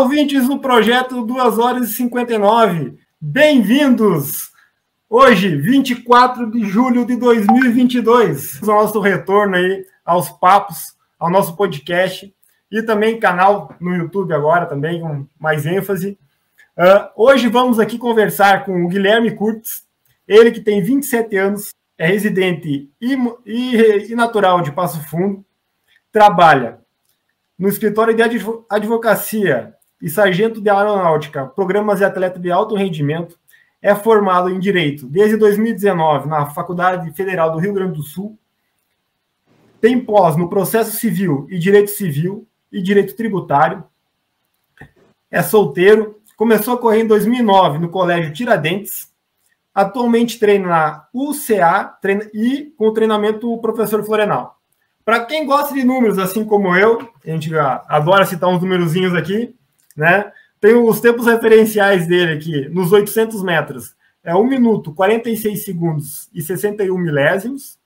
ouvintes do projeto 2 horas e 59. Bem-vindos! Hoje, 24 de julho de 2022, o nosso retorno aí aos papos, ao nosso podcast e também canal no YouTube agora também com mais ênfase. Uh, hoje vamos aqui conversar com o Guilherme Curtis, ele que tem 27 anos, é residente e, e, e natural de Passo Fundo, trabalha no escritório de advocacia e sargento de aeronáutica, programas de atleta de alto rendimento, é formado em Direito desde 2019 na Faculdade Federal do Rio Grande do Sul, tem pós no Processo Civil e Direito Civil e Direito Tributário, é solteiro, começou a correr em 2009 no Colégio Tiradentes, atualmente treina na UCA treina, e com o treinamento professor Florenal. Para quem gosta de números, assim como eu, a gente adora citar uns númerozinhos aqui, né? Tem os tempos referenciais dele aqui, nos 800 metros. É 1 minuto, 46 segundos e 61 milésimos.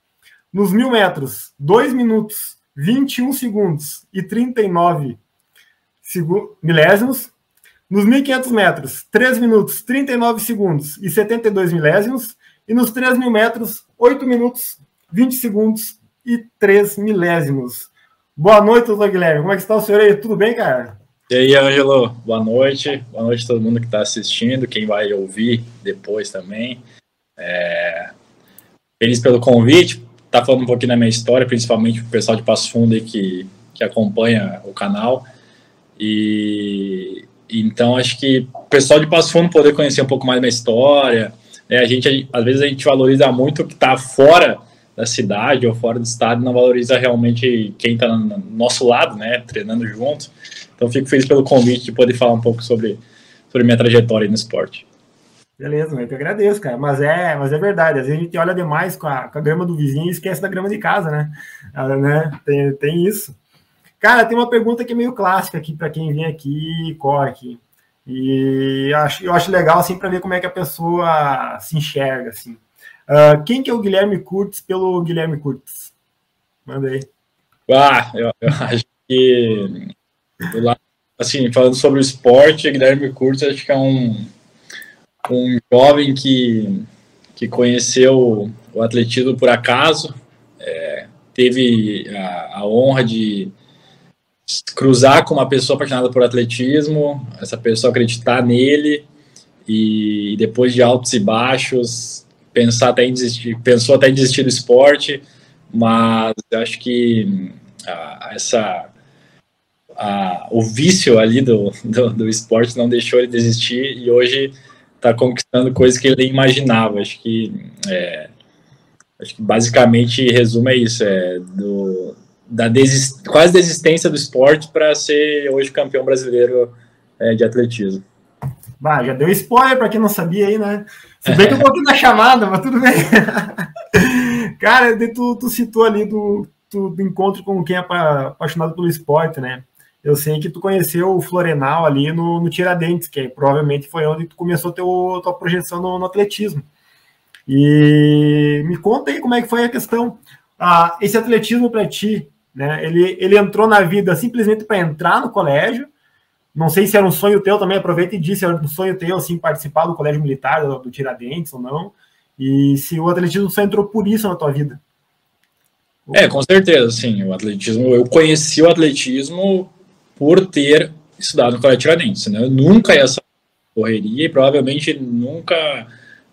Nos mil metros, 2 minutos, 21 segundos e 39 milésimos. Nos 1.500 metros, 3 minutos, 39 segundos e 72 milésimos. E nos 3 mil metros, 8 minutos, 20 segundos e 3 milésimos. Boa noite, doutor Guilherme. Como é que está o senhor aí? Tudo bem, cara? E aí, Ângelo, boa noite. Boa noite a todo mundo que está assistindo, quem vai ouvir depois também. É... Feliz pelo convite. Tá falando um pouquinho da minha história, principalmente o pessoal de Passo Fundo aí que, que acompanha o canal. E então acho que o pessoal de Passo Fundo poder conhecer um pouco mais da minha história. Né? A gente, às vezes, a gente valoriza muito o que está fora da cidade ou fora do estado não valoriza realmente quem está no nosso lado, né, treinando junto. Então fico feliz pelo convite de poder falar um pouco sobre, sobre minha trajetória no esporte. Beleza, eu que agradeço, cara. Mas é, mas é verdade. Às vezes a gente olha demais com a, com a grama do vizinho e esquece da grama de casa, né? Ah, né? Tem, tem isso. Cara, tem uma pergunta que é meio clássica aqui para quem vem aqui e corre aqui. E eu acho, eu acho legal assim para ver como é que a pessoa se enxerga assim. Uh, quem que é o Guilherme Curtis pelo Guilherme Curtis? Manda aí. Ah, eu, eu acho que assim, falando sobre o esporte, Guilherme Curtis acho que é um, um jovem que, que conheceu o atletismo por acaso, é, teve a, a honra de cruzar com uma pessoa apaixonada por atletismo, essa pessoa acreditar nele e depois de altos e baixos pensar até em desistir, pensou até em desistir do esporte, mas acho que ah, essa ah, o vício ali do, do, do, esporte não deixou ele desistir e hoje está conquistando coisas que ele nem imaginava. Acho que é, acho que basicamente resumo é isso, é do, da desist, quase desistência do esporte para ser hoje campeão brasileiro é, de atletismo. Bah, já deu spoiler para quem não sabia aí, né? Se bem que eu coloquei na chamada, mas tudo bem. Cara, tu, tu citou ali do, do, encontro com quem é apaixonado pelo esporte, né? Eu sei que tu conheceu o Florenal ali no, no Tiradentes, que provavelmente foi onde tu começou tua projeção no, no, atletismo. E me conta aí como é que foi a questão. Ah, esse atletismo para ti, né? Ele, ele entrou na vida simplesmente para entrar no colégio, não sei se era um sonho teu também, aproveita e disse, se era um sonho teu, assim, participar do colégio militar, do, do Tiradentes ou não, e se o atletismo só entrou por isso na tua vida. É, com certeza, sim, o atletismo, eu conheci o atletismo por ter estudado no colégio Tiradentes, né, eu nunca ia saber correria e provavelmente nunca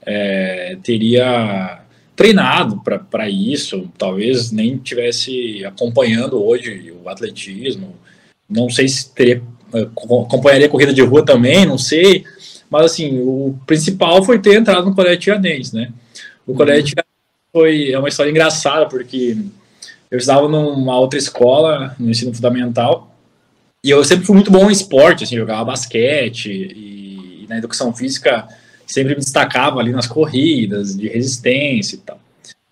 é, teria treinado para isso, talvez nem tivesse acompanhando hoje o atletismo, não sei se teria acompanharia corrida de rua também, não sei. Mas, assim, o principal foi ter entrado no Colégio Tiradentes, né? O Colégio Tiradentes foi é uma história engraçada, porque eu estava numa outra escola, no ensino fundamental, e eu sempre fui muito bom em esporte, assim, jogava basquete, e, e na educação física sempre me destacava ali nas corridas, de resistência e tal.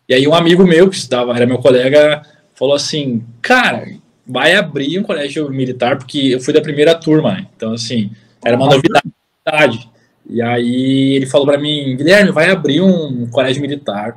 E aí um amigo meu, que estudava, era meu colega, falou assim, cara, vai abrir um colégio militar, porque eu fui da primeira turma, né? então, assim, era uma novidade. E aí ele falou para mim, Guilherme, vai abrir um colégio militar.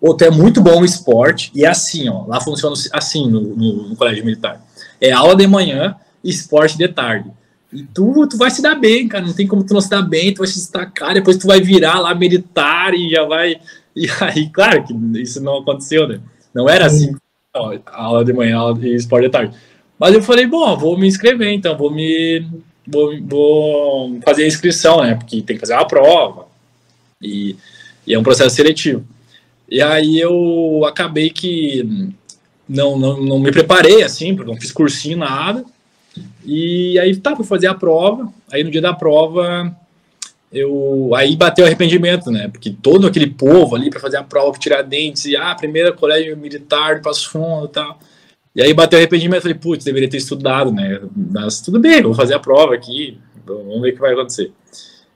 Ou tu é muito bom no esporte, e é assim, ó, lá funciona assim no, no, no colégio militar. É aula de manhã esporte de tarde. E tu, tu vai se dar bem, cara. Não tem como tu não se dar bem, tu vai se destacar, depois tu vai virar lá militar e já vai. E aí, claro que isso não aconteceu, né? Não era assim, ó, aula de manhã, aula de esporte de tarde. Mas eu falei, bom, vou me inscrever, então, vou me. Vou, vou fazer a inscrição, né? Porque tem que fazer uma prova. E, e é um processo seletivo. E aí eu acabei que não, não, não me preparei assim, não fiz cursinho, nada. E aí tá, fui fazer a prova. Aí no dia da prova, eu aí bateu arrependimento, né? Porque todo aquele povo ali para fazer a prova, tirar dentes, e ah, primeira colégio militar Passo Fundo e tal. E aí bateu arrependimento, falei, putz, deveria ter estudado, né? Mas tudo bem, vou fazer a prova aqui, vamos ver o que vai acontecer.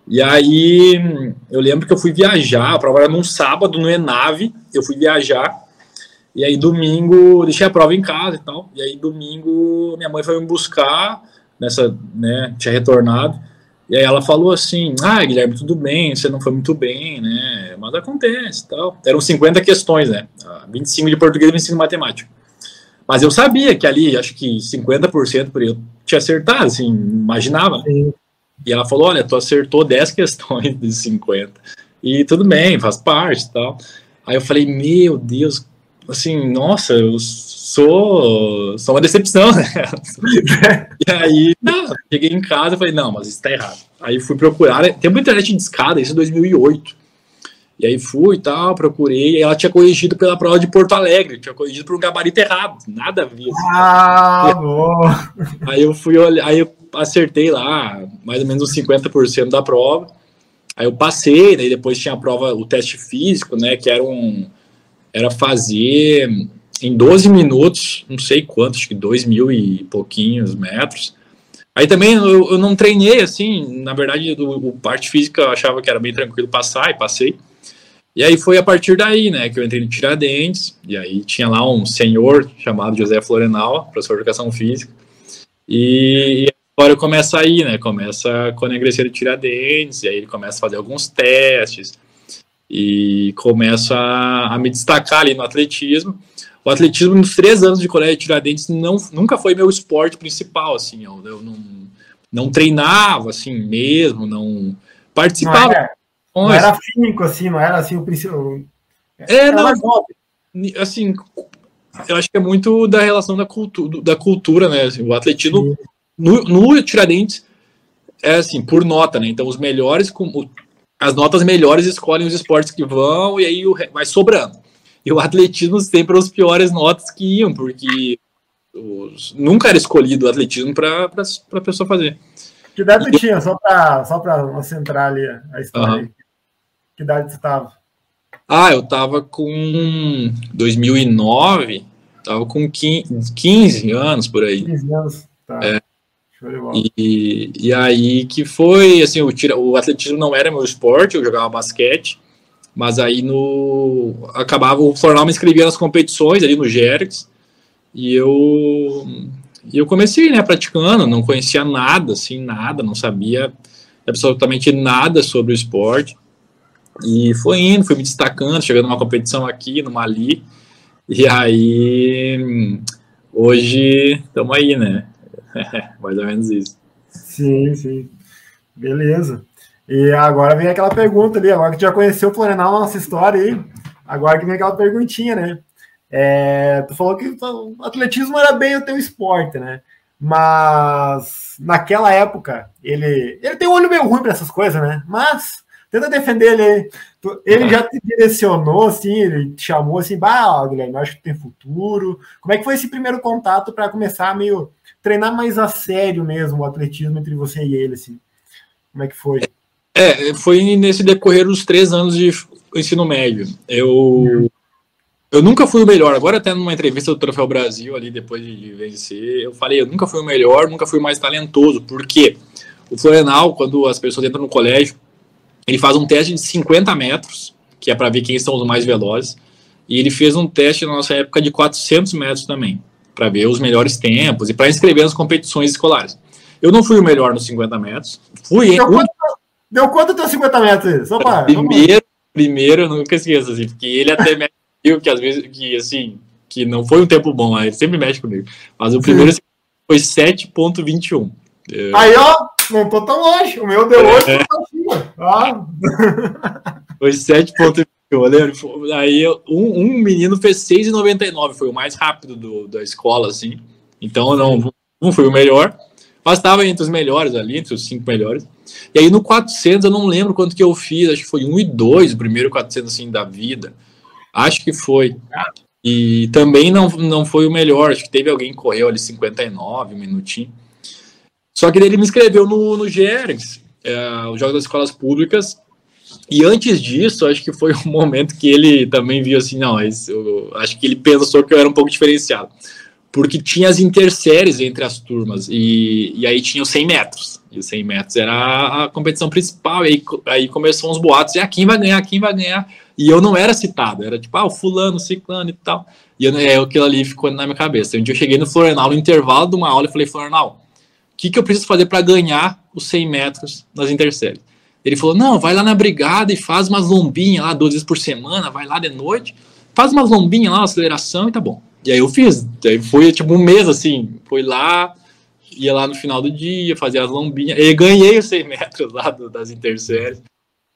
E aí eu lembro que eu fui viajar, a prova era num sábado no Enave, eu fui viajar e aí domingo deixei a prova em casa e tal. E aí domingo minha mãe foi me buscar nessa, né, tinha retornado. E aí ela falou assim: "Ah, Guilherme, tudo bem, você não foi muito bem, né? Mas acontece, tal". Eram 50 questões, né? 25 ah, de português e 25 de matemática. Mas eu sabia que ali, acho que 50% por eu tinha acertado, assim, imaginava. Sim. E ela falou: "Olha, tu acertou 10 questões de 50". E tudo bem, faz parte, tal. Aí eu falei: "Meu Deus, assim, nossa, eu sou, sou uma decepção, né? e aí, não, cheguei em casa e falei, não, mas isso tá errado. Aí fui procurar, tem uma internet de escada, isso em 2008. E aí fui e tal, procurei, e ela tinha corrigido pela prova de Porto Alegre, tinha corrigido por um gabarito errado, nada a ver. Assim. Ah, bom. Aí eu fui olhar, aí eu acertei lá, mais ou menos uns 50% da prova. Aí eu passei, daí depois tinha a prova, o teste físico, né, que era um, era fazer em 12 minutos, não sei quantos, acho que 2 mil e pouquinhos metros. Aí também eu, eu não treinei assim, na verdade, o, o, parte física eu achava que era bem tranquilo passar e passei. E aí foi a partir daí, né, que eu entrei no Tiradentes, e aí tinha lá um senhor chamado José Florenal, professor de educação física, e agora começa aí, né, começa quando eu ingressei no Tiradentes, e aí ele começa a fazer alguns testes, e começo a, a, me destacar ali no atletismo. O atletismo nos três anos de colégio de Tiradentes não, nunca foi meu esporte principal, assim, eu, eu não, não treinava assim mesmo, não participava. Não era, não era físico, assim, não era assim o principal. É, não, assim, eu acho que é muito da relação da cultura, da cultura né? Assim, o atletismo no, no Tiradentes é assim, por nota, né? Então os melhores, as notas melhores escolhem os esportes que vão e aí vai sobrando. E o atletismo sempre os piores notas que iam, porque os, nunca era escolhido o atletismo para a pessoa fazer. Que idade tu tinha? Só para só centrar ali a história. Uhum. Que idade você estava? Ah, eu estava com 2009, estava com 15 anos por aí. 15 anos, tá. É, e, e aí que foi, assim, o, tira, o atletismo não era meu esporte, eu jogava basquete, mas aí no acabava o Flornal me inscrevia nas competições ali no Jerix e eu e eu comecei né praticando não conhecia nada assim nada não sabia absolutamente nada sobre o esporte. E foi indo fui me destacando chegando numa competição aqui numa ali e aí hoje estamos aí né mais ou menos isso. Sim, sim. Beleza. E agora vem aquela pergunta ali, agora que já conheceu o Florenal, nossa história aí, agora que vem aquela perguntinha, né? É, tu falou que o atletismo era bem o teu esporte, né? Mas naquela época, ele, ele tem um olho meio ruim para essas coisas, né? Mas tenta defender ele. Ele já te direcionou, assim, ele te chamou assim, bah, Guilherme, acho que tem futuro. Como é que foi esse primeiro contato para começar meio treinar mais a sério mesmo o atletismo entre você e ele, assim? Como é que foi? É, foi nesse decorrer dos três anos de ensino médio. Eu, eu nunca fui o melhor. Agora, até numa entrevista do Troféu Brasil, ali depois de vencer, eu falei: eu nunca fui o melhor, nunca fui o mais talentoso. Por quê? O Florenal, quando as pessoas entram no colégio, ele faz um teste de 50 metros, que é para ver quem são os mais velozes, e ele fez um teste na nossa época de 400 metros também para ver os melhores tempos e para inscrever nas competições escolares. Eu não fui o melhor nos 50 metros. Fui deu, quanto, deu quanto teu 50 metros? Só para, primeiro, primeiro, eu nunca esqueço, assim, porque ele até me que às vezes, que assim, que não foi um tempo bom, ele sempre mexe comigo. Mas o primeiro Sim. foi 7.21. Aí, ó, não tô tão longe. O meu deu 8 é. ah. Foi 7 pontos. Eu lembro, aí um, um menino fez 6,99, foi o mais rápido do, da escola, assim. Então não, não foi o melhor, mas estava entre os melhores ali, entre os cinco melhores. E aí no 400 eu não lembro quanto que eu fiz, acho que foi 1 e 2, o primeiro 400 assim da vida. Acho que foi. E também não, não foi o melhor, acho que teve alguém que correu ali 59, um minutinho. Só que ele me inscreveu no, no GERGS, é, os Jogos das Escolas Públicas, e antes disso, acho que foi um momento que ele também viu assim, não, eu, acho que ele pensou que eu era um pouco diferenciado porque tinha as interséries entre as turmas, e, e aí tinha os 100 metros, e os 100 metros era a, competição principal, e aí, aí começou uns boatos, e ah, quem vai ganhar, quem vai ganhar, e eu não era citado, era tipo, ah, o fulano, o ciclano e tal, e eu, é, aquilo ali ficou na minha cabeça. Um dia eu cheguei no Florenal, no intervalo de uma aula, e falei, Florenal, o que, que eu preciso fazer para ganhar os 100 metros nas interséries? Ele falou, não, vai lá na brigada e faz umas lombinhas lá, duas vezes por semana, vai lá de noite, faz umas lombinhas lá, aceleração e tá bom. E aí eu fiz. Aí foi tipo um mês assim. Fui lá, ia lá no final do dia, fazia as lombinhas. E ganhei os 100 metros lá do, das interséries.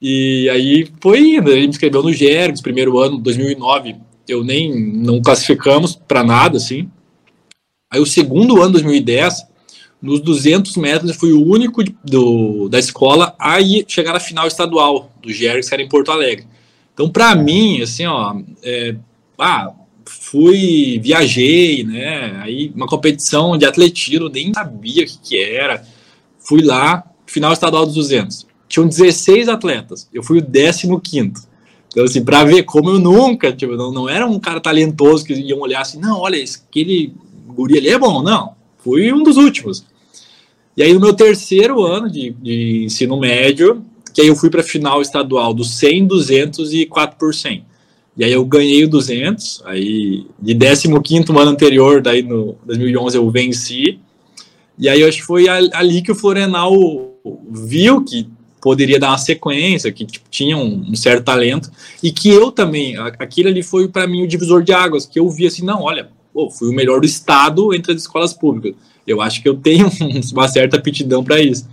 E aí foi indo. Ele me inscreveu no Gergs, primeiro ano, 2009. Eu nem não classificamos para nada, assim. Aí o segundo ano, 2010, nos 200 metros, eu fui o único do, da escola a ir, chegar na final estadual do Gergs, que era em Porto Alegre. Então, para mim, assim, ó, é, ah, fui, viajei, né? Aí uma competição de atletismo, nem sabia o que, que era. Fui lá, final estadual dos 200. Tinham 16 atletas, eu fui o 15. Então, assim, para ver como eu nunca, tipo, não, não era um cara talentoso que iam olhar assim, não, olha, aquele guri ali é bom, não. Fui um dos últimos. E aí, no meu terceiro ano de, de ensino médio, que aí eu fui para a final estadual do 100, 200 e 4 por 100. E aí eu ganhei o 200, aí de 15º ano anterior, daí no 2011 eu venci. E aí eu acho que foi ali que o Florenal viu que poderia dar uma sequência, que tipo, tinha um, um, certo talento, e que eu também, aquilo ali foi para mim o divisor de águas, que eu vi assim, não, olha, pô, fui o melhor do estado entre as escolas públicas. Eu acho que eu tenho uma certa aptidão para isso.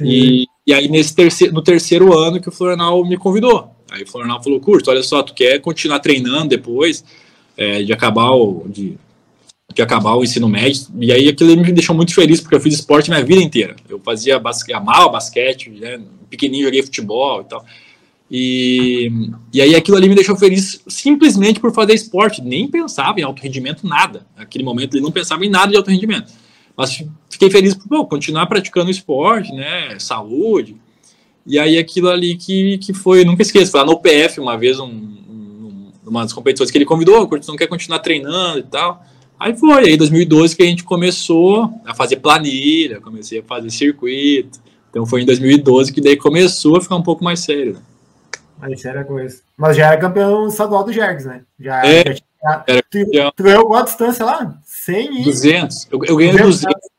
E, e aí nesse terceiro, no terceiro ano que o Florenal me convidou. Aí o Florenal falou, curto, olha só, tu quer continuar treinando depois é, de acabar o. De, de acabar o ensino médio, e aí aquilo me deixou muito feliz, porque eu fiz esporte minha vida inteira. Eu fazia basquete, amava basquete, né? pequenininho joguei futebol e tal. E, e aí aquilo ali me deixou feliz simplesmente por fazer esporte, nem pensava em alto rendimento, nada. Naquele momento ele não pensava em nada de alto rendimento. Mas fiquei feliz por pô, continuar praticando esporte, né? Saúde. E aí aquilo ali que, que foi, nunca esqueço, foi lá no PF uma vez, um, um, uma das competições que ele convidou, o não quer continuar treinando e tal. Aí foi, aí 2012 que a gente começou a fazer planilha, comecei a fazer circuito. Então foi em 2012 que daí começou a ficar um pouco mais sério. Mais sério a coisa. Mas já era campeão estadual do Jergs, né? Já, é, já, era tu, tu, ganhou qual distância lá? 100 e... 200. Eu, eu ganhei 200. 200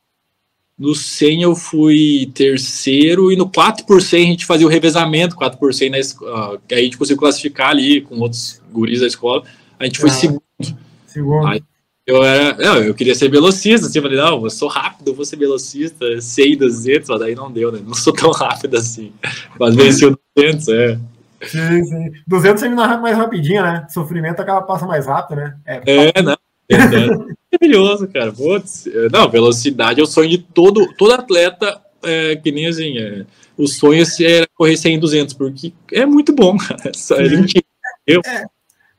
no 100 eu fui terceiro e no 4 por 100 a gente fazia o revezamento, 4 por 100 na escola, que aí a gente conseguiu classificar ali com outros guris da escola. A gente foi ah, segundo. Segundo. Aí eu era, não, eu queria ser velocista, assim, eu falei, não, eu sou rápido, eu vou ser velocista, sei 200, mas daí não deu, né? Não sou tão rápido assim. Mas venci o 200, é. Sim, sim. 200 você me mais rapidinho, né? Sofrimento acaba passa mais rápido, né? É, é não. É maravilhoso, cara. Putz, não, velocidade é o sonho de todo, todo atleta, é, que nem assim, é, o sonho é correr 100 200, porque é muito bom, cara. Só, eu... É,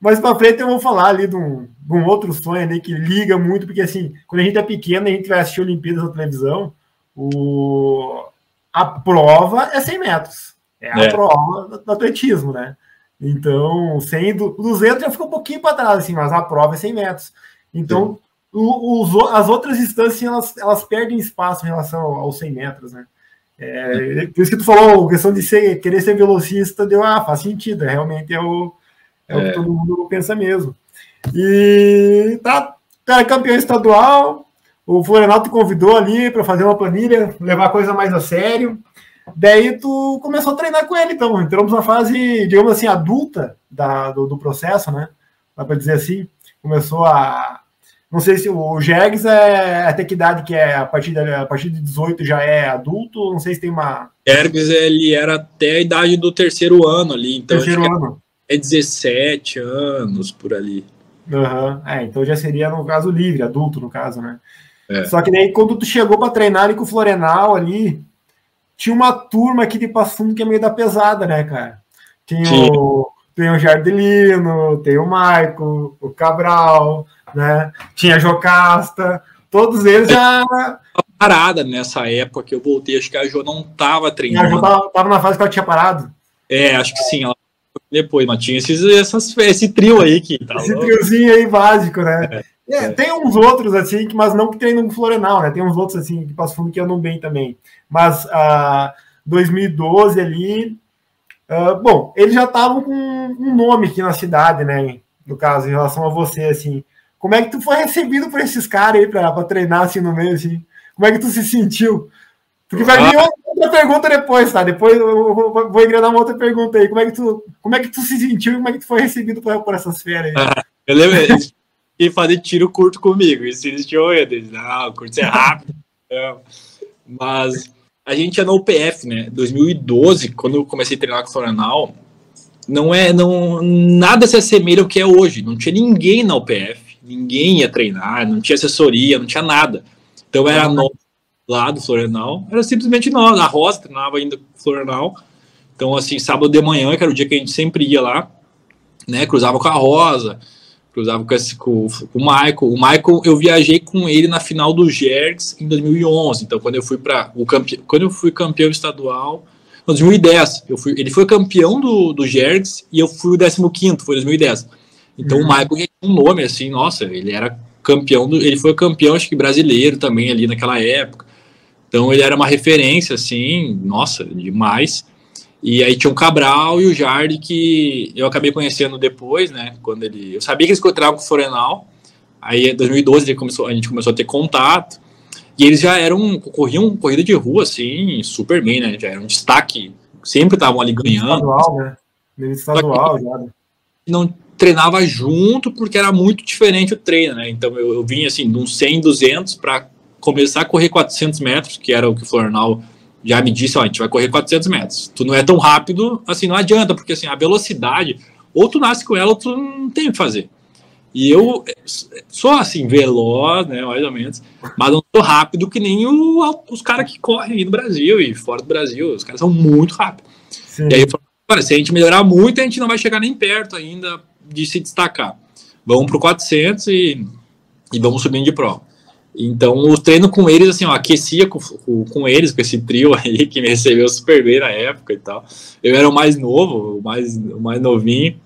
mas para frente eu vou falar ali de um, de um, outro sonho ali que liga muito, porque assim, quando a gente é pequeno, a gente vai assistir Olimpíadas na televisão, o, a prova é 100 metros. É a é. prova do atletismo, né? Então, 100, 200 já fica um pouquinho para trás, assim, mas a prova é 100 metros. Então, o, as outras instâncias elas, elas perdem espaço em relação aos 100 metros, né? É, por isso que tu falou, questão de ser, querer ser velocista, deu, ah, faz sentido, é, realmente é o, é, é. o que é. todo mundo pensa mesmo. E tá, cara, campeão estadual, o Florenal te convidou ali para fazer uma planilha, levar a coisa mais a sério. Daí tu começou a treinar com ele, então entramos na fase, digamos assim, adulta da, do, do processo, né? Dá para dizer assim. Começou a, Não sei se o Jegs é até que idade que é? A partir, de, a partir de 18 já é adulto? Não sei se tem uma. Jergs, ele era até a idade do terceiro ano ali. Então terceiro ano. É 17 anos por ali. Uhum. É, então já seria no caso livre, adulto, no caso, né? É. Só que daí, quando tu chegou para treinar ali com o Florenal ali, tinha uma turma aqui de Passo Fundo que é meio da pesada, né, cara? Tinha o, tem o Jardelino, tem o Maico, o Cabral, né? Tinha a Jocasta, todos eles já. Parada nessa época que eu voltei, acho que a Jo não tava treinando. A Jo tava, tava, na fase que ela tinha parado. É, acho que sim, ela depois, mas tinha esses, essas, esse trio aí que tava... Esse triozinho aí básico, né? É. É, tem uns outros assim, mas não que treinam com Florenal, né? Tem uns outros assim que passam fundo que andam bem também. Mas uh, 2012 ali, uh, bom, eles já estavam com um nome aqui na cidade, né? No caso, em relação a você, assim. Como é que tu foi recebido por esses caras aí para treinar assim no meio, assim? Como é que tu se sentiu? Porque vai vir outra pergunta depois, tá? Depois eu vou, vou engrenar uma outra pergunta aí. Como é que tu, como é que tu se sentiu e como é que tu foi recebido por, por essas férias aí? Ah, eu lembro e fazer tiro curto comigo. Isso eles tinham medo. Não, curto é rápido. Mas a gente é no UPF, né? 2012, quando eu comecei a treinar com o Florenal, não é, não, nada se assemelha ao que é hoje. Não tinha ninguém na UPF, ninguém ia treinar, não tinha assessoria, não tinha nada. Então era nós lá do Florenal, era simplesmente nós. A Rosa treinava ainda Florenal. Então, assim, sábado de manhã, que era o dia que a gente sempre ia lá, né? Cruzava com a Rosa, cruzava com, esse, com, com, o Michael. O Michael, eu viajei com ele na final do Jergs em 2011. Então, quando eu fui para o campe... quando eu fui campeão estadual, em 2010, eu fui, ele foi campeão do, do Jergs e eu fui o 15 foi 2010. Então, uhum. o Michael tinha um nome assim, nossa, ele era campeão do, ele foi campeão acho que brasileiro também ali naquela época. Então, ele era uma referência assim, nossa, demais. E aí tinha o Cabral e o Jardim, que eu acabei conhecendo depois, né? Quando ele. Eu sabia que eles encontravam com o Forenal. Aí em 2012 ele começou, a gente começou a ter contato. E eles já eram. corriam corrida de rua, assim, super bem, né? Já era um destaque. Sempre estavam ali ganhando. Estadual, né? Estadual, já. Né? Não treinava junto porque era muito diferente o treino, né? Então eu, eu vinha assim, de uns 100, 200 para começar a correr 400 metros, que era o que o Florenal já me disse, ó, a gente vai correr 400 metros. Tu não é tão rápido, assim, não adianta, porque assim, a velocidade, ou tu nasce com ela, ou tu não tem o que fazer. E eu sou assim, veloz, né, mais ou menos, mas não sou rápido que nem o, os caras que correm aí no Brasil e fora do Brasil. Os caras são muito rápidos. Sim. E aí eu falei, se a gente melhorar muito, a gente não vai chegar nem perto ainda de se destacar. Vamos pro 400 e, e vamos subindo de prova. Então, o treino com eles, assim, ó, aquecia com, com, com, eles, com esse trio aí, que me recebeu super bem na época e tal. Eu era o mais novo, o mais, o mais novinho,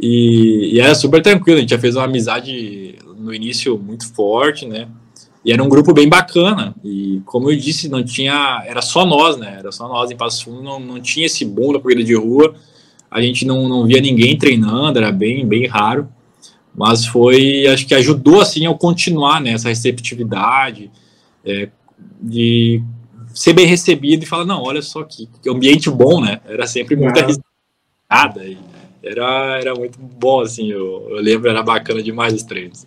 e, e era super tranquilo. A gente já fez uma amizade no início muito forte, né? E era um grupo bem bacana. E, como eu disse, não tinha. Era só nós, né? Era só nós em Passo Fundo, não, não tinha esse boom da corrida de rua. A gente não, não via ninguém treinando, era bem, bem raro mas foi, acho que ajudou assim eu continuar nessa né, receptividade, é, de ser bem recebido e falar, não, olha só que, que ambiente bom, né? Era sempre muita risada, e era, era muito bom, assim, eu, eu lembro, era bacana demais os treinos.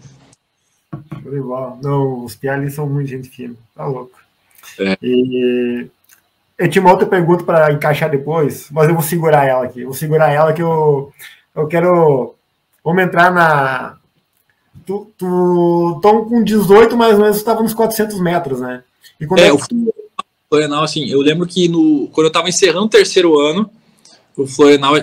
Não, os pialis são muito gente fina, tá louco. É. E eu tinha uma outra pergunta para encaixar depois, mas eu vou segurar ela aqui. Eu vou segurar ela que eu, eu quero Vamos entrar na. Tu, tu tom com 18, mais ou menos, estava nos 400 metros, né? E quando é, é que o Florenal, assim, eu lembro que no, quando eu estava encerrando o terceiro ano, o Florenal,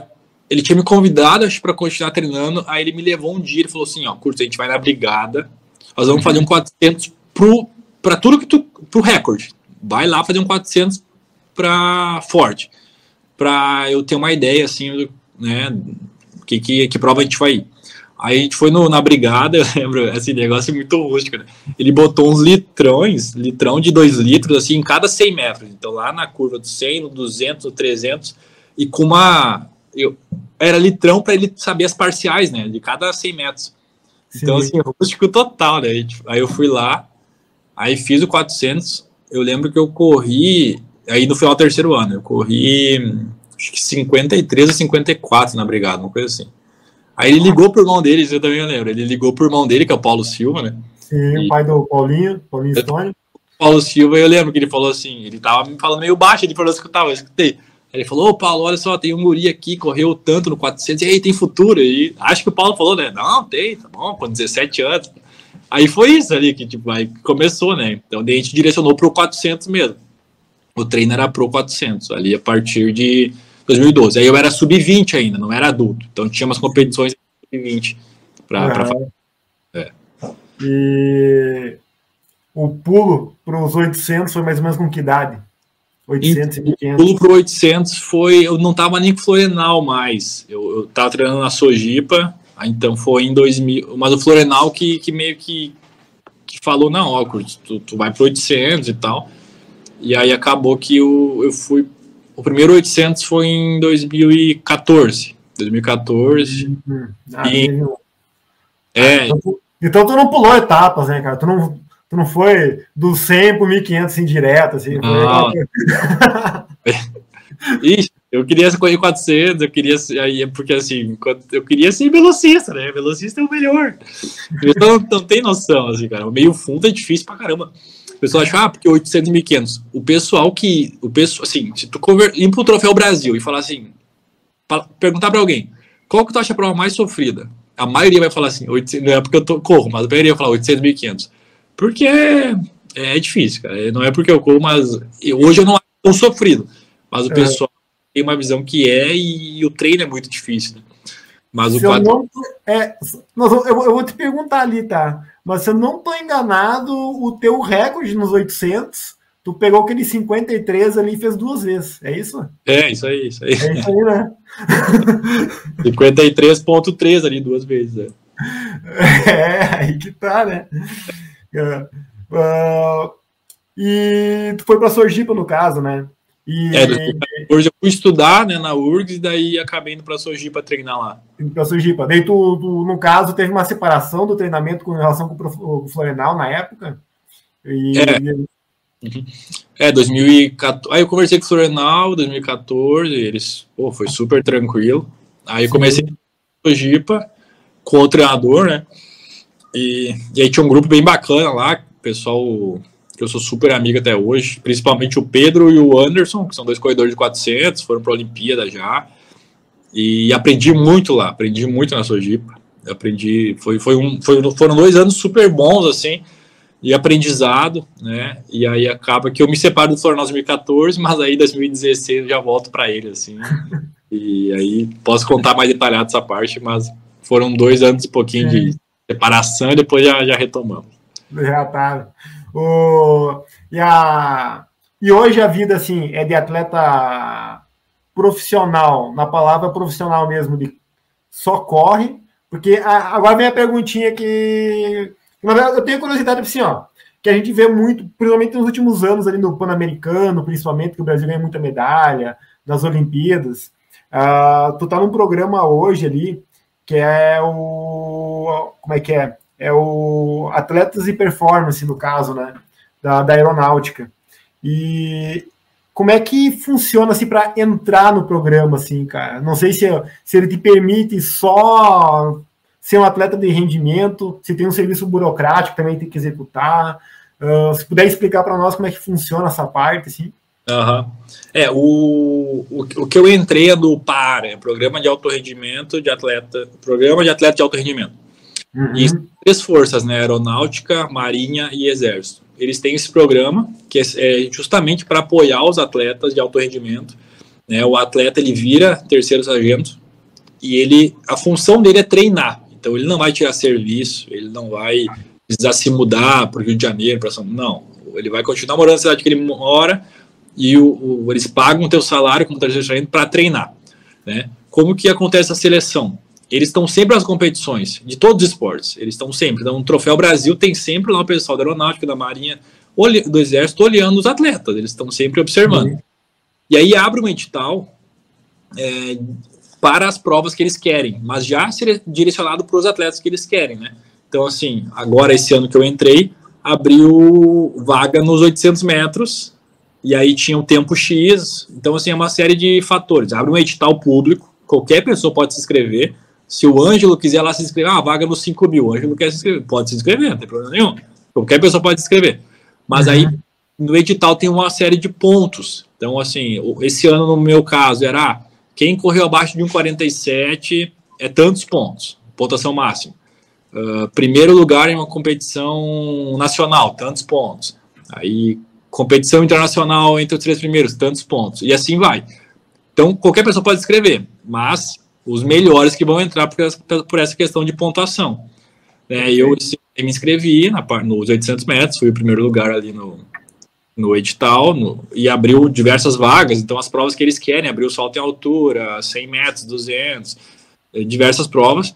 ele tinha me convidado, acho, para continuar treinando, aí ele me levou um dia, ele falou assim, ó, curto, a gente vai na brigada, nós vamos fazer um 400 para tudo que tu, pro recorde. Vai lá fazer um 400 para forte, para eu ter uma ideia, assim, né, que, que, que prova a gente vai ir. Aí a gente foi no, na brigada, eu lembro, esse negócio muito rústico, né? Ele botou uns litrões, litrão de 2 litros, assim, em cada 100 metros. Então lá na curva do 100, no 200, no 300, e com uma... Eu, era litrão para ele saber as parciais, né? De cada 100 metros. Então, Sim. assim, rústico total, né? Aí eu fui lá, aí fiz o 400. Eu lembro que eu corri, aí no final do terceiro ano, eu corri acho que 53 ou 54 na brigada, uma coisa assim. Aí ele ligou pro irmão dele, eu também lembro. Ele ligou pro irmão dele, que é o Paulo Silva, né? Sim, e... o pai do Paulinho, Paulinho Stone. Paulo Silva, eu lembro que ele falou assim, ele tava me falando meio baixo, ele falou assim, eu eu escutei. Ele falou, ô Paulo, olha só, tem um guri aqui, correu tanto no 400, e aí tem futuro. E acho que o Paulo falou, né? Não, tem, tá bom, com 17 anos. Aí foi isso ali que tipo, aí começou, né? Então a gente direcionou pro 400 mesmo. O treino era pro 400, ali a partir de 2012. Aí eu era sub-20 ainda, não era adulto. Então tinha umas competições sub-20 para fazer. É. E o pulo para os 800 foi mais ou menos com que idade? 800 e 500. O pulo para 800 foi. Eu não estava nem com Florenal mais. Eu, estava treinando na Sojipa, então foi em 2000. Mas o Florenal que, que meio que, que falou: não, ó, tu, tu vai para 800 e tal. E aí acabou que eu, eu fui. O primeiro 800 foi em 2014. 2014. Uhum. Ah, e, é, então, tu, então tu não pulou etapas, né, cara? Tu não, tu não foi do 100 pro 1500 assim, direto, assim. Não. Ixi, eu queria correr 400, eu queria, aí, porque assim, eu queria ser velocista, né? Velocista é o melhor. Então não tem noção, assim, cara. O meio fundo é difícil pra caramba. O pessoal acha, ah, porque 800 e 1500. O pessoal que, o pessoal, assim, se tu conver, ir pro Troféu Brasil e falar assim, perguntar pra alguém, qual que tu acha a prova mais sofrida? A maioria vai falar assim, 800, não é porque eu tô, corro, mas a maioria vai falar 800 e 1500. Porque é, é difícil, cara. Não é porque eu corro, mas hoje eu não acho tão sofrido. Mas o é. pessoal tem uma visão que é e o treino é muito difícil. Né? Mas se o quadro... não, é, eu, eu, vou te perguntar ali, tá? Mas se eu não tô enganado, o teu recorde nos 800, tu pegou aquele 53 ali e fez duas vezes, é isso? É, isso aí, isso aí. É isso aí, né? 53.3 ali duas vezes, é. É, aí que tá, né? Uh, e tu foi para Sojipa, no caso, né? E... É, eu fui estudar né, na URGS e daí acabei indo para Sojipa treinar lá. Para Sojipa. Daí tu, tu, no caso, teve uma separação do treinamento com relação com o Florenal na época? E... É. Uhum. É, 2014. Aí eu conversei com o Florenal, 2014, eles, pô, foi super tranquilo. Aí comecei a Sojipa com o treinador, né? E, e aí tinha um grupo bem bacana lá, pessoal que eu sou super amigo até hoje, principalmente o Pedro e o Anderson, que são dois corredores de 400, foram para a Olimpíada já. E aprendi muito lá, aprendi muito na Sojipa. Aprendi, foi, foi um, foi, foram dois anos super bons, assim, de aprendizado, né? E aí acaba que eu me separo do Florianópolis 2014, mas aí 2016 eu já volto para ele, assim. e aí posso contar mais detalhado essa parte, mas foram dois anos e pouquinho de separação e depois já, já retomamos. Já tá. O, e, a, e hoje a vida assim é de atleta profissional, na palavra profissional mesmo, de só corre, porque a, agora vem a perguntinha que eu tenho curiosidade assim, ó, que a gente vê muito, principalmente nos últimos anos ali no Pan-Americano, principalmente que o Brasil ganha muita medalha nas Olimpíadas. Uh, tu tá num programa hoje ali que é o como é que é? É o Atletas e Performance, no caso, né? Da, da aeronáutica. E como é que funciona assim para entrar no programa, assim, cara? Não sei se, se ele te permite só ser um atleta de rendimento, se tem um serviço burocrático também tem que executar. Uh, se puder explicar para nós como é que funciona essa parte, assim. Uhum. É, o, o, o, que eu entrei é do PAR, é Programa de Alto Rendimento de Atleta, Programa de Atleta de Alto Rendimento. Uhum. E três forças, né, Aeronáutica, Marinha e Exército. Eles têm esse programa que é, é justamente para apoiar os atletas de alto rendimento. Né, o atleta ele vira terceiro sargento e ele, a função dele é treinar. Então ele não vai tirar serviço, ele não vai precisar se mudar para o Rio de Janeiro, para São não. Ele vai continuar morando na cidade que ele mora e o, o, eles pagam o teu salário como terceiro para treinar. Né? Como que acontece a seleção? Eles estão sempre nas competições, de todos os esportes. Eles estão sempre. Então, o Troféu Brasil tem sempre lá o pessoal da Aeronáutica, da Marinha, do Exército, olhando os atletas. Eles estão sempre observando. Uhum. E aí abre um edital é, para as provas que eles querem, mas já direcionado para os atletas que eles querem, né? Então, assim, agora esse ano que eu entrei, abriu vaga nos 800 metros e aí tinha o tempo X. Então, assim, é uma série de fatores. Abre um edital público, qualquer pessoa pode se inscrever. Se o Ângelo quiser lá se inscrever, ah, vaga nos 5 mil, o Ângelo quer se inscrever, pode se inscrever, não tem problema nenhum. Qualquer pessoa pode se inscrever. Mas uhum. aí, no edital tem uma série de pontos. Então, assim, esse ano, no meu caso, era ah, quem correu abaixo de 1,47 é tantos pontos, pontuação máxima. Uh, primeiro lugar em uma competição nacional, tantos pontos. Aí, competição internacional entre os três primeiros, tantos pontos. E assim vai. Então, qualquer pessoa pode escrever, mas os melhores que vão entrar por, por essa questão de pontuação. É, eu me inscrevi na, nos 800 metros, fui o primeiro lugar ali no, no edital no, e abriu diversas vagas. Então, as provas que eles querem, abriu salto em altura, 100 metros, 200, eh, diversas provas.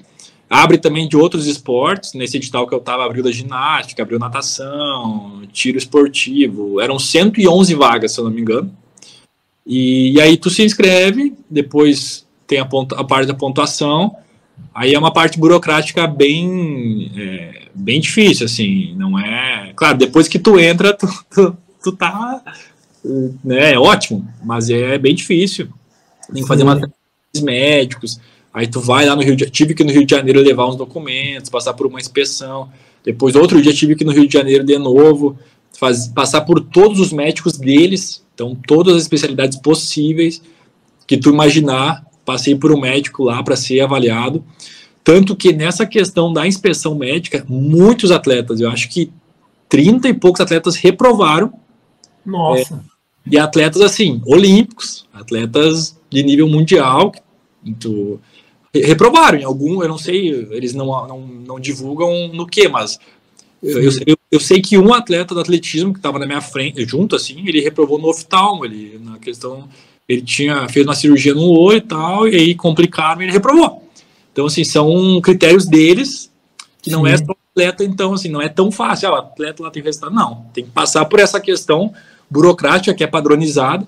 Abre também de outros esportes. Nesse edital que eu estava, abriu da ginástica, abriu natação, tiro esportivo. Eram 111 vagas, se eu não me engano. E, e aí tu se inscreve, depois tem a, ponta, a parte da pontuação. Aí é uma parte burocrática bem, é, bem difícil, assim, não é... Claro, depois que tu entra, tu, tu, tu tá... Né, é ótimo, mas é bem difícil. Tem que fazer uma médicos, Aí tu vai lá no Rio de tive que no Rio de Janeiro levar uns documentos, passar por uma inspeção. Depois outro dia tive que no Rio de Janeiro de novo, faz, passar por todos os médicos deles, então todas as especialidades possíveis que tu imaginar, passei por um médico lá para ser avaliado. Tanto que nessa questão da inspeção médica, muitos atletas, eu acho que 30 e poucos atletas reprovaram. Nossa. É, e atletas assim, olímpicos, atletas de nível mundial, tu, reprovaram em algum, eu não sei, eles não, não, não divulgam no que, mas eu, eu, eu, sei que um atleta do atletismo que estava na minha frente, junto assim, ele reprovou no oftalmo, ele na questão, ele tinha fez uma cirurgia no olho e tal, e aí complicaram e ele reprovou. Então assim, são critérios deles que não é só atleta, então assim, não é tão fácil, ah, o atleta lá tem resultado, não, tem que passar por essa questão burocrática que é padronizada.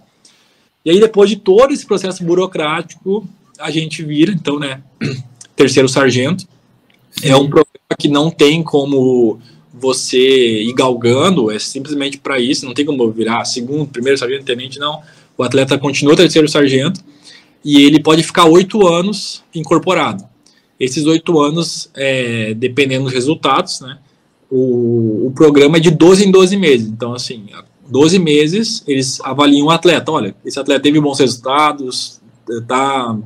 E aí depois de todo esse processo burocrático, a gente vira, então, né, terceiro sargento. Sim. É um programa que não tem como você ir galgando, é simplesmente para isso, não tem como virar segundo, primeiro sargento, tenente, não. O atleta continua terceiro sargento e ele pode ficar oito anos incorporado. Esses oito anos, é, dependendo dos resultados, né, o, o programa é de 12 em 12 meses. Então, assim, 12 meses eles avaliam o atleta. Olha, esse atleta teve bons resultados, tá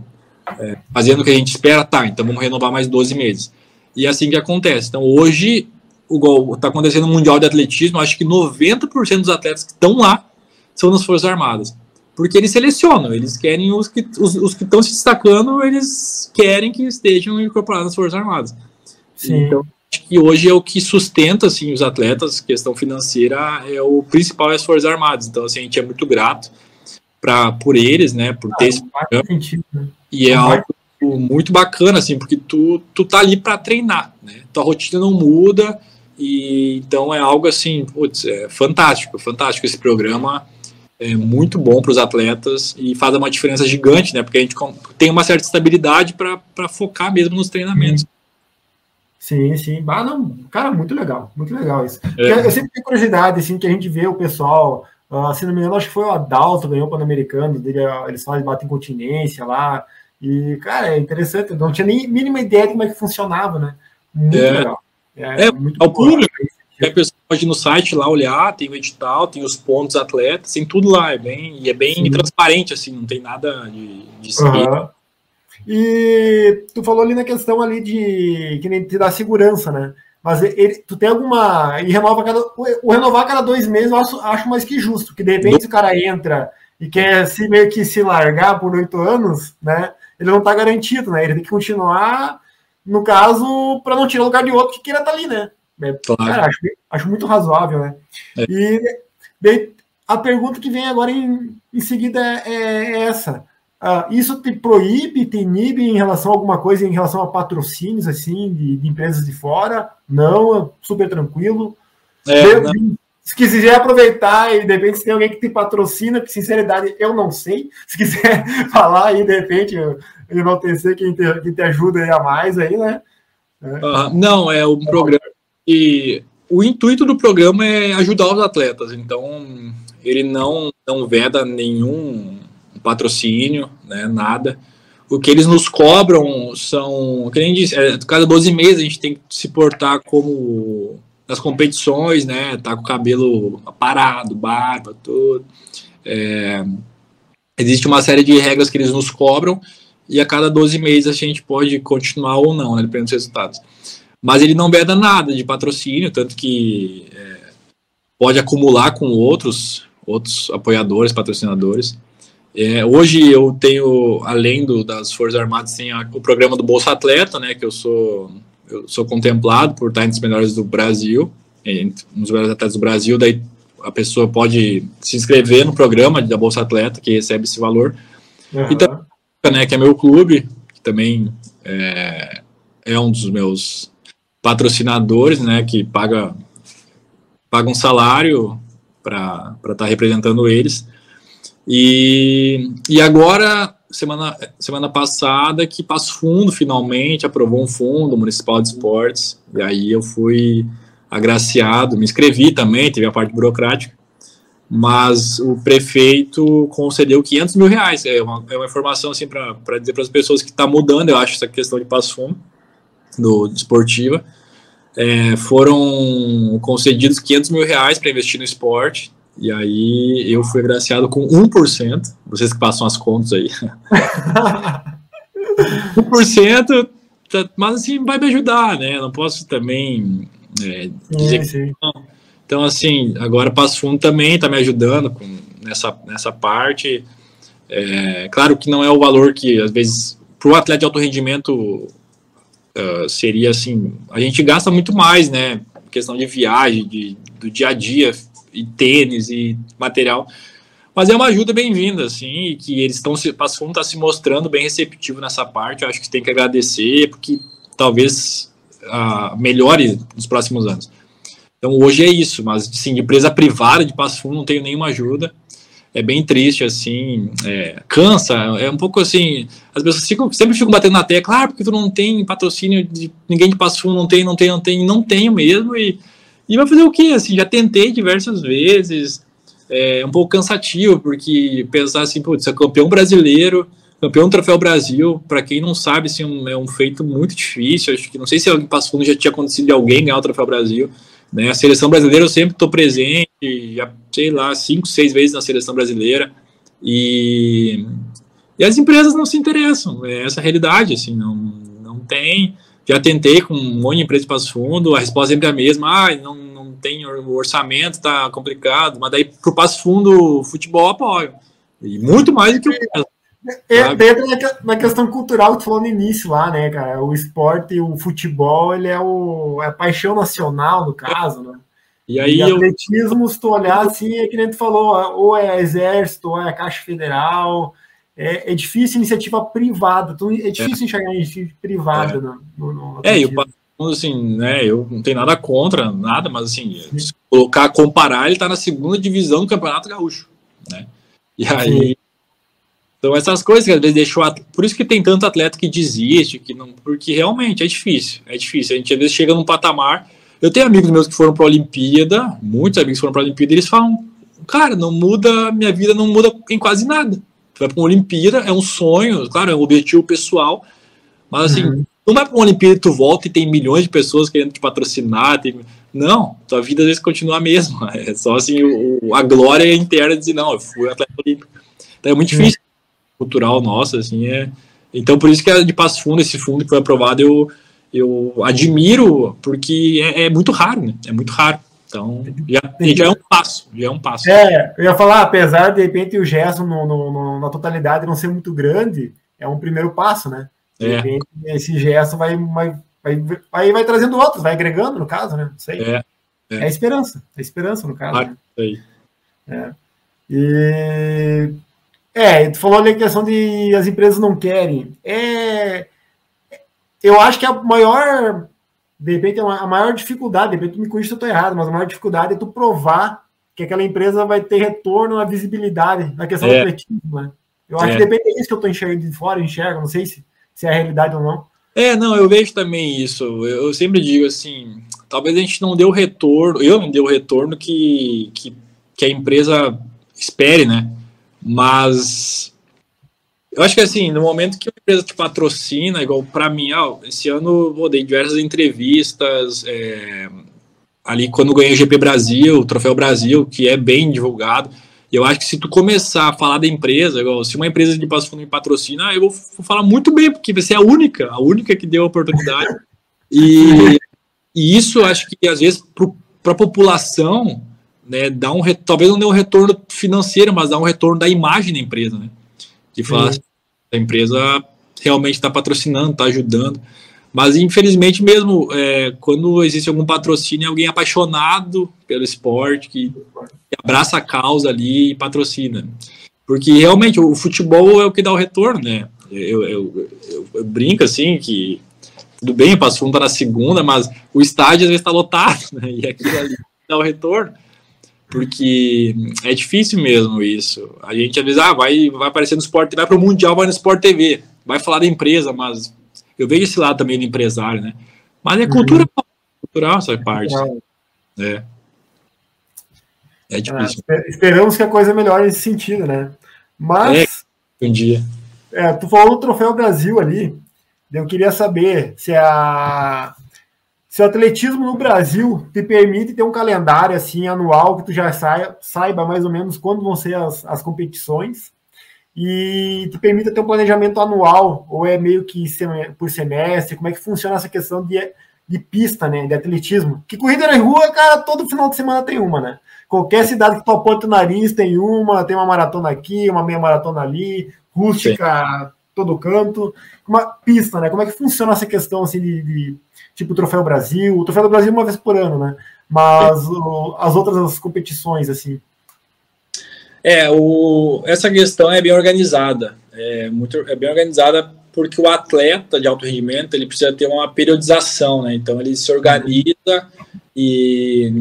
é, fazendo o que a gente espera, tá, então vamos renovar mais 12 meses. E é assim que acontece. Então, hoje, está acontecendo no Mundial de Atletismo, acho que 90% dos atletas que estão lá são nas Forças Armadas. Porque eles selecionam, eles querem os que os, os que estão se destacando, eles querem que estejam incorporados nas Forças Armadas. Sim. Então, acho que hoje é o que sustenta assim, os atletas, questão financeira é o principal é as Forças Armadas. Então, assim, a gente é muito grato pra, por eles, né, por ter ah, esse programa. Sentido, né? E é algo muito bacana, assim, porque tu, tu tá ali para treinar, né? Tua rotina não muda, e então é algo assim, putz, é fantástico, fantástico esse programa. É muito bom para os atletas e faz uma diferença gigante, né? Porque a gente tem uma certa estabilidade para focar mesmo nos treinamentos. Sim, sim. Ah, não, cara, muito legal, muito legal isso. É. Eu sempre tenho curiosidade, assim, que a gente vê o pessoal, uh, se não me engano, acho que foi o Adalto, ganhou o Pan-Americano, eles fazem batem continência lá, e, cara, é interessante, não tinha nem mínima ideia de como é que funcionava, né? Muito é. legal. É, é muito ao público. A pessoa pode ir no site lá olhar, tem o edital, tem os pontos atletas, tem tudo lá, é bem, e é bem Sim. transparente, assim, não tem nada de, de uhum. E tu falou ali na questão ali de que nem te dá segurança, né? Mas ele, tu tem alguma. E renova cada. O renovar cada dois meses eu acho, acho mais que justo, que de repente o cara entra e quer se meio que se largar por oito anos, né? ele não está garantido, né? Ele tem que continuar, no caso, para não tirar o lugar de outro que queira estar tá ali, né? É, claro. Cara, acho, acho, muito razoável, né? É. E a pergunta que vem agora em, em seguida é, é essa. Uh, isso te proíbe, te inibe em relação a alguma coisa, em relação a patrocínios, assim, de, de empresas de fora? Não, é super tranquilo. É, não se quiser aproveitar e de repente se tem alguém que te patrocina, que sinceridade eu não sei. Se quiser falar aí, de repente, enaltecer quem te, quem te ajuda aí a mais aí, né? Uh, não, é um programa e o intuito do programa é ajudar os atletas, então ele não, não veda nenhum patrocínio, né, nada. o que eles nos cobram são, que disse, é, cada 12 meses a gente tem que se portar como nas competições, né? Tá com o cabelo parado, barba, tudo. É, existe uma série de regras que eles nos cobram e a cada 12 meses a gente pode continuar ou não, né, dependendo dos resultados. Mas ele não veda nada de patrocínio, tanto que é, pode acumular com outros, outros apoiadores, patrocinadores. É, hoje eu tenho, além do, das Forças Armadas, tem a, o programa do Bolsa Atleta, né, que eu sou, eu sou contemplado por estar entre os melhores do Brasil, entre os melhores atletas do Brasil, daí a pessoa pode se inscrever no programa da Bolsa Atleta, que recebe esse valor. Uhum. E também, né, que é meu clube, que também é, é um dos meus patrocinadores, né, que paga, paga um salário para estar tá representando eles. E, e agora, semana, semana passada, que Passo Fundo finalmente aprovou um fundo municipal de esportes, e aí eu fui agraciado, me inscrevi também, teve a parte burocrática, mas o prefeito concedeu 500 mil reais, é uma, é uma informação assim para dizer para as pessoas que está mudando, eu acho, essa questão de Passo Fundo, do esportiva, é, foram concedidos 500 mil reais para investir no esporte, e aí eu fui agraciado com 1%, vocês que passam as contas aí. 1%, tá, mas assim, vai me ajudar, né? Não posso também é, dizer sim, sim. que não. Então, assim, agora Passo Fundo também está me ajudando com, nessa, nessa parte. É, claro que não é o valor que, às vezes, para o atleta de alto rendimento uh, seria assim, a gente gasta muito mais, né? Questão de viagem, de, do dia a dia, e tênis e material. Mas é uma ajuda bem-vinda, assim, que eles estão se, Passo Fundo está se mostrando bem receptivo nessa parte. Eu acho que tem que agradecer, porque talvez uh, melhore nos próximos anos. Então hoje é isso, mas sim, empresa privada de Passo Fundo não tenho nenhuma ajuda. É bem triste, assim, é, cansa, é um pouco assim, as pessoas ficam, sempre ficam batendo na tecla, ah, porque tu não tem patrocínio de ninguém de Passo não tem, não tem, não tem, não tenho mesmo, e e vai fazer o quê? Assim, já tentei diversas vezes, é um pouco cansativo, porque pensar assim, putz, é campeão brasileiro, campeão do Troféu Brasil, para quem não sabe, assim, é um feito muito difícil, acho que não sei se alguém passou, já tinha acontecido de alguém ganhar o Troféu Brasil, né, a seleção brasileira eu sempre estou presente, já, sei lá, cinco, seis vezes na seleção brasileira, e, e as empresas não se interessam, é essa a realidade, assim, não, não tem, já tentei com um monte de empresa passo fundo, a resposta sempre é a mesma, ah, não, não tem o orçamento, tá complicado, mas daí pro passo fundo, futebol apoio. E muito mais do que o é, dentro da questão cultural que tu falou no início lá, né, cara? O esporte, o futebol, ele é, o, é a paixão nacional, no caso, né? E aí e atletismo, eu... se tu olhar assim, é que nem tu falou, ou é exército, ou é Caixa Federal, é, é difícil iniciativa privada, então é difícil é. enxergar iniciativa privada é. no, no, no É, e o assim, né, eu não tenho nada contra, nada, mas assim, se colocar, comparar, ele tá na segunda divisão do Campeonato Gaúcho, né? E aí, Sim. Então essas coisas que às vezes deixou, por isso que tem tanto atleta que desiste, que não, porque realmente é difícil, é difícil, a gente às vezes chega num patamar, eu tenho amigos meus que foram para a Olimpíada, muitos amigos foram para a Olimpíada, e eles falam, cara, não muda, minha vida não muda em quase nada, vai para uma Olimpíada, é um sonho, claro, é um objetivo pessoal, mas assim, uhum. não vai para uma Olimpíada e tu volta e tem milhões de pessoas querendo te patrocinar, tem... não, tua vida às vezes continua a mesma, é só assim, o, a glória interna de dizer, não, eu fui atleta olímpico. Então é muito difícil. Cultural nossa, assim, é... Então por isso que é de Passo Fundo, esse fundo que foi aprovado, eu, eu admiro, porque é, é muito raro, né, é muito raro. Então, já, já, é um passo, já é um passo. É, eu ia falar, apesar de, de repente o gesto no, no, na totalidade não ser muito grande, é um primeiro passo, né? De é. repente, esse gesto vai, vai, vai, vai, vai trazendo outros, vai agregando, no caso, né? Não sei. É, é. é a esperança, é a esperança, no caso. Ah, né? Aí. É. E, é, tu falou ali a questão de as empresas não querem. É, eu acho que a maior de repente a maior dificuldade, de repente me corrija se eu estou errado, mas a maior dificuldade é tu provar que aquela empresa vai ter retorno na visibilidade, na questão é. do atletismo, né? Eu acho é. que depende disso que eu estou enxergando de fora, eu enxergo, não sei se, se é a realidade ou não. É, não, eu vejo também isso. Eu, eu sempre digo assim, talvez a gente não dê o retorno, eu não dei o retorno que, que, que a empresa espere, né? Mas Eu acho que assim, no momento que a empresa te patrocina, igual para mim, ó, esse ano eu dei diversas entrevistas, é, ali quando ganhei o GP Brasil, o Troféu Brasil, que é bem divulgado. Eu acho que se tu começar a falar da empresa, igual, se uma empresa de Passo Fundo me patrocina, eu vou, falar muito bem, porque você é a única, a única que deu a oportunidade. E, e isso acho que às vezes para a população, né, dá um talvez não dê um retorno financeiro, mas dá um retorno da imagem da empresa, né? De falar assim, a empresa realmente está patrocinando, está ajudando. Mas infelizmente mesmo é, quando existe algum patrocínio, alguém apaixonado pelo esporte que, que abraça a causa ali e patrocina, porque realmente o futebol é o que dá o retorno, né? Eu, eu, eu, eu brinco assim que tudo bem, o Passo Fundo tá na segunda, mas o estádio às vezes está lotado, né? E aquilo ali dá o retorno porque é difícil mesmo isso. A gente às vezes ah, vai, vai aparecer no Sport, vai para o Mundial, vai no Sport TV, vai falar da empresa, mas eu vejo esse lado também do empresário, né? Mas é cultural, uhum. cultural essa parte. É. É difícil. Ah, esperamos que a coisa melhore nesse sentido, né? Mas. É, um dia. É, tu falou do Troféu Brasil ali. Eu queria saber se a se o atletismo no Brasil te permite ter um calendário assim anual que tu já saiba, saiba mais ou menos quando vão ser as, as competições e te permita ter um planejamento anual ou é meio que por semestre, como é que funciona essa questão de, de pista, né, de atletismo? Que corrida na rua, cara, todo final de semana tem uma, né? Qualquer cidade que tu aponta o nariz tem uma, tem uma maratona aqui, uma meia maratona ali, rústica, Sim. todo canto, uma pista, né? Como é que funciona essa questão assim de, de tipo o Troféu Brasil, o Troféu do Brasil uma vez por ano, né? Mas o, as outras competições, assim. É, o, essa questão é bem organizada. É, muito, é bem organizada porque o atleta de alto rendimento ele precisa ter uma periodização, né? Então ele se organiza e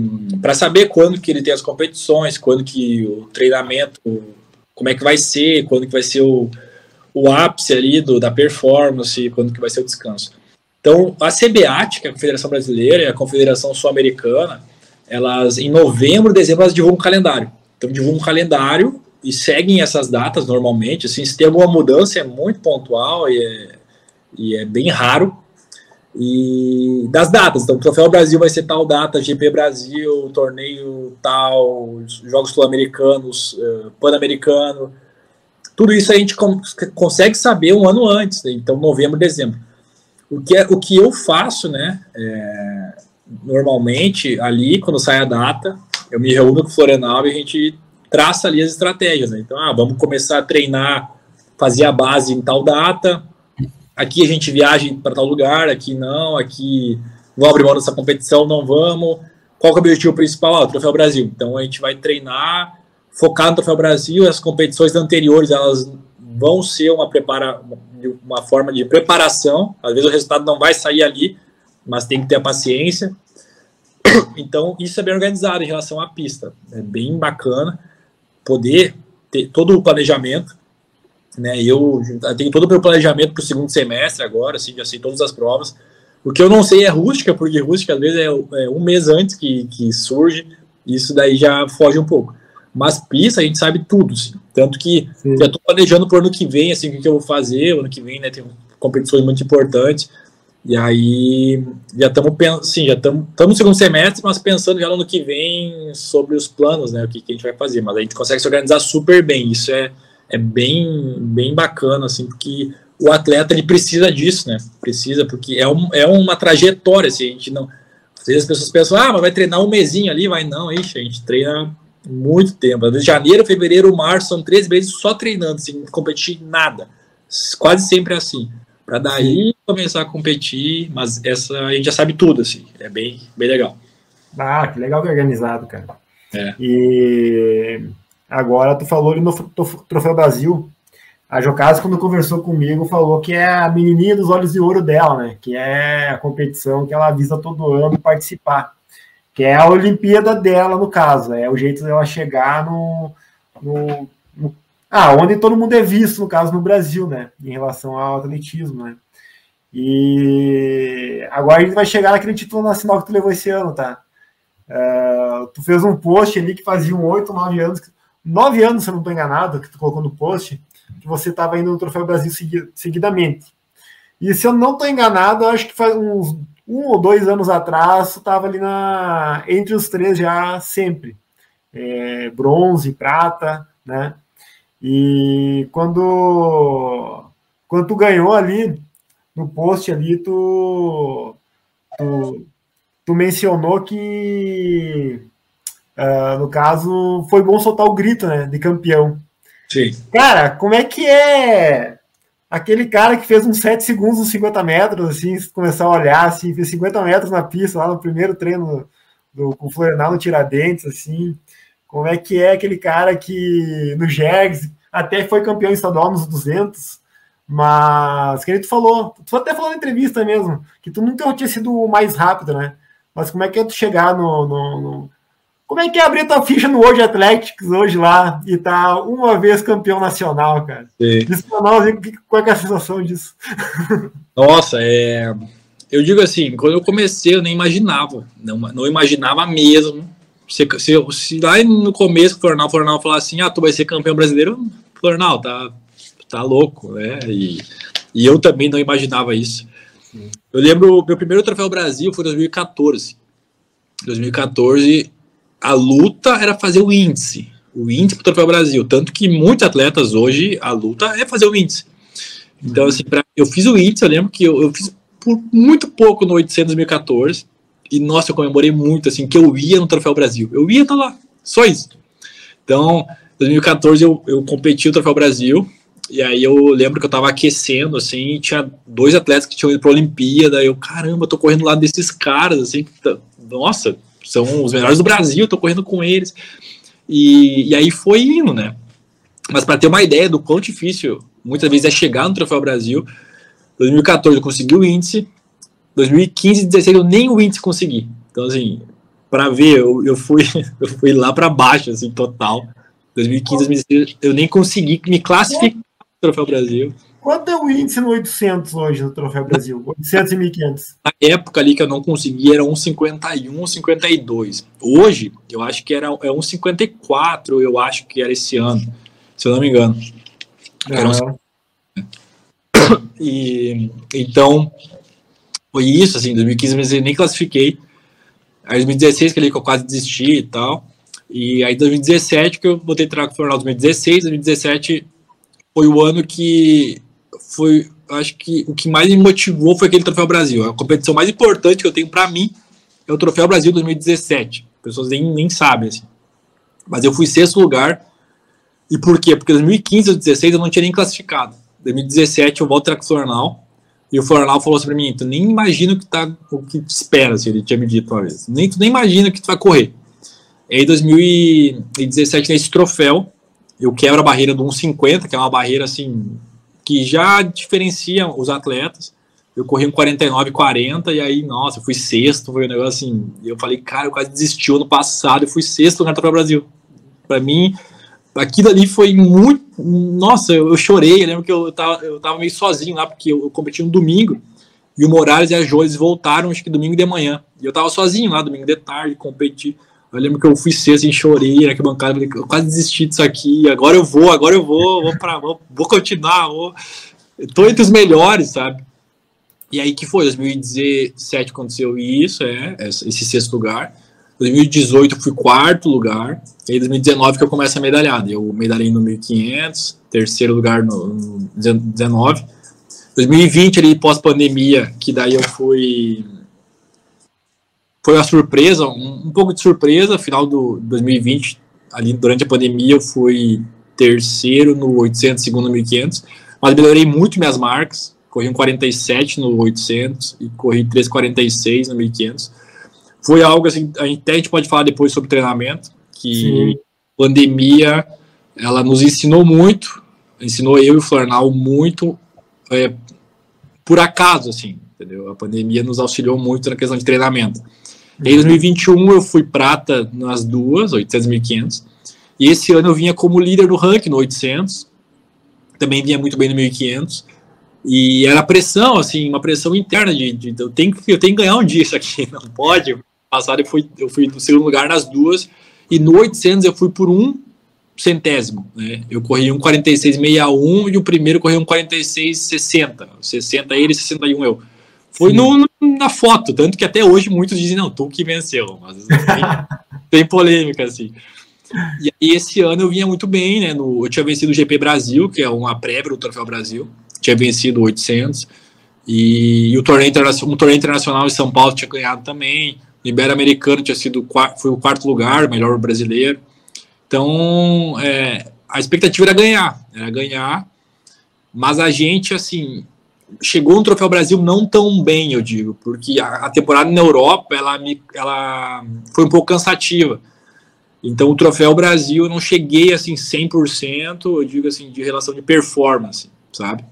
para saber quando que ele tem as competições, quando que o treinamento, como é que vai ser, quando que vai ser o, o ápice ali do, da performance, quando que vai ser o descanso. Então, a CBAT, que é a Confederação Brasileira, e a Confederação Sul-Americana, elas, em novembro, dezembro, elas divulgam um calendário. Então, divulgam um calendário e seguem essas datas normalmente. Assim, se tem alguma mudança, é muito pontual e é, e é bem raro. E das datas, então, o Troféu Brasil vai ser tal data, GP Brasil, torneio tal, Jogos Sul-Americanos, uh, Pan-Americano. Tudo isso a gente consegue saber um ano antes, né? então novembro, dezembro. O que, é, o que eu faço, né? É, normalmente, ali, quando sai a data, eu me reúno com o Florenal e a gente traça ali as estratégias, né? Então, ah, vamos começar a treinar, fazer a base em tal data. Aqui a gente viaja para tal lugar, aqui não, aqui vamos abrir mão dessa competição, não vamos. Qual é o objetivo principal? Ah, o Troféu Brasil. Então a gente vai treinar, focar no Troféu Brasil, as competições anteriores, elas vão ser uma prepara uma forma de preparação. Às vezes o resultado não vai sair ali, mas tem que ter a paciência. Então, isso é bem organizado em relação à pista. É bem bacana poder ter todo o planejamento. Né? Eu tenho todo o meu planejamento para o segundo semestre agora, assim, já sei todas as provas. O que eu não sei é rústica, porque rústica às vezes é, é um mês antes que, que surge, isso daí já foge um pouco. Mas pista a gente sabe tudo, assim. Tanto que Sim. já estou planejando para o ano que vem, assim, o que, que eu vou fazer. O ano que vem, né, tem competições muito importantes. E aí já estamos sim, já estamos no segundo semestre, mas pensando já no ano que vem sobre os planos, né? O que, que, a gente vai fazer. Mas a gente consegue se organizar super bem. Isso é, é bem, bem bacana, assim, porque o atleta ele precisa disso, né? Precisa, porque é, um, é uma trajetória, assim, a gente não. Às vezes as pessoas pensam, ah, mas vai treinar um mesinho ali, vai não, ixi, a gente treina muito tempo. De janeiro, fevereiro, março, são três meses só treinando, sem competir nada. Quase sempre é assim. Para daí começar a competir, mas essa a gente já sabe tudo, assim. É bem, bem legal. Ah, que legal que é organizado, cara. É. E agora tu falou ali no Troféu Brasil. A Jocasa, quando conversou comigo, falou que é a menininha dos olhos de ouro dela, né? Que é a competição que ela avisa todo ano participar que é a Olimpíada dela, no caso. É o jeito dela chegar no, no, no, Ah, onde todo mundo é visto, no caso, no Brasil, né? Em relação ao atletismo, né? E agora a gente vai chegar naquele título nacional que tu levou esse ano, tá? Uh, tu fez um post ali que fazia oito, nove anos, nove anos, se eu não estou enganado, que tu colocou no post, que você estava indo no Troféu Brasil seguidamente. E se eu não estou enganado, acho que faz uns um ou dois anos atrás, estava ali na, entre os três já sempre. É, bronze, prata, né? E quando, quando tu ganhou ali, no post ali, tu, tu, tu mencionou que, uh, no caso, foi bom soltar o grito, né, de campeão. Sim. Cara, como é que é aquele cara que fez uns 7 segundos nos 50 metros, assim, começar a olhar, assim, fez 50 metros na pista lá no primeiro treino do, com o Florianal no Tiradentes, assim, como é que é aquele cara que no Jergs até foi campeão estadual nos 200, mas que ele tu falou, tu até falou na entrevista mesmo, que tu nunca tinha sido o mais rápido, né? Mas como é que é tu chegar no, no, no como é que é abrir tua ficha no World Athletics hoje lá e tá uma vez campeão nacional, cara? Sim. Diz pra nós qual é a sensação disso. Nossa, é. Eu digo assim, quando eu comecei, eu nem imaginava. Não, não imaginava mesmo. Se, se, se lá no começo o Flornal, Flornal falar assim, ah, tu vai ser campeão brasileiro, Flornal, tá, tá louco, né? E, e eu também não imaginava isso. Sim. Eu lembro, meu primeiro troféu Brasil foi em 2014. 2014, a luta era fazer o índice, o índice para o Troféu Brasil. Tanto que muitos atletas hoje, a luta é fazer o índice. Então, assim, pra, eu fiz o índice, eu lembro que eu, eu, fiz por muito pouco no 800 2014. E, nossa, eu comemorei muito, assim, que eu ia no Troféu Brasil. Eu ia estar lá, só isso. Então, 2014 eu, eu competi o Troféu Brasil. E aí eu lembro que eu tava aquecendo, assim, tinha dois atletas que tinham ido pra Olimpíada. Eu, caramba, tô correndo lá desses caras, assim, tá, nossa, são os melhores do Brasil, tô correndo com eles. E, e aí foi indo, né? Mas para ter uma ideia do quão difícil muitas vezes é chegar no Troféu Brasil, 2014 eu consegui o índice, 2015 e 2016 eu nem o índice consegui. Então, assim, para ver, eu, eu, fui, eu fui lá para baixo, assim, total. 2015, 2016 eu nem consegui me classificar no Troféu Brasil. Quanto é o índice no 800 hoje no Troféu Brasil? 800 e 1500? Na época ali que eu não consegui era 1,51, 1,52. Hoje, eu acho que era é 1,54, eu acho que era esse ano, se eu não me engano. Uhum. E, então, foi isso, assim, 2015 eu nem classifiquei. Aí 2016, que ali que eu quase desisti e tal. E aí 2017 que eu botei trago o 2016, 2017 foi o ano que foi, acho que o que mais me motivou foi aquele Troféu Brasil. A competição mais importante que eu tenho para mim é o Troféu Brasil 2017. As pessoas nem, nem sabem, assim. Mas eu fui sexto lugar. E por quê? Porque 2015 e 2016 eu não tinha nem classificado. 2017 eu volto para o Flornal. E o Flornal falou assim pra mim: tu nem imagina o que, tá, o que te espera, assim, ele tinha me dito uma vez. Nem, tu nem imagina que tu vai correr. E aí, 2017, nesse troféu, eu quebro a barreira do 1,50, que é uma barreira assim que já diferenciam os atletas. Eu corri um 49 40 e aí, nossa, eu fui sexto, foi um negócio assim. Eu falei, cara, eu quase desisti ano passado, eu fui sexto no Troféu Brasil. Para mim, aquilo ali foi muito. Nossa, eu, eu, chorei. Eu lembro que eu tava, eu tava meio sozinho lá, porque eu, eu competi no domingo e o Morales e a Joyce voltaram, acho que domingo de manhã. E eu tava sozinho lá, domingo de tarde, competi. Eu lembro que eu fui sexto e chorei na bancada, eu quase desisti disso aqui, agora eu vou, agora eu vou, vou para vou, vou, continuar, vou. tô entre os melhores, sabe? E aí que foi, 2017 aconteceu isso, é, esse sexto lugar. 2018 eu fui quarto lugar, e aí 2019 que eu começo a medalhada. Eu medalhei no 1500, terceiro lugar no, no 19. 2020 ali pós pandemia, que daí eu fui foi uma surpresa, um, um, pouco de surpresa, final do 2020, ali durante a pandemia eu fui terceiro no 800, segundo no 1500, mas melhorei muito minhas marcas, corri um 47 no 800 e corri 346 no 1500. Foi algo assim, a gente, até a gente pode falar depois sobre treinamento, que Sim. pandemia, ela nos ensinou muito, ensinou eu e o Flornal muito, é, por acaso, assim, entendeu? A pandemia nos auxiliou muito na questão de treinamento. Em 2021 eu fui prata nas duas, 800 e 1500. E esse ano eu vinha como líder do ranking no 800. Também vinha muito bem no 1500. E era pressão, assim, uma pressão interna de, de eu, tenho, eu tenho que ganhar um dia isso aqui, não pode. Passado eu fui, eu fui no segundo lugar nas duas. E no 800 eu fui por um centésimo, né? Eu corri um 46,61 e o primeiro correu um 46,60. 60 ele, 61 eu. Foi no, na foto, tanto que até hoje muitos dizem, não, tu que venceu. Mas tem, tem polêmica, assim. E aí, esse ano eu vinha muito bem, né? No, eu tinha vencido o GP Brasil, que é uma prévia do Troféu Brasil. Tinha vencido 800. E, e o torneio internacional, um torneio internacional em São Paulo tinha ganhado também. O Ibero-Americano tinha sido foi o quarto lugar, melhor brasileiro. Então, é, a expectativa era ganhar, era ganhar. Mas a gente, assim, chegou no Troféu Brasil não tão bem, eu digo, porque a, a, temporada na Europa ela, me, ela foi um pouco cansativa. Então, o Troféu Brasil eu não cheguei assim 100%, eu digo assim, de relação de performance, sabe?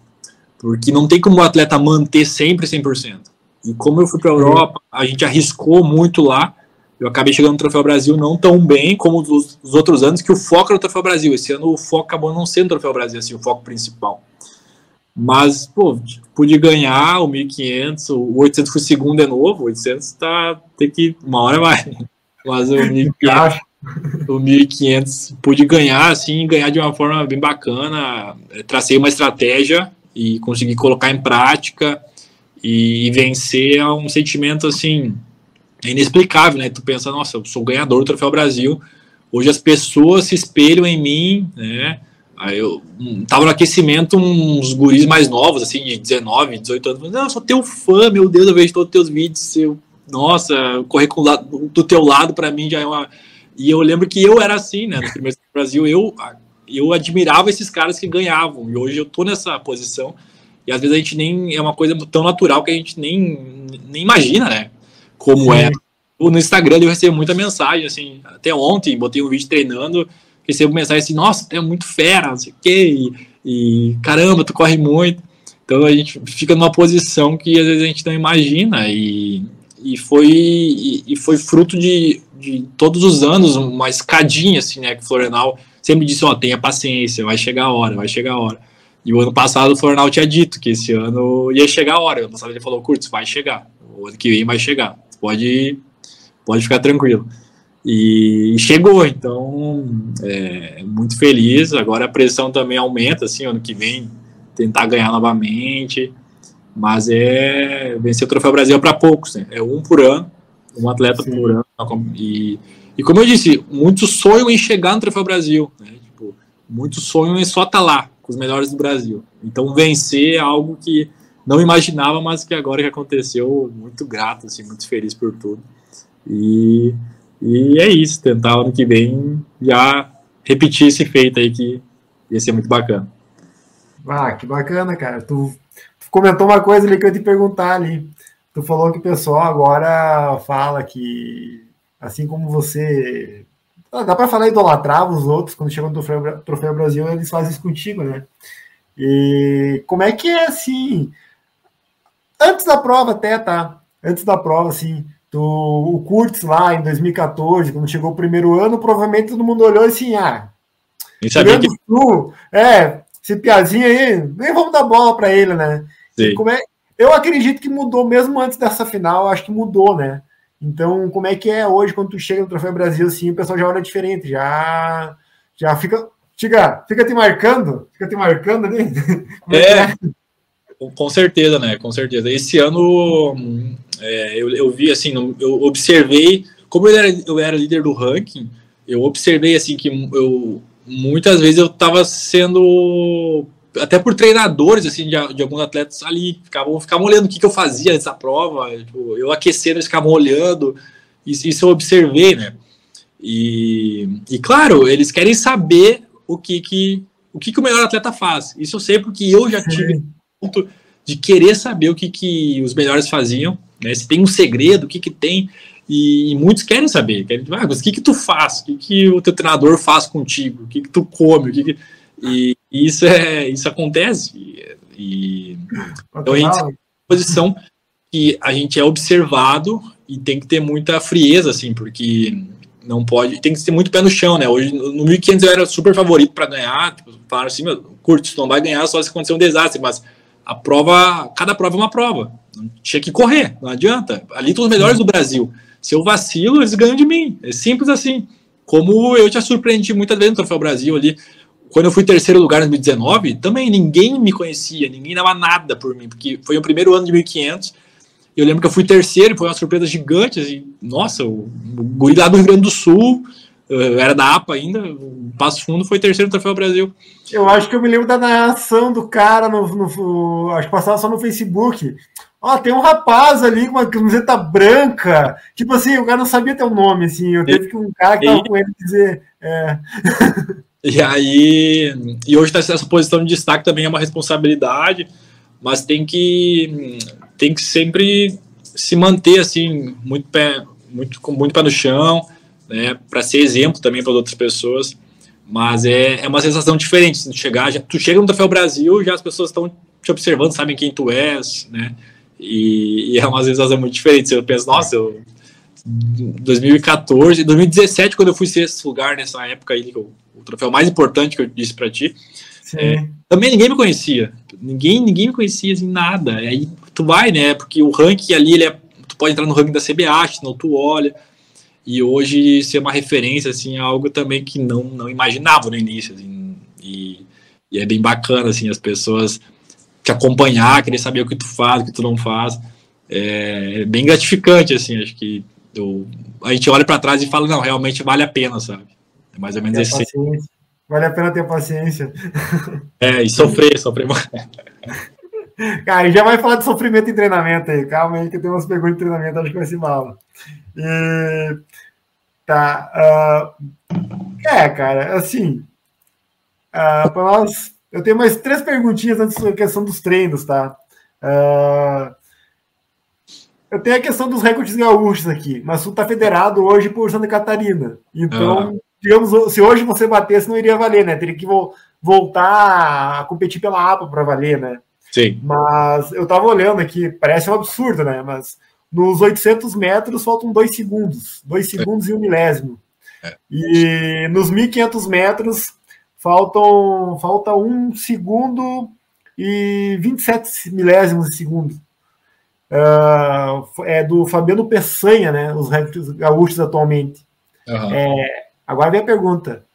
Porque não tem como o atleta manter sempre 100%. E como eu fui para a Europa, a gente arriscou muito lá. Eu acabei chegando no Troféu Brasil não tão bem como os, os outros anos, que o foco era o Troféu Brasil. Esse ano o foco acabou não sendo o Troféu Brasil, assim, o foco principal. Mas, pô, pude ganhar o 1.500, o 800 foi segundo de novo, o 800 tá, tem que, uma hora vai. Mas o 1.500, o 1.500 pude ganhar, assim, ganhar de uma forma bem bacana, tracei uma estratégia e consegui colocar em prática e, e vencer é um sentimento, assim, inexplicável, né? Tu pensa, nossa, eu sou ganhador do Troféu Brasil, hoje as pessoas se espelham em mim, né? Aí eu hum, tava no aquecimento uns guris mais novos, assim, de 19, 18 anos, não, eu sou teu fã, meu Deus, eu vejo todos os teus vídeos, eu, nossa, correr com, do teu lado para mim já é uma. E eu lembro que eu era assim, né, no primeiro Brasil, eu, eu admirava esses caras que ganhavam, e hoje eu tô nessa posição, e às vezes a gente nem. É uma coisa tão natural que a gente nem, nem imagina, né, como Sim. é. No Instagram eu recebo muita mensagem, assim, até ontem botei um vídeo treinando recebo mensagem assim, nossa, tu é muito fera, não sei o quê, e, e caramba, tu corre muito. Então a gente fica numa posição que às vezes a gente não imagina e, e foi e, e, foi fruto de, de todos os anos uma escadinha assim, né, que Florenal sempre disse, ó, oh, tenha paciência, vai chegar a hora, vai chegar a hora. E o ano passado o Florenal tinha dito que esse ano ia chegar a hora. O ano passado ele falou, Curtis, vai chegar. O ano que vem vai chegar. Pode, pode ficar tranquilo. E chegou, então é, muito feliz. Agora a pressão também aumenta, assim, ano que vem tentar ganhar novamente. Mas é vencer o Troféu Brasil é para poucos, né? é um por ano, um atleta Sim. por ano. E, e como eu disse, muitos sonham em chegar no Troféu Brasil, né? tipo, muitos sonham em só estar tá lá com os melhores do Brasil. Então vencer é algo que não imaginava, mas que agora que aconteceu, muito grato, assim, muito feliz por tudo. E e é isso, tentar ano que vem já repetir esse feito aí que ia ser muito bacana. Ah, que bacana, cara. Tu, tu comentou uma coisa ali que eu ia te perguntar ali. Tu falou que o pessoal agora fala que, assim como você. Dá para falar idolatrava os outros quando chegam no troféu, troféu Brasil, eles fazem isso contigo, né? E como é que é assim? Antes da prova, até, tá? Antes da prova, assim, do o Kurtz lá em 2014, quando chegou o primeiro ano, provavelmente todo mundo olhou assim, ah, sabia que... Sul, é, esse piazinho aí, nem vamos dar bola para ele, né? Como é, eu acredito que mudou mesmo antes dessa final, acho que mudou, né? Então, como é que é hoje quando tu chega no Troféu Brasil assim, o pessoal já olha diferente, já já fica, fica, fica te marcando, fica te marcando ali. É, com certeza, né? Com certeza. Esse ano é, eu, eu vi assim, eu observei, como eu era, eu era líder do ranking, eu observei assim que eu muitas vezes eu estava sendo até por treinadores assim de, de, alguns atletas ali ficavam, ficavam olhando o que, que eu fazia nessa prova tipo, eu aquecendo eles ficavam olhando isso, isso eu observei né e, e claro eles querem saber o que que o que, que o melhor atleta faz isso eu sei porque eu já tive ponto de querer saber o que, que os melhores faziam né? Se tem um segredo, o que, que tem. E, e muitos querem saber. Querem, ah, mas o que, que tu faz? O que, que o teu treinador faz contigo? O que, que tu come? O que, que... E, e isso, é, isso acontece. E, e então a gente tem uma posição que a gente é observado e tem que ter muita frieza, assim, porque não pode, tem que ter muito pé no chão, né? Hoje, no 1500 eu era super favorito para ganhar, tipo, falaram assim, meu, curto, não vai ganhar só se acontecer um desastre, mas a prova, cada prova é uma prova. Tinha que correr, não adianta. Ali estão os melhores do Brasil. Se eu vacilo, eles ganham de mim. É simples assim. como eu já surpreendi muitas vezes no Troféu Brasil ali. Quando eu fui terceiro lugar em 2019, também ninguém me conhecia, ninguém dava nada por mim, porque foi o primeiro ano de 1500. Eu lembro que eu fui terceiro, foi uma surpresa gigante. Assim, nossa, o, o guri lá do Rio Grande do Sul, era da APA ainda, o Passo Fundo foi terceiro Troféu Brasil. Eu acho que eu me lembro da narração do cara, no, no acho que passava só no Facebook. Ó, tem um rapaz ali com uma camiseta branca. Tipo assim, o cara não sabia um nome, assim. Eu teve que um cara que tava com ele dizer. É. E aí. E hoje tá essa posição de destaque também é uma responsabilidade, mas tem que. Tem que sempre se manter assim, muito pé, muito, com muito pé no chão né, para ser exemplo também para outras pessoas. Mas é, é uma sensação diferente. Tu, chegar, já, tu chega no Troféu Brasil, já as pessoas estão te observando, sabem quem tu és, né? E, e é uma sensação muito diferente. Eu penso, nossa, eu, 2014, 2017, quando eu fui sexto lugar nessa época aí, o, o troféu mais importante que eu disse para ti, é, também ninguém me conhecia. Ninguém, ninguém me conhecia, assim, nada. Aí tu vai, né? Porque o ranking ali, ele é, tu pode entrar no ranking da CBA, não tu olha e hoje ser uma referência assim é algo também que não não imaginava no início assim, e, e, é bem bacana assim as pessoas te acompanhar querer saber o que tu faz o que tu não faz. É, é bem gratificante assim acho que eu, a gente olha para trás e fala não realmente vale a pena sabe? É mais ou menos esse vale a pena ter paciência. É e sofrer sofrer Cara, já vai falar de sofrimento em treinamento aí. Calma aí, que tem umas perguntas de treinamento, acho que vai se mal. E, tá. Uh, é, cara, assim. Uh, para nós, eu tenho mais três perguntinhas antes da questão dos treinos, tá? Uh, eu tenho a questão dos recordes gaúchos aqui, mas tu tá federado hoje por Santa Catarina. Então, digamos, se hoje você batesse, não iria valer, né? Teria que vo voltar a competir pela APA para valer, né? Sim. Mas eu tava olhando aqui, parece um absurdo, né? Mas nos 800 metros faltam dois segundos, dois é. segundos é. e um milésimo. É. E nos 1.500 metros faltam falta um segundo e 27 milésimos de segundo. Uh, é do Fabiano Peçanha, né? Os recordes gaúchos atualmente. Uhum. É, agora vem a pergunta: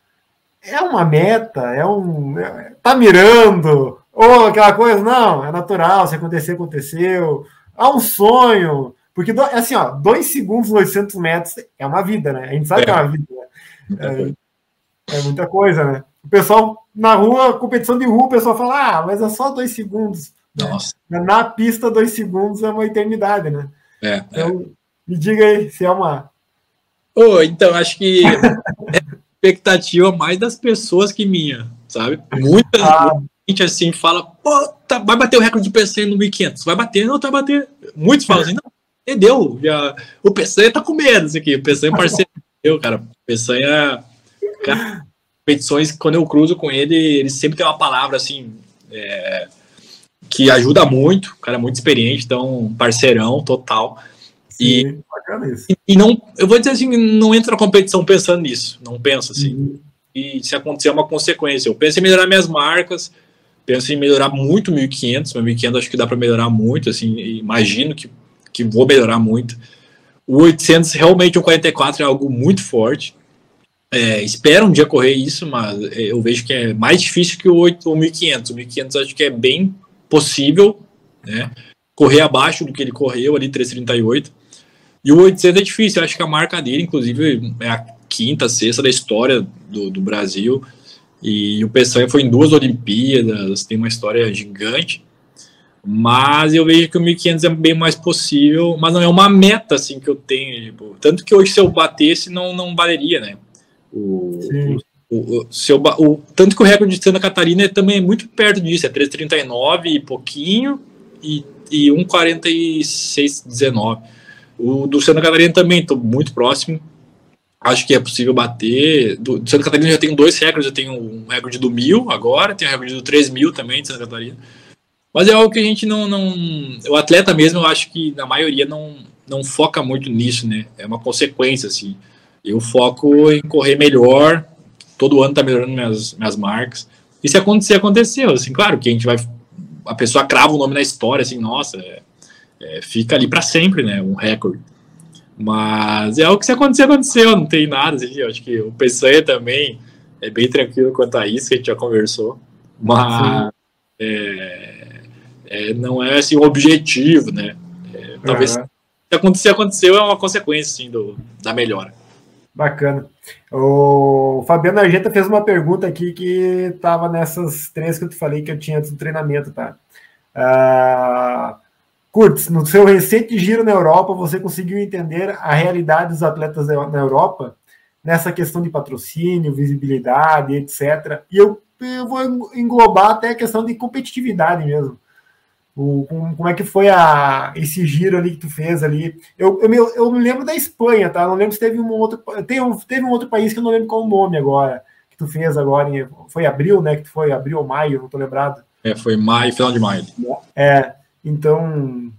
é uma meta? É um. É, tá mirando? Ou aquela coisa? Não, é natural. Se acontecer, aconteceu. Há um sonho. Porque, assim, ó, dois segundos, 800 metros é uma vida, né? A gente sabe é. que é uma vida. Né? É, é, muita coisa, né? O pessoal, na rua, competição de rua, o pessoal fala, ah, mas é só dois segundos. Nossa. Na pista, dois segundos é uma eternidade, né? É. é. Então, me diga aí se é uma. Oh, então, acho que é expectativa mais das pessoas que minha, sabe? Muita ah. Gente assim fala, pô, tá, vai bater o recorde de PC no 1500. Vai bater, não, tá bater. Muitos falam assim, não, entendeu? Já, o Peçanha tá com medo isso aqui. O Peçanha é parceiro meu, cara. O Peçanha. Cara, competições, quando eu cruzo com ele, ele sempre tem uma palavra assim. É, que ajuda muito, o cara é muito experiente, então parceirão total. Sim, e, e, não, eu vou dizer assim, não entra na competição pensando nisso, não penso assim. Uhum. E se acontecer é uma consequência, eu penso em melhorar minhas marcas, penso em melhorar muito 1500, mas 1500 acho que dá para melhorar muito, assim, imagino que que vou melhorar muito. O 800 realmente o 44 é algo muito forte. É, espero um dia correr isso, mas é, eu vejo que é mais difícil que o, 8, o 1500. O 1500 acho que é bem possível, né? Correr abaixo do que ele correu ali, 338. E o 800 é difícil, acho que a marca dele, inclusive, é a quinta, sexta da história do, do Brasil. E o Peçanha foi em duas Olimpíadas, tem uma história gigante. Mas eu vejo que o 1500 é bem mais possível, mas não é uma meta assim que eu tenho. Tipo, tanto que hoje se eu batesse não, não valeria, né? O, o, o, se eu, o, tanto que o recorde de Santa Catarina é, também é muito perto disso, é 3,39 e pouquinho e, e 1,46,19. O do Santa Catarina também estou muito próximo. Acho que é possível bater. Do, do Santa Catarina já tenho dois recordes, eu tenho um recorde do mil agora, tenho um recorde do 3 mil também de Santa Catarina. Mas é algo que a gente não, não. O atleta mesmo, eu acho que na maioria não, não foca muito nisso, né? É uma consequência, assim. Eu foco em correr melhor, todo ano tá melhorando minhas, minhas marcas. E se acontecer, aconteceu. Assim, claro que a gente vai. A pessoa crava o nome na história, assim, nossa, é, é, fica ali para sempre, né? Um recorde. Mas é o que se acontecer, aconteceu, não tem nada. Assim, eu acho que o Peçanha também é bem tranquilo quanto a isso, que a gente já conversou. Mas é, é, não é assim o objetivo, né? É, talvez uhum. se acontecer, aconteceu, é uma consequência assim, do, da melhora. Bacana. O Fabiano Argenta fez uma pergunta aqui que estava nessas três que eu te falei que eu tinha antes do treinamento, tá? Uh, Kurtz, no seu recente giro na Europa, você conseguiu entender a realidade dos atletas na Europa nessa questão de patrocínio, visibilidade, etc. E eu, eu vou englobar até a questão de competitividade mesmo. O, como é que foi a, esse giro ali que tu fez ali? Eu, eu, me, eu me lembro da Espanha, tá? Não lembro se teve um outro. Tem, teve um outro país que eu não lembro qual o nome agora, que tu fez agora. Em, foi abril, né? Que tu foi abril ou maio, não tô lembrado. É, foi maio, final de maio. É. Então,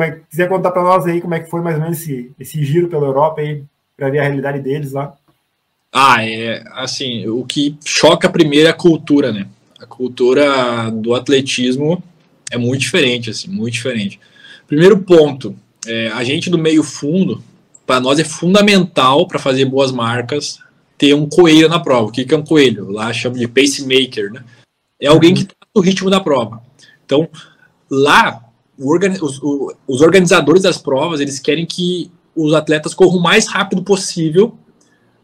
é, quiser contar para nós aí como é que foi mais ou menos esse, esse giro pela Europa aí, para ver a realidade deles lá. Ah, é assim, o que choca primeiro é a cultura, né? A cultura do atletismo é muito diferente, assim, muito diferente. Primeiro ponto, é, a gente do meio fundo, para nós é fundamental para fazer boas marcas ter um coelho na prova. O que, que é um coelho? Lá chama de pacemaker, né? É alguém que está no ritmo da prova. Então, lá, os, organizadores das provas, eles querem que os atletas corram o mais rápido possível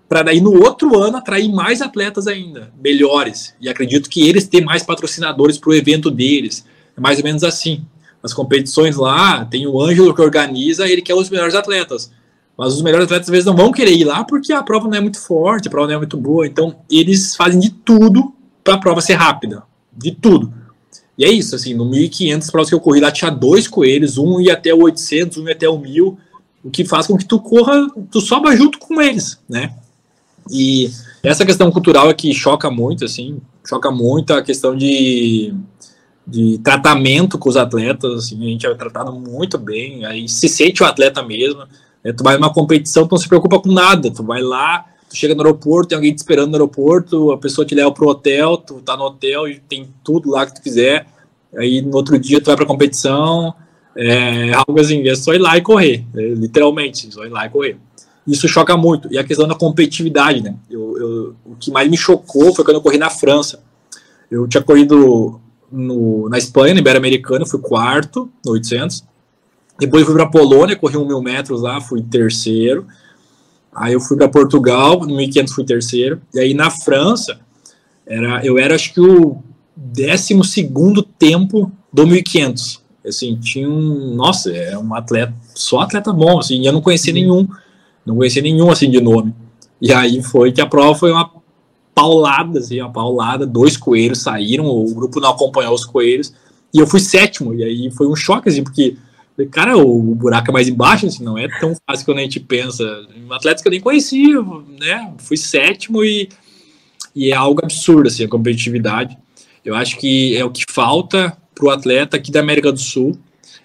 para daí no outro ano atrair mais atletas ainda, melhores. E acredito que eles têm mais patrocinadores para o evento deles. É mais ou menos assim. As competições lá, tem o Ângelo que organiza, ele quer os melhores atletas. Mas os melhores atletas às vezes não vão querer ir lá porque a prova não é muito forte, a prova não é muito boa. Então eles fazem de tudo para a prova ser rápida. De tudo. E é isso, assim, no 1500 provas que eu corri lá tinha dois coelhos, um ia até o 800, um ia até o 1000, o que faz com que tu corra, tu soba junto com eles, né? E essa questão cultural é que choca muito, assim, choca muito a questão de, de tratamento com os atletas, assim, a gente é tratado muito bem, aí se sente o atleta mesmo, né? tu vai numa competição, tu não se preocupa com nada, tu vai lá, tu chega no aeroporto, tem alguém te esperando no aeroporto, a pessoa te leva pro hotel, tu tá no hotel e tem tudo lá que tu quiser, aí no outro dia tu vai pra competição, é algo assim, é só ir lá e correr, é, literalmente, só ir lá e correr. Isso choca muito. E a questão da competitividade, né? Eu, eu, o que mais me chocou foi quando eu corri na França. Eu tinha corrido no, na Espanha, no Ibero-Americano, fui quarto, no 800. Depois fui para Polônia, corri um mil metros lá, fui terceiro. Aí eu fui para Portugal, no 1500 fui terceiro. E aí na França, era, eu era acho que o 12 segundo tempo do 1500. Assim, tinha um. Nossa, é um atleta, só atleta bom, assim, e eu não conhecia nenhum, não conhecia nenhum assim de nome. E aí foi que a prova foi uma paulada, assim, uma paulada, dois coelhos saíram, o grupo não acompanhou os coelhos, e eu fui sétimo, e aí foi um choque, assim, porque cara, o buraco é mais embaixo, assim, não é tão fácil quando a gente pensa. Um atleta que eu nem conhecia, né? Fui sétimo e, e é algo absurdo, assim, a competitividade. Eu acho que é o que falta para o atleta aqui da América do Sul.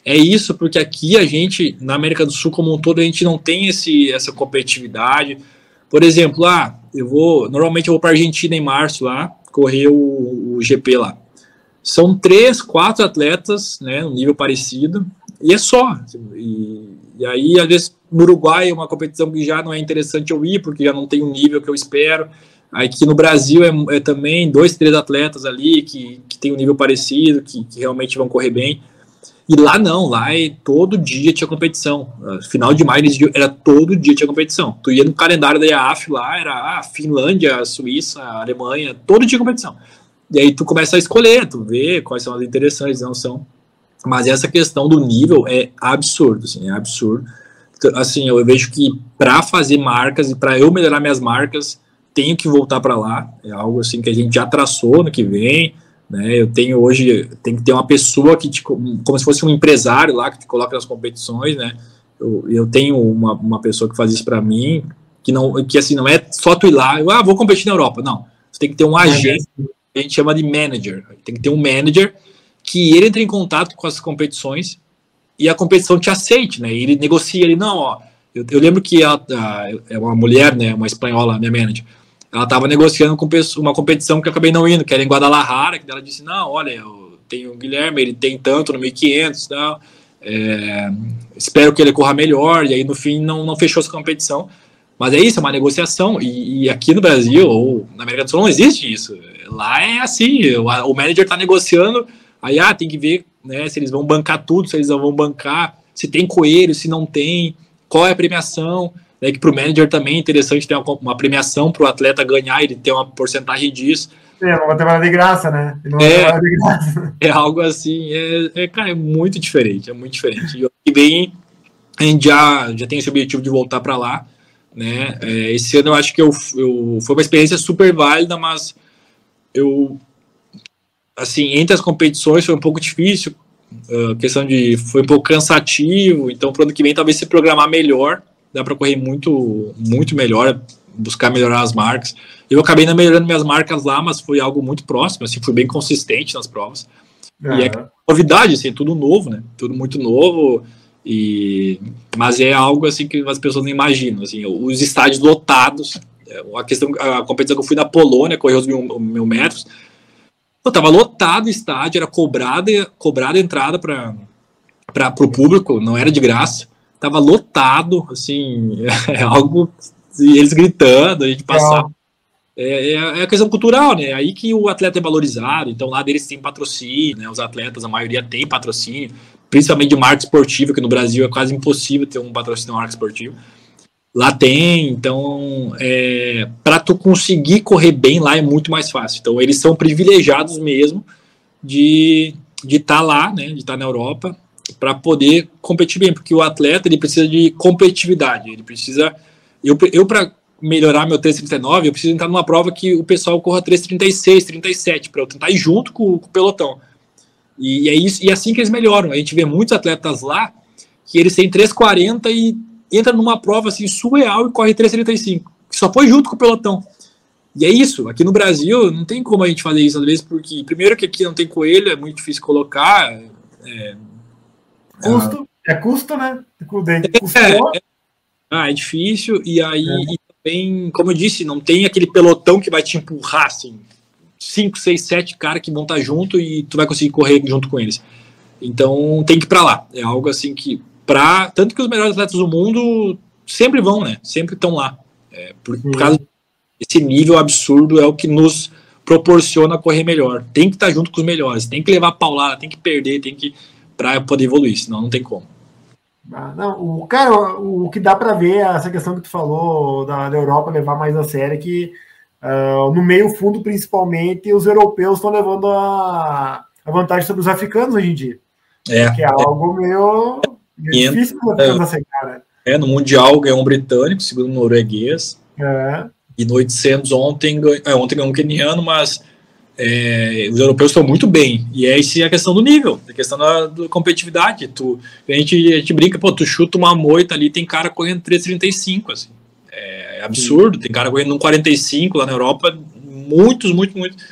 É isso, porque aqui a gente, na América do Sul como um todo, a gente não tem esse, essa competitividade. Por exemplo, ah, eu vou. Normalmente eu vou para Argentina em março lá, correr o, o GP lá. São três, quatro atletas, né, um nível parecido, e é só. E, e aí, às vezes, no Uruguai é uma competição que já não é interessante eu ir, porque já não tem o nível que eu espero. Aqui no Brasil é, é, também dois, três atletas ali que, que tem um nível parecido, que, que, realmente vão correr bem. E lá não, lá é, todo dia tinha competição. Final de maio era todo dia tinha competição. Tu ia no calendário da IAF lá, era ah, Finlândia, Suíça, Alemanha, todo dia competição. E aí tu começa a escolher, tu vê quais são as interessantes, não são. Mas essa questão do nível é absurdo, assim, é absurdo. Assim, eu vejo que para fazer marcas e para eu melhorar minhas marcas, tenho que voltar para lá. É algo assim que a gente já traçou no que vem. Né? Eu tenho hoje, tem que ter uma pessoa que te, como se fosse um empresário lá que te coloca nas competições, né? Eu, eu tenho uma, uma pessoa que faz isso para mim, que não, que assim não é só tu ir lá, eu, ah, vou competir na Europa. Não, você tem que ter um agente, a gente chama de manager. Tem que ter um manager que ele entre em contato com as competições e a competição te aceite, né? E ele negocia, ele não, ó. Eu, eu lembro que é uma mulher, né? Uma espanhola, minha manager. Ela estava negociando com uma competição que eu acabei não indo, que era em Guadalajara, que ela disse, não, olha, eu tenho o Guilherme, ele tem tanto no 1500 e tal. É, espero que ele corra melhor, e aí no fim não, não fechou essa competição. Mas é isso, é uma negociação. E, e, aqui no Brasil, ou na América do Sul, não existe isso. Lá é assim: o, o manager está negociando, aí ah, tem que ver né, se eles vão bancar tudo, se eles não vão bancar, se tem coelho, se não tem, qual é a premiação. Né, que para o manager também é interessante ter uma, uma premiação para o atleta ganhar, ele ter uma porcentagem disso. É, ter nada de graça, né? É, de graça. é algo assim, é, é, cara, é muito diferente, é muito diferente. E bem, a gente já, já tem esse objetivo de voltar para lá, né? É, esse ano eu acho que eu, eu, foi uma experiência super válida, mas eu, assim, entre as competições foi um pouco difícil, a questão de, foi um pouco cansativo, então pro ano que vem talvez se programar melhor, dá para correr muito, muito melhor, buscar melhorar as marcas. Eu acabei não melhorando minhas marcas lá, mas foi algo muito próximo, assim, fui bem consistente nas provas. E é novidade, assim, tudo novo, né? Tudo muito novo. E, mas é algo assim que as pessoas não imaginam. Assim, os estádios lotados. É, a questão, a competição que eu fui na Polônia, correu os mil, mil metros. Eu tava lotado o estádio, era cobrada, cobrada entrada para o público, não era de graça. Tava lotado, assim, é algo. eles gritando, a gente passava. É, é, a questão cultural, né? Aí que o atleta é valorizado. Então lá deles tem patrocínio, né? Os atletas, a maioria tem patrocínio principalmente de marca esportiva, que no Brasil é quase impossível ter um patrocínio de marca esportiva. Lá tem, então, é, para tu conseguir correr bem lá é muito mais fácil. Então, eles são privilegiados mesmo de de estar tá lá, né, de estar tá na Europa, para poder competir bem, porque o atleta ele precisa de competitividade, ele precisa. Eu, eu para melhorar meu 3,39, eu preciso entrar numa prova que o pessoal corra 3,36, 37, para eu tentar ir junto com, com o pelotão. E é isso, e é assim que eles melhoram. A gente vê muitos atletas lá que eles têm 3,40 e entra numa prova assim surreal e corre 3,35, que só foi junto com o pelotão. E é isso, aqui no Brasil não tem como a gente fazer isso às vezes, porque primeiro que aqui não tem coelho, é muito difícil colocar. É, custo, é, é custo, né? É, é, ah, é difícil, e aí é. e também, como eu disse, não tem aquele pelotão que vai te empurrar assim. 5, 6, 7 caras que vão estar junto e tu vai conseguir correr junto com eles. Então tem que ir para lá. É algo assim que para tanto que os melhores atletas do mundo sempre vão, né? Sempre estão lá. É, por, por causa desse nível absurdo é o que nos proporciona correr melhor. Tem que estar junto com os melhores, tem que levar paulada, tem que perder, tem que para poder evoluir, senão não tem como. Ah, não, o cara, o que dá para ver essa questão que tu falou da, da Europa levar mais a sério é que Uh, no meio fundo, principalmente, os europeus estão levando a, a, vantagem sobre os africanos hoje em dia. É, que é, é algo meio, meio difícil para é, né? É, no Mundial ganhou um britânico, segundo o norueguês. É. E no 800 ontem, é, ontem ganhou um keniano, mas é, os europeus estão muito bem. E é essa a questão do nível, a questão da, da, competitividade. Tu, a, gente, a gente brinca, pô, tu chuta uma moita ali, tem cara correndo 3,35, assim. É absurdo, tem cara correndo um 45 lá na Europa, muitos, muitos, muitos.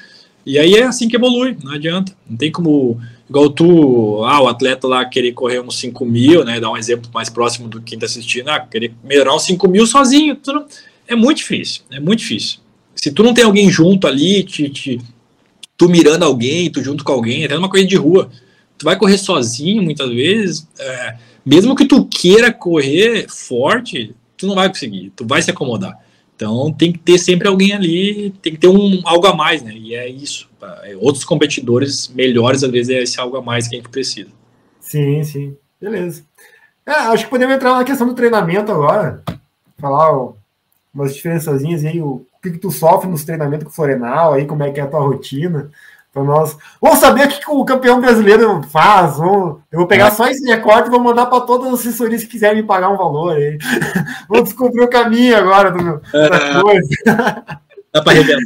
E aí é assim que evolui, não adianta. Não tem como, igual tu, ah, o atleta lá querer correr uns 5 mil, né? Dar um exemplo mais próximo do quem tá assistindo, ah, querer melhorar uns 5 mil sozinho, não, é muito difícil, é muito difícil. Se tu não tem alguém junto ali, te, te, tu mirando alguém, tu junto com alguém, até numa corrida de rua, tu vai correr sozinho muitas vezes, é, mesmo que tu queira correr forte, tu não vai conseguir, tu vai se acomodar. Então tem que ter sempre alguém ali, tem que ter um algo a mais, né? E é isso. É, outros competidores melhores, às vezes, é esse algo a mais que a gente precisa. Sim, sim. Beleza. É, acho que podemos entrar na questão do treinamento agora. Falar umas diferençazinhas aí, o que, que tu sofre nos treinamentos com o Florenal, aí, como é que é a tua rotina. Então nós vamos saber o que, o campeão brasileiro faz. Vamos, eu vou pegar só esse recorte e vou mandar para todas as assessorias que quiserem me pagar um valor. Aí. vou descobrir o caminho agora do, da é. coisa. Dá para revelar.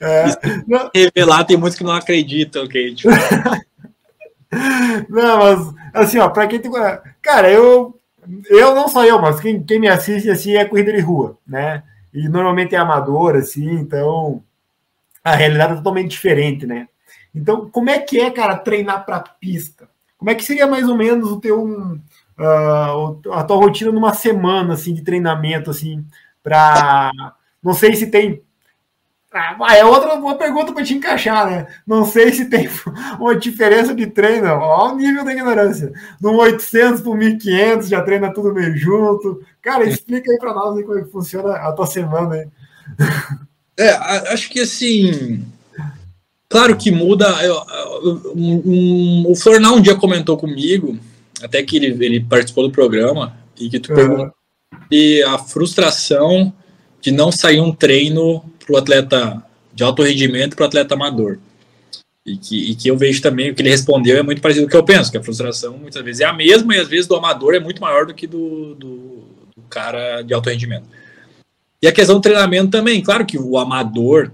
É, revelar tem muitos que não acreditam que gente Não, mas assim, ó, para quem tem. Cara, eu. Eu não só eu, mas quem, quem me assiste assim é corrida de rua, né? E normalmente é amador, assim, então a realidade é totalmente diferente, né? Então, como é que é, cara, treinar para pista? Como é que seria mais ou menos o teu uh, a tua rotina numa semana assim de treinamento assim para não sei se tem Ah, é outra uma pergunta para te encaixar, né? Não sei se tem uma diferença de treino. Olha o nível da ignorância. No 800 para 1500 já treina tudo meio junto. Cara, explica aí para nós aí como é que funciona a tua semana aí. É, acho que assim. Claro que muda. Eu, um, um, o Flornal um dia comentou comigo, até que ele, ele participou do programa, e que tu uhum. perguntou e a frustração de não sair um treino para o atleta de alto rendimento para o atleta amador. E que, e que eu vejo também, o que ele respondeu é muito parecido com o que eu penso, que a frustração muitas vezes é a mesma e às vezes do amador é muito maior do que do, do, do cara de alto rendimento. E a questão do treinamento também, claro que o amador,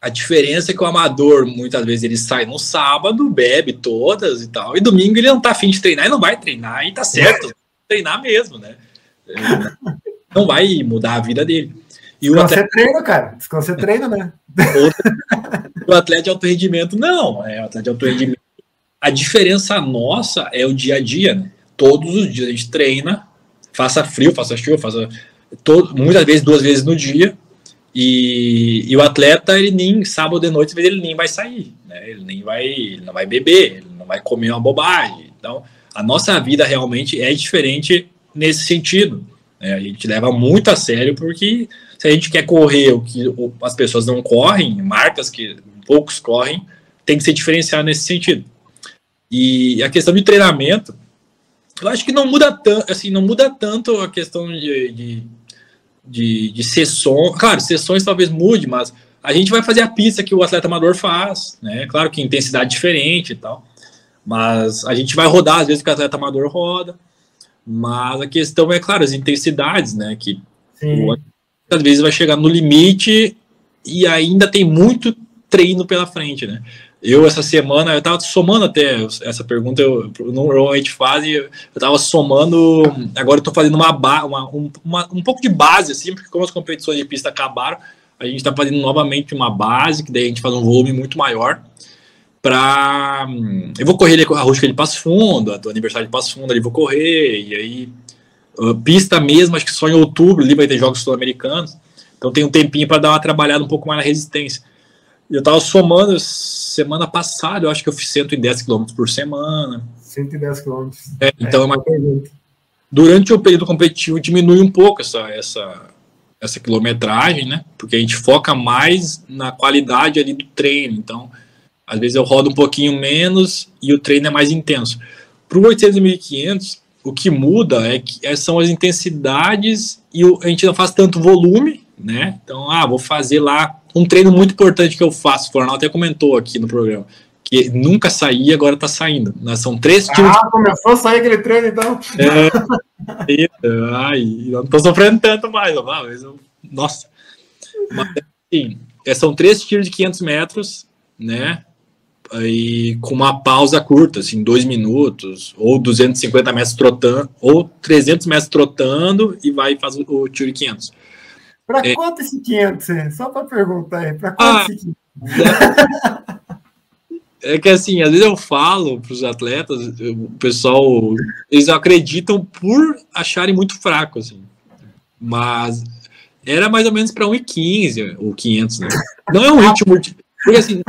a diferença é que o amador, muitas vezes, ele sai no sábado, bebe todas e tal, e domingo ele não tá afim de treinar e não vai treinar, e tá certo, treinar mesmo, né? Não vai mudar a vida dele. E o atleta... treino, cara. Você treina, né? o atleta de alto rendimento, não. É, o atleta de alto rendimento. A diferença nossa é o dia a dia, né? Todos os dias a gente treina, faça frio, faça chuva, faça. Todo, muitas vezes, duas vezes no dia. E, e o atleta, ele nem, sábado de noite, ele nem vai sair, né? Ele nem vai, ele não vai beber, ele não vai comer uma bobagem. Então, a nossa vida realmente é diferente nesse sentido. Né? A gente leva muito a sério porque se a gente quer correr o que as pessoas não correm, marcas que poucos correm, tem que ser diferenciado nesse sentido. E a questão de treinamento, eu acho que não muda tanto, assim, não muda tanto a questão de, de, de, de sessões. Claro, sessões talvez mude, mas a gente vai fazer a pista que o atleta amador faz, né? Claro que intensidade diferente e tal. Mas a gente vai rodar às vezes que o atleta amador roda. Mas a questão é, claro, as intensidades, né? Que Sim às vezes vai chegar no limite e ainda tem muito treino pela frente, né? Eu, essa semana, eu tava somando até essa pergunta, eu normalmente faz, eu tava somando, agora eu tô fazendo uma, uma, uma, um pouco de base, assim, porque como as competições de pista acabaram, a gente tá fazendo novamente uma base, que daí a gente faz um volume muito maior, para Eu vou correr a rústica de Passo Fundo, do aniversário de Passo Fundo, ali vou correr, e aí Uh, pista mesmo, acho que só em outubro ali vai ter jogos sul-americanos. Então tem um tempinho para dar uma trabalhada um pouco mais na resistência. Eu estava somando semana passada, eu acho que eu fiz 110 km por semana. 110 km. É, então é, uma... durante o período competitivo diminui um pouco essa, essa, essa quilometragem, né? Porque a gente foca mais na qualidade ali do treino. Então, às vezes eu rodo um pouquinho menos e o treino é mais intenso. Para o 800 e 1500, o que muda é que é, são as intensidades e a gente não faz tanto volume, né? Então, ah, vou fazer lá um treino muito importante que eu faço. O Fornal até comentou aqui no programa que nunca saía, agora tá saindo. Né? São três tiros. Ah, começou a sair aquele treino, então. É, ai, eu não tô sofrendo tanto mais, mas eu, nossa. Mas, assim, é, são três tiros de 500 metros, né? aí com uma pausa curta, assim, dois minutos, ou 250 metros trotando, ou 300 metros trotando e vai fazer o tiro de 500. Para é, quanto esse 500? Só para perguntar aí, para quanto ah, esse 500? É, que assim, às vezes eu falo para os atletas, o pessoal, eles acreditam por acharem muito fraco, assim. Mas era mais ou menos para 1,15 ou 500, né? Não é um ritmo de, porque assim,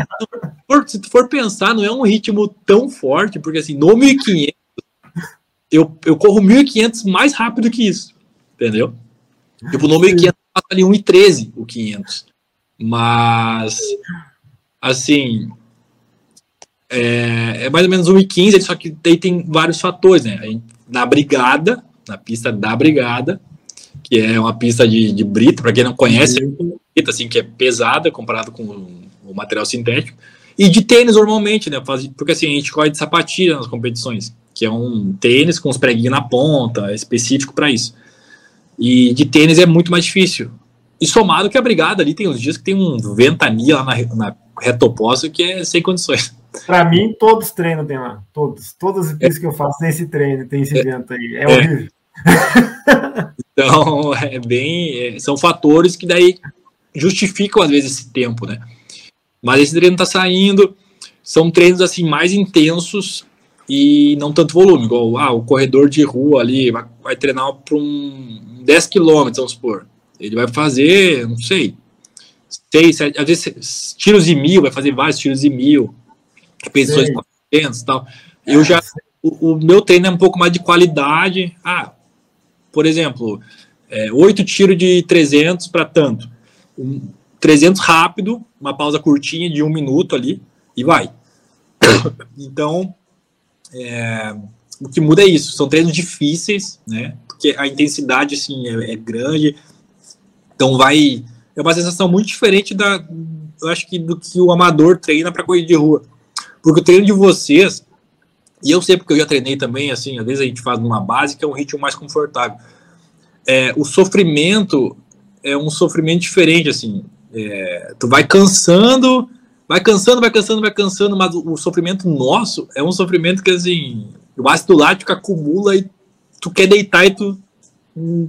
se tu for pensar, não é um ritmo tão forte, porque assim, no 1500, eu, eu corro 1500 mais rápido que isso, entendeu? Tipo, no 1500 passa ali 1,13 o 500. Mas, assim, é, é mais ou menos 1,15, só que daí tem vários fatores, né? Na brigada, na pista da brigada, que é uma pista de, de brita, para quem não conhece, é assim, que é pesada comparado com o material sintético, e de tênis normalmente, né? Porque assim, a gente corre de sapatilha nas competições, que é um tênis com os preguinhos na ponta, específico para isso. E de tênis é muito mais difícil. E somado que a brigada ali tem uns dias que tem um ventania lá na, na reta oposta que é sem condições. Para mim, todos treinam tem lá. Todos. Todas as vezes é. que eu faço nesse treino, tem esse é. vento aí. É, é. horrível. então, é bem. É, são fatores que daí justificam, às vezes, esse tempo, né? Mas esse treino tá saindo, são treinos assim mais intensos e não tanto volume, igual ah, o corredor de rua ali vai, vai treinar para um 10 km, vamos supor. Ele vai fazer, não sei, seis, sete, às vezes tiros de mil, vai fazer vários tiros de mil, repetições 400 e tal. Eu já, o, o, meu treino é um pouco mais de qualidade. Ah, por exemplo, é, oito tiros de 300 para tanto. Um, 300 rápido, uma pausa curtinha de um minuto ali e vai. Então, é, o que muda é isso. São treinos difíceis, né? Porque a intensidade assim é, é grande. Então vai é uma sensação muito diferente da, eu acho que do que o amador treina para corrida de rua. Porque o treino de vocês, e eu sei porque eu já treinei também, assim, às vezes a gente faz uma base que é um ritmo mais confortável. É, o sofrimento é um sofrimento diferente, assim. É, tu vai cansando, vai cansando, vai cansando, vai cansando, mas o, o sofrimento nosso é um sofrimento que, assim, o ácido lático acumula e tu quer deitar e tu,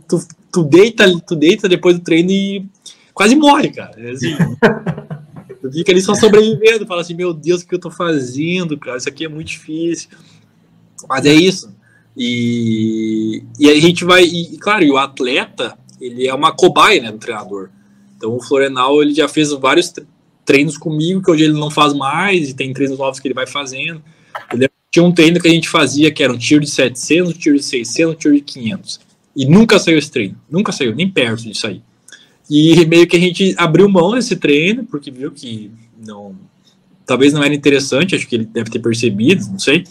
tu, tu deita, tu deita depois do treino e quase morre, cara. É assim, tu fica ali só sobrevivendo, fala assim, meu Deus, o que eu tô fazendo, cara? Isso aqui é muito difícil. Mas é isso. E, e a gente vai, e claro, e o atleta, ele é uma cobaia, né, do treinador. Então o Florenal, ele já fez vários treinos comigo, que hoje ele não faz mais, e tem treinos novos que ele vai fazendo. Tinha um treino que a gente fazia, que era um tiro de 700, um tiro de 600, um tiro de 500. E nunca saiu esse treino. Nunca saiu, nem perto de sair. E meio que a gente abriu mão desse treino, porque viu que não. Talvez não era interessante, acho que ele deve ter percebido, não sei.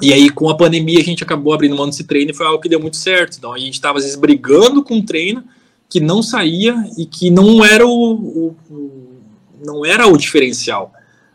E aí, com a pandemia, a gente acabou abrindo mão desse treino e foi algo que deu muito certo. Então, a gente estava, às vezes, brigando com um treino que não saía e que não era o, o não era o diferencial.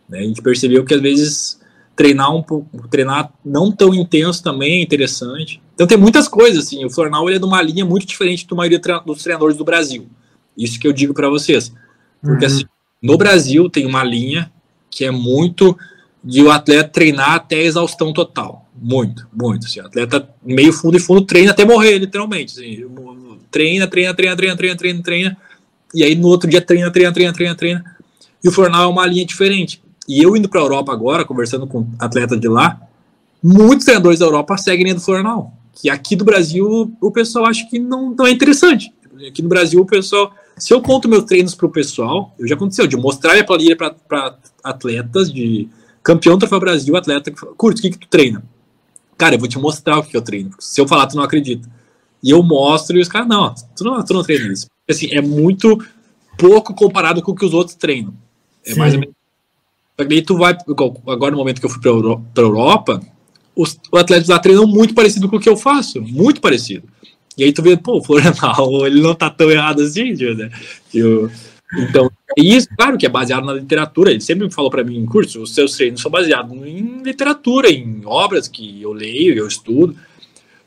Né? A gente percebeu que, às vezes, treinar um pouco, treinar não tão intenso também é interessante. Então tem muitas coisas, assim, o Flornal ele é de uma linha muito diferente da maioria dos treinadores do Brasil. Isso que eu digo para vocês. Porque uhum. assim, no Brasil tem uma linha que é muito de o atleta treinar até a exaustão total. Muito, muito. Assim, o atleta meio fundo e fundo treina até morrer, literalmente. Assim, treina, treina, treina, treina, treina, treina, treina. E aí no outro dia treina, treina, treina, treina, treina. E o Flornal é uma linha diferente. E eu indo para a Europa agora, conversando com atletas de lá, muitos treinadores da Europa seguem a linha do Florianal. Que aqui do Brasil o pessoal acha que não, não é interessante. Aqui no Brasil o pessoal. Se eu conto meus treinos para o pessoal, já aconteceu de mostrar minha planilha para atletas, de campeão do Troféu Brasil, atleta que fala, curto, o que, que tu treina? Cara, eu vou te mostrar o que eu treino. Se eu falar, tu não acredita. E eu mostro e os caras, não, tu não, tu não treina isso. Assim, é muito pouco comparado com o que os outros treinam. É Sim. mais ou menos Daí tu vai, agora no momento que eu fui para a Europa, os, os atletas lá treinam muito parecido com o que eu faço, muito parecido. E aí tu vê, pô, o Florenal, ele não tá tão errado assim, né? Eu, então, isso, claro que é baseado na literatura. Ele sempre falou para mim em curso, os seus treinos são baseados em literatura, em obras que eu leio, eu estudo.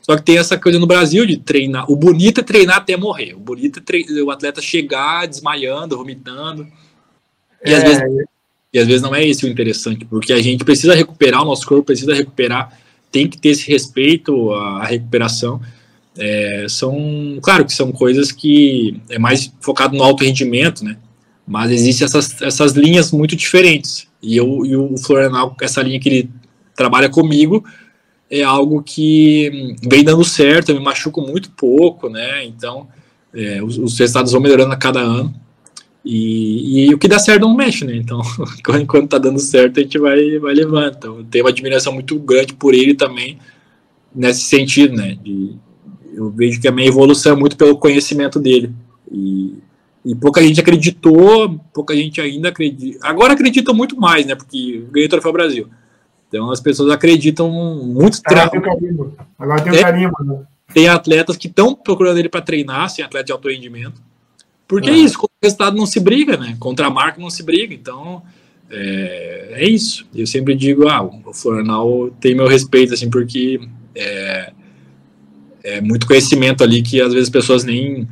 Só que tem essa coisa no Brasil de treinar. O bonito é treinar até morrer. O bonito é treinar, o atleta chegar desmaiando, vomitando. E é, às vezes e às vezes não é esse o interessante, porque a gente precisa recuperar, o nosso corpo precisa recuperar, tem que ter esse respeito à recuperação. É, são, claro que são coisas que é mais focado no alto rendimento, né? Mas existem essas, essas linhas muito diferentes. E, eu, e o Florianal, essa linha que ele trabalha comigo, é algo que vem dando certo, eu me machuco muito pouco, né? Então, é, os, os resultados vão melhorando a cada ano. E, e, o que dá certo não mexe, né? Então, enquanto tá dando certo, a gente vai, vai levando. Então, tem uma admiração muito grande por ele também, nesse sentido, né? De, eu vejo que a minha evolução é muito pelo conhecimento dele. E, e pouca gente acreditou, pouca gente ainda acredita. Agora acreditam muito mais, né? Porque ganhei o Troféu Brasil. Então as pessoas acreditam muito. Agora tem carimbo. Agora tem um é, carimbo. Né? Tem atletas que estão procurando ele para treinar, assim, atleta de alto rendimento porque é, é isso, contra o resultado não se briga, né? Contra a marca não se briga. Então, é, é isso. Eu sempre digo, ah, o Florianal tem meu respeito, assim, porque é, é muito conhecimento ali que às vezes as pessoas nem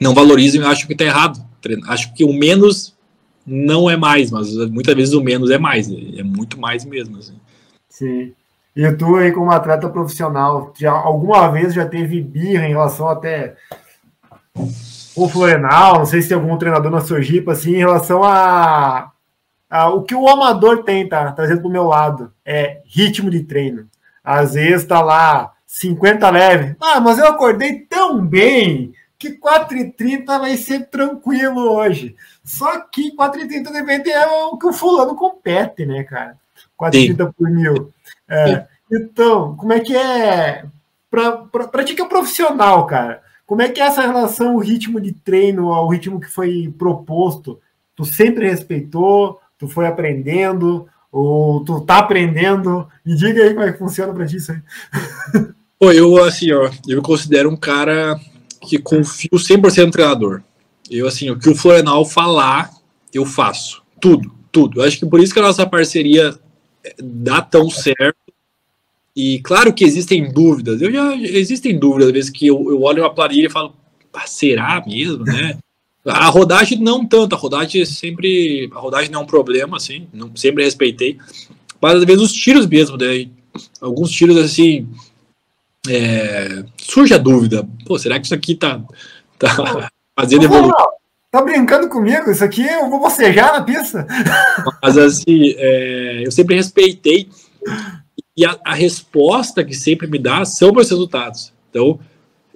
não valorizam e acham que está errado. Acho que o menos não é mais, mas muitas vezes o menos é mais, é muito mais mesmo. Assim. Sim. E tu aí como atleta profissional, já alguma vez já teve birra em relação até o Florenal, não sei se tem algum treinador na Sergipe, assim, em relação a, a o que o amador tem, tá? Trazendo para o meu lado, é ritmo de treino. Às vezes tá lá 50 leve. Ah, mas eu acordei tão bem que 4,30 vai ser tranquilo hoje. Só que 4,30 depende é o que o fulano compete, né, cara? 4,30 por mil. É, então, como é que é para ti que é profissional, cara? Como é que é essa relação, o ritmo de treino ao ritmo que foi proposto? Tu sempre respeitou? Tu foi aprendendo? Ou tu tá aprendendo? Me diga aí como é que funciona para ti isso aí. Pô, eu, assim, ó, eu me considero um cara que confio 100% no treinador. Eu, assim, o que o Florenal falar, eu faço. Tudo, tudo. Eu acho que por isso que a nossa parceria eh, dá tão certo. E claro que existem dúvidas. Eu já existem dúvidas, às vezes que eu, eu olho uma planilha e falo, ah, será mesmo, né? A rodagem não tanto, a rodagem sempre. A rodagem não é um problema, assim, não, sempre respeitei. Mas às vezes os tiros mesmo, né? Alguns tiros assim. É, surge a dúvida, pô, será que isso aqui tá, tá fazendo evoluir? Tá brincando comigo? Isso aqui eu vou bocejar na pista. Mas assim, é, eu sempre respeitei. E a, a, resposta que sempre me dá são meus resultados. Então,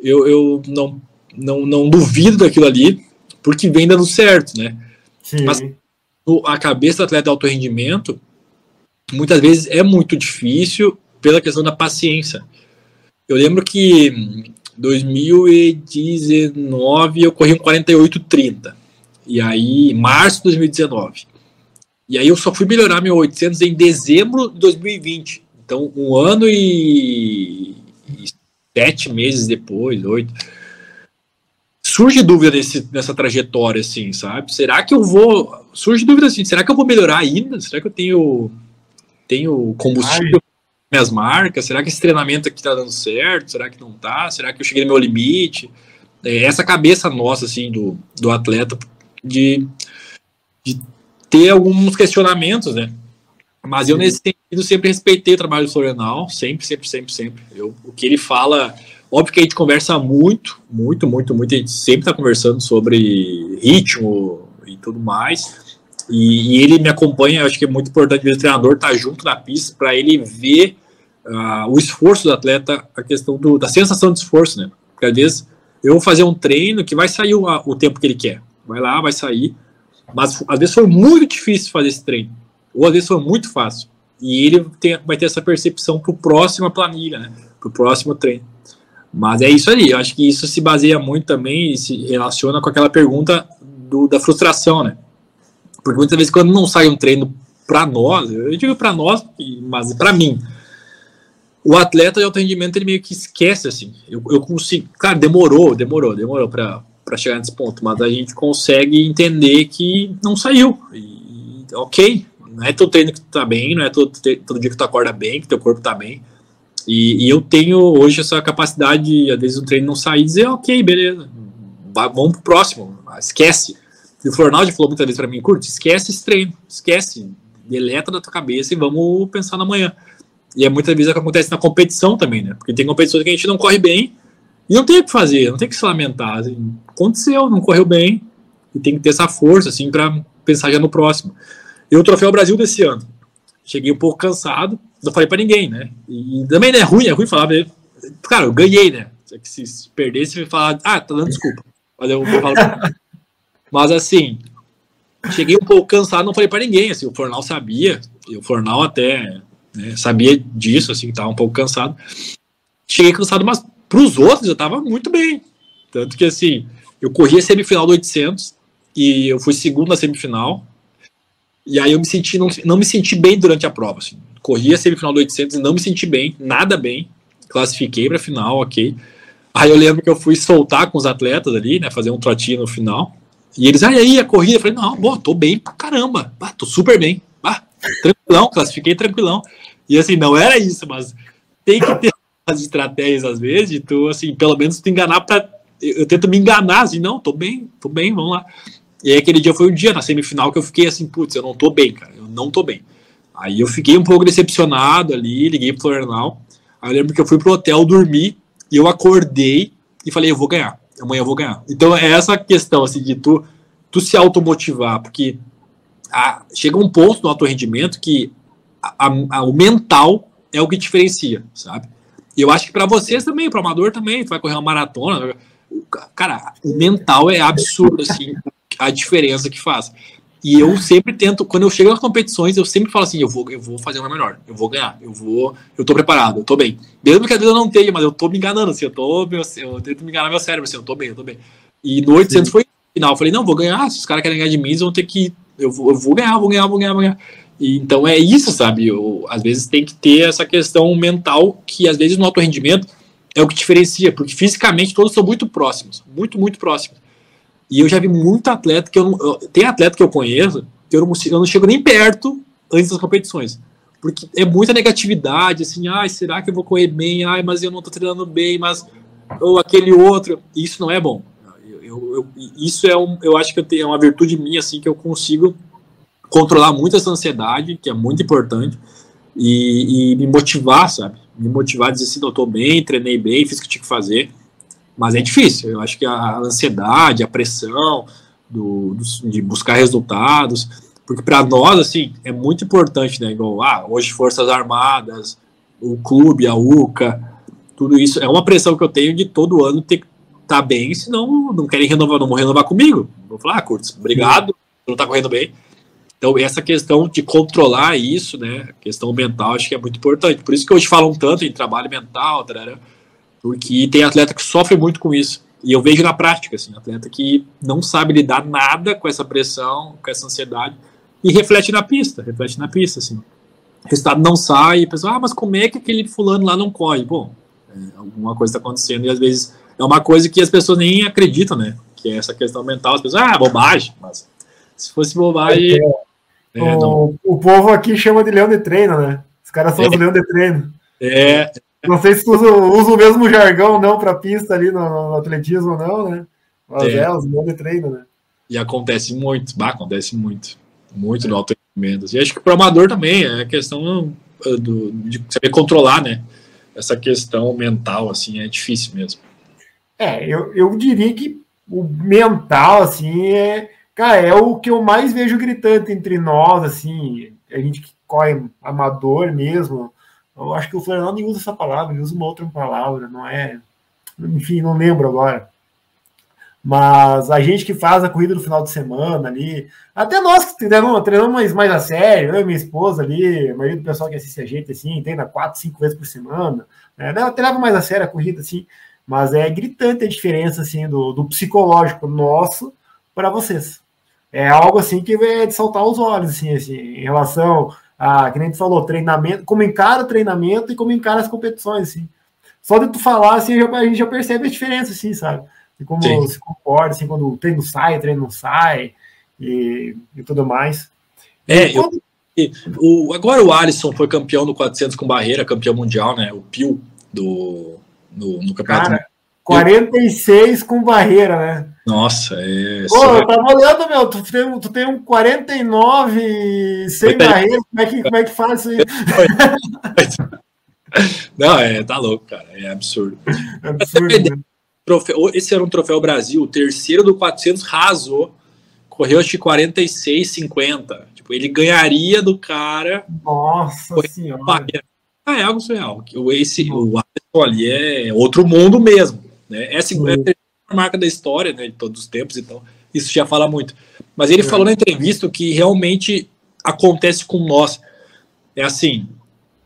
eu, eu não, não, não duvido daquilo ali porque vem dando certo, né? Sim. Mas a cabeça do atleta de alto rendimento, muitas vezes é muito difícil pela questão da paciência. Eu lembro que em 2019 eu corri um 48,30. E aí, março de 2019. E aí eu só fui melhorar meu 800 em dezembro de 2020. Então, um ano e, e sete meses depois, oito surge dúvida nesse, nessa trajetória, assim, sabe? Será que eu vou. Surge dúvida assim, será que eu vou melhorar ainda? Será que eu tenho, tenho combustível minhas marcas? Será que esse treinamento aqui tá dando certo? Será que não tá? Será que eu cheguei no meu limite? É essa cabeça nossa, assim, do, do atleta, de, de ter alguns questionamentos, né? Mas eu, nesse sentido, sempre respeitei o trabalho do Florianal, sempre, sempre, sempre, sempre. Eu, o que ele fala Óbvio que a gente conversa muito, muito, muito, muito. A gente sempre está conversando sobre ritmo e tudo mais. E, e, ele me acompanha. Acho que é muito importante o treinador estar tá junto na pista para ele ver uh, o esforço do atleta, a questão do, da sensação de esforço, né? Porque às vezes eu vou fazer um treino que vai sair o, o tempo que ele quer. Vai lá, vai sair. Mas às vezes foi muito difícil fazer esse treino. Ou às vezes foi muito fácil. E ele tem, vai ter essa percepção para o próximo planilha, né? Para o próximo treino. Mas é isso aí, eu acho que isso se baseia muito também e se relaciona com aquela pergunta do, da frustração, né? Porque muitas vezes quando não sai um treino para nós, eu digo para nós, mas para mim, o atleta de alto rendimento ele meio que esquece assim. Eu, eu consigo, cara, demorou, demorou, demorou para chegar nesse ponto, mas a gente consegue entender que não saiu. E, ok, não é todo treino que tu tá bem, não é todo, todo dia que tu acorda bem, que teu corpo tá bem. E, e, eu tenho hoje essa capacidade, às vezes o treino não sair, e dizer, ok, beleza, vamos pro próximo, esquece. E o Fornaldi falou muitas vezes para mim, curte, esquece esse treino, esquece, deleta da tua cabeça e vamos pensar na manhã. E é muitas vezes o que acontece na competição também, né? Porque tem competições que a gente não corre bem e não tem o que fazer, não tem que se lamentar. Assim, aconteceu, não correu bem e tem que ter essa força, assim, para pensar já no próximo. E o Troféu Brasil desse ano, cheguei um pouco cansado, não falei para ninguém, né? E também não é ruim, é ruim falar, cara, eu ganhei, né? Se, se perdesse, eu falar, ah, tá dando desculpa. Mas eu mas assim, cheguei um pouco cansado, não falei para ninguém, assim, o Fornal sabia, e o Fornal até né, sabia disso, assim, tava um pouco cansado. Cheguei cansado, mas pros outros eu tava muito bem. Tanto que, assim, eu corri a semifinal do 800 e eu fui segundo na semifinal, e aí eu me senti, não, não me senti bem durante a prova. Assim. Corri a semifinal do 800 e não me senti bem, nada bem. Classifiquei para final, ok. Aí eu lembro que eu fui soltar com os atletas ali, né, fazer um trotinho no final. E eles, ah, e aí a corrida? Eu falei, não, bom, tô bem pra caramba, ah, tô super bem, ah, tranquilão, classifiquei tranquilão. E assim, não era isso, mas tem que ter as estratégias às vezes de tu, assim, pelo menos tu enganar pra. Eu, eu tento me enganar, assim, não, tô bem, tô bem, vamos lá. E aí aquele dia foi um dia na semifinal que eu fiquei assim, putz, eu não tô bem, cara, eu não tô bem. Aí eu fiquei um pouco decepcionado ali, liguei pro Florianal. Aí eu lembro que eu fui pro hotel dormir e eu acordei e falei, eu vou ganhar, amanhã eu vou ganhar. Então é essa questão, assim, de tu, tu se automotivar, porque a, chega um ponto no alto rendimento que a, a, o mental é o que diferencia, sabe? E eu acho que para vocês também, para amador também, tu vai correr uma maratona, cara, o mental é absurdo, assim, a diferença que faz. E eu sempre tento, quando eu chego nas competições, eu sempre falo assim, eu vou, eu vou fazer uma melhor, eu vou ganhar, eu vou, eu tô preparado, eu tô bem. Mesmo que às vezes eu não tenha, mas eu tô me enganando, assim, eu tô, meu, eu tento me enganar meu cérebro, assim, eu tô bem, eu tô bem. E no 800 Sim. foi final, eu falei, não, vou ganhar, se os caras querem ganhar de mim, eles vão ter que, eu vou, eu vou ganhar, vou ganhar, vou ganhar, vou ganhar. E, então é isso, sabe, eu, às vezes tem que ter essa questão mental, que às vezes no alto rendimento é o que diferencia, porque fisicamente todos são muito próximos, muito, muito próximos. E eu já vi muito atleta que eu não. Eu, tem atleta que eu conheço que eu não, eu não chego nem perto antes das competições. Porque é muita negatividade, assim, ai, será que eu vou correr bem? Ai, mas eu não tô treinando bem, mas. Ou aquele outro. Isso não é bom. Eu, eu, isso é um. Eu acho que eu tenho, é uma virtude minha, assim, que eu consigo controlar muito essa ansiedade, que é muito importante, e, e me motivar, sabe? Me motivar a dizer assim, eu tô bem, treinei bem, fiz o que tinha que fazer. Mas é difícil. Eu acho que a ansiedade, a pressão do, do de buscar resultados, porque para nós, assim, é muito importante, né? Igual, ah, hoje Forças Armadas, o clube, a UCA, tudo isso é uma pressão que eu tenho de todo ano ter que tá bem, senão não querem renovar, não vão renovar comigo. Vou falar, ah, Curtis, obrigado, não tá correndo bem. Então, essa questão de controlar isso, né, questão mental, acho que é muito importante. Por isso que hoje falam tanto em trabalho mental, tarará, porque tem atleta que sofre muito com isso. E eu vejo na prática, assim, atleta que não sabe lidar nada com essa pressão, com essa ansiedade, e reflete na pista, reflete na pista, assim. O resultado não sai, e a pessoa, ah, mas como é que aquele fulano lá não corre? Bom, é, alguma coisa está acontecendo, e às vezes é uma coisa que as pessoas nem acreditam, né? Que é essa questão mental, as pessoas, ah, bobagem, mas se fosse bobagem. É, é, o, o, povo aqui chama de leão de treino, né? Os caras são é. os leão de treino. É, não sei se tu usa, usa o mesmo jargão não para pista ali no, no, atletismo não, né? Mas é, é os de treino, né? E acontece muito, bah, acontece muito. Muito é. no alto rendimento. E acho que para o amador também é questão uh, do, de saber controlar, né? Essa questão mental, assim, é difícil mesmo. É, eu, eu diria que o mental, assim, é, cara, é o que eu mais vejo gritante entre nós, assim, a gente que corre amador mesmo, eu acho que o Florianópolis usa essa palavra, ele usa uma outra palavra, não é. Enfim, não lembro agora. Mas a gente que faz a corrida no final de semana ali, até nós que treinamos, treinamos mais, a sério, eu e minha esposa ali, a maioria do pessoal que assiste a gente assim, treina quatro, cinco vezes por semana, né? Até leva mais a sério a corrida, assim, mas é gritante a diferença assim do, do psicológico nosso para vocês. É algo assim que é de saltar os olhos, assim, assim, em relação a, que nem tu falou, treinamento, como encara o treinamento e como encara as competições, assim. Só de tu falar, assim, a gente já percebe a diferença, assim, sabe? De como Sim. se comporta, assim, quando o treino sai, o treino não sai, e, e tudo mais. É, quando... eu, o, agora o Alisson foi campeão no 400 com barreira, campeão mundial, né? O Pio do, no, no campeonato. Cara, 46 com barreira, né? Nossa, é. Pô, eu tava olhando, meu, tu tem, tu tem um 49 sem barreira, como é, que, como é que faz isso aí? Não, é, tá louco, cara, é absurdo. É absurdo né? troféu, esse era um troféu Brasil, o terceiro do 400 rasou, correu acho que 46, 50. Tipo, ele ganharia do cara. Nossa senhora. Ah, é algo surreal. Esse, o Alisson ali é outro mundo mesmo. Né? É, é marca da história, né, de todos os tempos, então isso já fala muito. Mas ele é. falou na entrevista que realmente acontece com nós. É assim,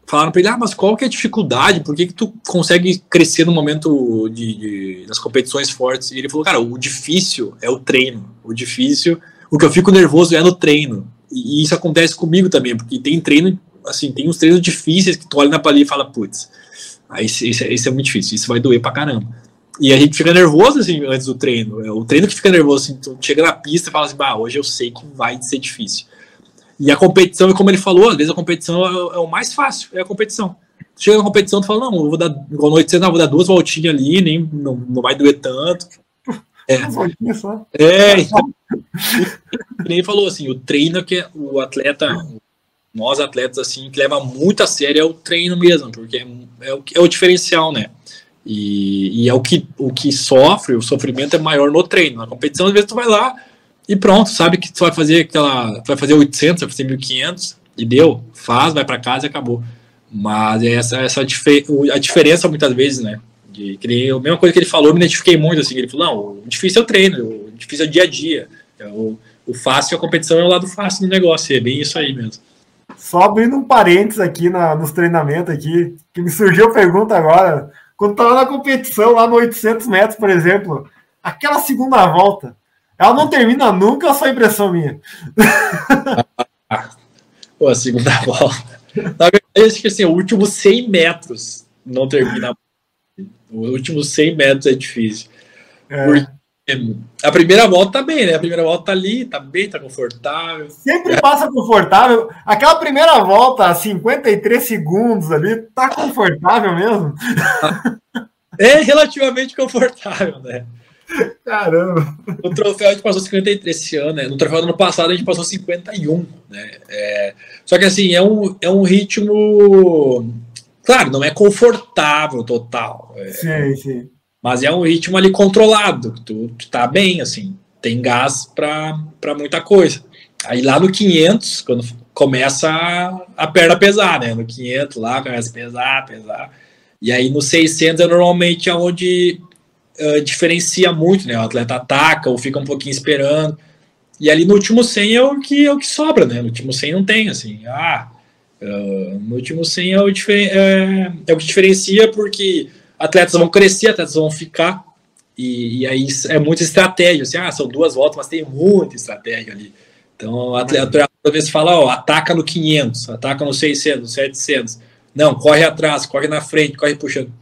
falaram para ele, ah, mas qual que é a dificuldade? Por que, que tu consegue crescer no momento de, de, das competições fortes? E ele falou, cara, o difícil é o treino. O difícil, o que eu fico nervoso é no treino. E, e isso acontece comigo também, porque tem treino, assim, tem uns treinos difíceis que tu olha na palha e fala, putz, aí isso, isso, isso é muito difícil, isso vai doer pra caramba. E a gente fica nervoso, assim, antes do treino. É o treino que fica nervoso, assim, tu chega na pista e fala assim, bah, hoje eu sei que vai ser difícil. E a competição, como ele falou, às vezes a competição é, é o mais fácil, é a competição. Tu chega na competição, tu fala, não, eu vou dar, igual noite, não, vou dar duas voltinhas ali, nem, não, não vai doer tanto. É, é então, ele falou assim, o treino que o atleta, nós atletas, assim, que leva muito a sério é o treino mesmo, porque é, é, o, é o diferencial, né? E, e, é o que, o que sofre, o sofrimento é maior no treino. Na competição, às vezes, tu vai lá e pronto, sabe que tu vai fazer aquela. Tu vai fazer 800, vai fazer 1500 e deu, faz, vai para casa e acabou. Mas é essa, essa a diferença muitas vezes, né? De, que a mesma coisa que ele falou, eu me identifiquei muito, assim, ele falou, não, o difícil é o treino, o difícil é o dia a dia, é o, o fácil, a competição é o lado fácil do negócio, é bem isso aí mesmo. Só abrindo um parênteses aqui na, nos treinamentos aqui, que me surgiu a pergunta agora, quando tava na competição, lá no 800 metros, por exemplo, aquela segunda volta, ela não termina nunca, ou só impressão minha? Pô, a segunda volta. Na verdade, acho que assim, o último 100 metros não termina. O último 100 metros é difícil. É. Porque a primeira volta tá bem, né? A primeira volta tá ali, tá bem, tá confortável. Sempre passa confortável. Aquela primeira volta, 53 segundos ali, tá confortável mesmo? É relativamente confortável, né? Caramba! No troféu a gente passou 53 esse ano, né? No troféu do ano passado a gente passou 51, né? É... Só que assim, é um, é um ritmo. Claro, não é confortável total. É... Sim, sim. Mas é um ritmo ali controlado, tu, tu tá bem, assim, tem gás para muita coisa. Aí lá no 500, quando começa a, a perna pesar, né? No 500 lá começa a pesar, pesar. E aí no 600 é normalmente onde uh, diferencia muito, né? O atleta ataca ou fica um pouquinho esperando. E ali no último 100 é o que, é o que sobra, né? No último 100 não tem, assim. Ah, uh, no último 100 é o, é, é o que diferencia porque atletas vão crescer, atletas vão ficar. E, e aí é muita estratégia. Assim, ah, são duas voltas, mas tem muita estratégia ali. Então, o atleta às vezes fala, ó, ataca no 500, ataca no 600, no 700. Não, corre atrás, corre na frente, corre puxando.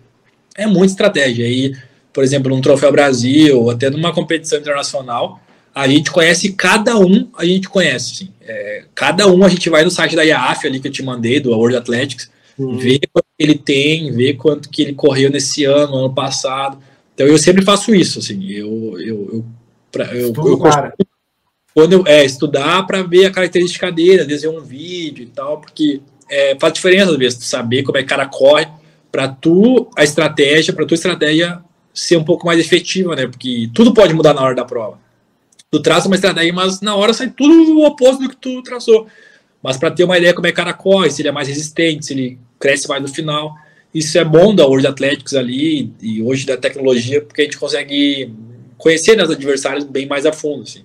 É muita estratégia. Aí por exemplo, num Troféu Brasil, ou até numa competição internacional, a gente conhece cada um, a gente conhece. Assim. É, cada um a gente vai no site da IAF ali que eu te mandei, do World Athletics, uhum. vê quanto ele tem, vê quanto que ele correu nesse ano, ano passado. Então eu sempre faço isso, assim, eu, eu, eu, pra, eu, Estudo, eu costumo, quando eu é, estudar para ver a característica dele, desenhar um vídeo e tal, porque é, faz diferença às vezes saber como é que o cara corre, para tu a estratégia, para tua estratégia ser um pouco mais efetiva, né? Porque tudo pode mudar na hora da prova. Tu traça uma estratégia, mas na hora sai tudo o oposto do que tu traçou. Mas para ter uma ideia como é que o cara corre, se ele é mais resistente, se ele cresce mais no final. Isso é bom da World Athletics ali e hoje da tecnologia, porque a gente consegue conhecer né, os adversários bem mais a fundo. Assim.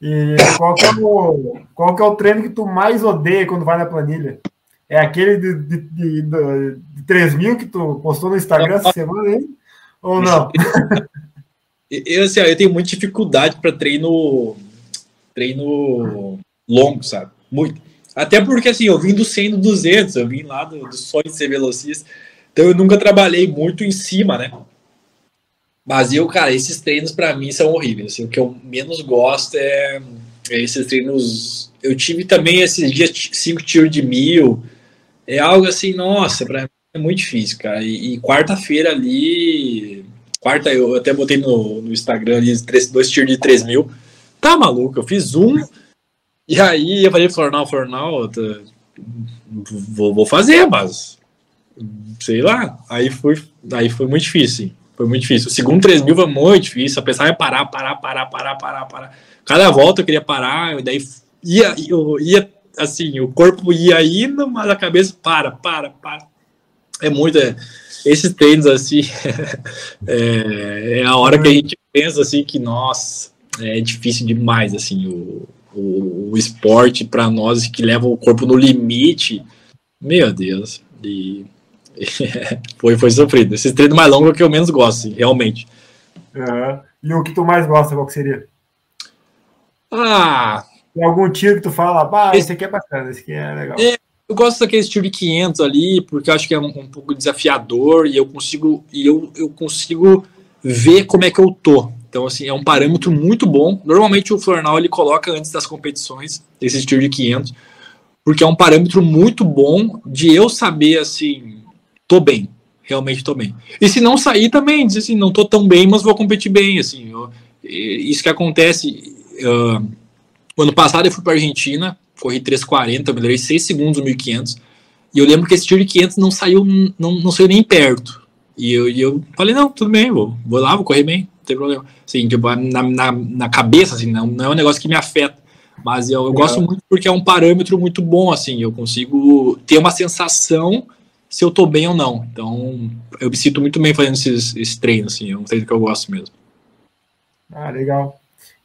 E qual que, é o, qual que é o treino que tu mais odeia quando vai na planilha? É aquele de, de, de, de, de 3 mil que tu postou no Instagram essa semana, hein? Ou não? Eu, assim, eu tenho muita dificuldade para treino treino longo, sabe? Muito. Até porque, assim, eu vim do 100 do 200, eu vim lá do, do sonho de ser velocista, então eu nunca trabalhei muito em cima, né? Mas eu, cara, esses treinos para mim são horríveis. Assim, o que eu menos gosto é, é esses treinos. Eu tive também esses dias cinco tiros de mil. É algo assim, nossa, para mim é muito difícil, cara. E, e quarta-feira ali. Quarta, eu até botei no, no Instagram ali três, dois tiros de 3 mil. Tá maluco? Eu fiz um. E aí eu falei, Flornal, Flornal, vou, vou fazer, mas. Sei lá. Aí foi, aí foi muito difícil. Foi muito difícil. O segundo 3 mil foi muito difícil. A pessoa ia parar, parar, parar, parar, parar, parar. Cada volta eu queria parar, e daí ia, eu ia assim, o corpo ia indo, mas a cabeça para, para, para é muito. É, esses treinos, assim, é, é, a hora que a gente pensa, assim, que, nossa, é difícil demais, assim, o, o, o esporte para nós que leva o corpo no limite. Meu Deus. E, foi, foi sofrido. Esses treinos mais longos é o que eu menos gosto, realmente. Uhum. E o que tu mais gosta, qual que seria? Ah. Tem algum tiro que tu fala, ah, esse, esse aqui é bacana, esse aqui é legal. É, eu gosto daquele estilo de 500 ali, porque eu acho que é um, um, pouco desafiador e eu consigo e eu, eu consigo ver como é que eu tô. Então, assim, é um parâmetro muito bom. Normalmente o Flornal ele coloca antes das competições esse estilo de 500, porque é um parâmetro muito bom de eu saber, assim, tô bem, realmente tô bem. E se não sair também, diz assim, não tô tão bem, mas vou competir bem, assim. Eu, isso que acontece. Uh, ano passado eu fui para Argentina, corri 3,40, melhorei 6 segundos no 1500. E eu lembro que esse tiro de 500 não saiu, não, não saiu nem perto. E eu, e eu falei, não, tudo bem, vou, vou lá, vou correr bem, tem problema. Assim, tipo, na, na, na cabeça, assim, não, não é um negócio que me afeta. Mas eu, eu gosto muito porque é um parâmetro muito bom, assim, eu consigo ter uma sensação se eu tô bem ou não. Então, eu me sinto muito bem fazendo esses, esses treinos, assim, é um treino que eu gosto mesmo. Ah, legal.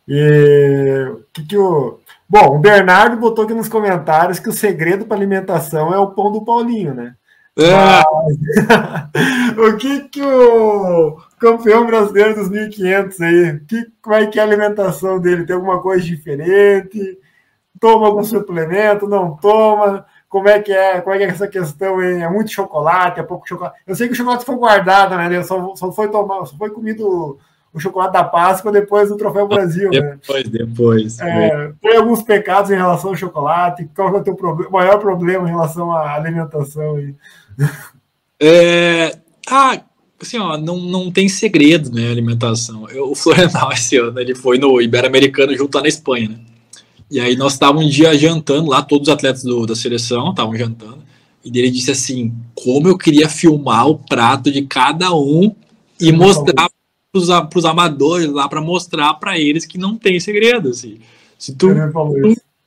E o que, que o. Bom, o Bernardo botou aqui nos comentários que o segredo para alimentação é o pão do Paulinho, né? É. Mas... o que, que o campeão brasileiro dos 1500 aí, que, como é que é a alimentação dele? Tem alguma coisa diferente? Toma algum suplemento? Não toma? Como é que é? Como é que é essa questão aí? É muito chocolate? É pouco chocolate? Eu sei que o chocolate foi guardado, né? Só, só foi tomar, só foi comido o chocolate da Páscoa depois do Troféu Brasil. Né? Depois, né? depois. É, tem alguns pecados em relação ao chocolate. Qual é o teu problema, maior problema em relação à alimentação? Aí? É, ah, assim, ó, não, não tem segredo, né, alimentação. Eu, o Florenal esse ano, ele foi no Ibero-Americano junto lá na Espanha, né? E aí nós estávamos um dia jantando lá, todos os atletas do, da seleção estavam jantando. E ele disse assim, como eu queria filmar o prato de cada um e mostrar para os amadores lá para mostrar para eles que não tem segredo. Assim. Se tu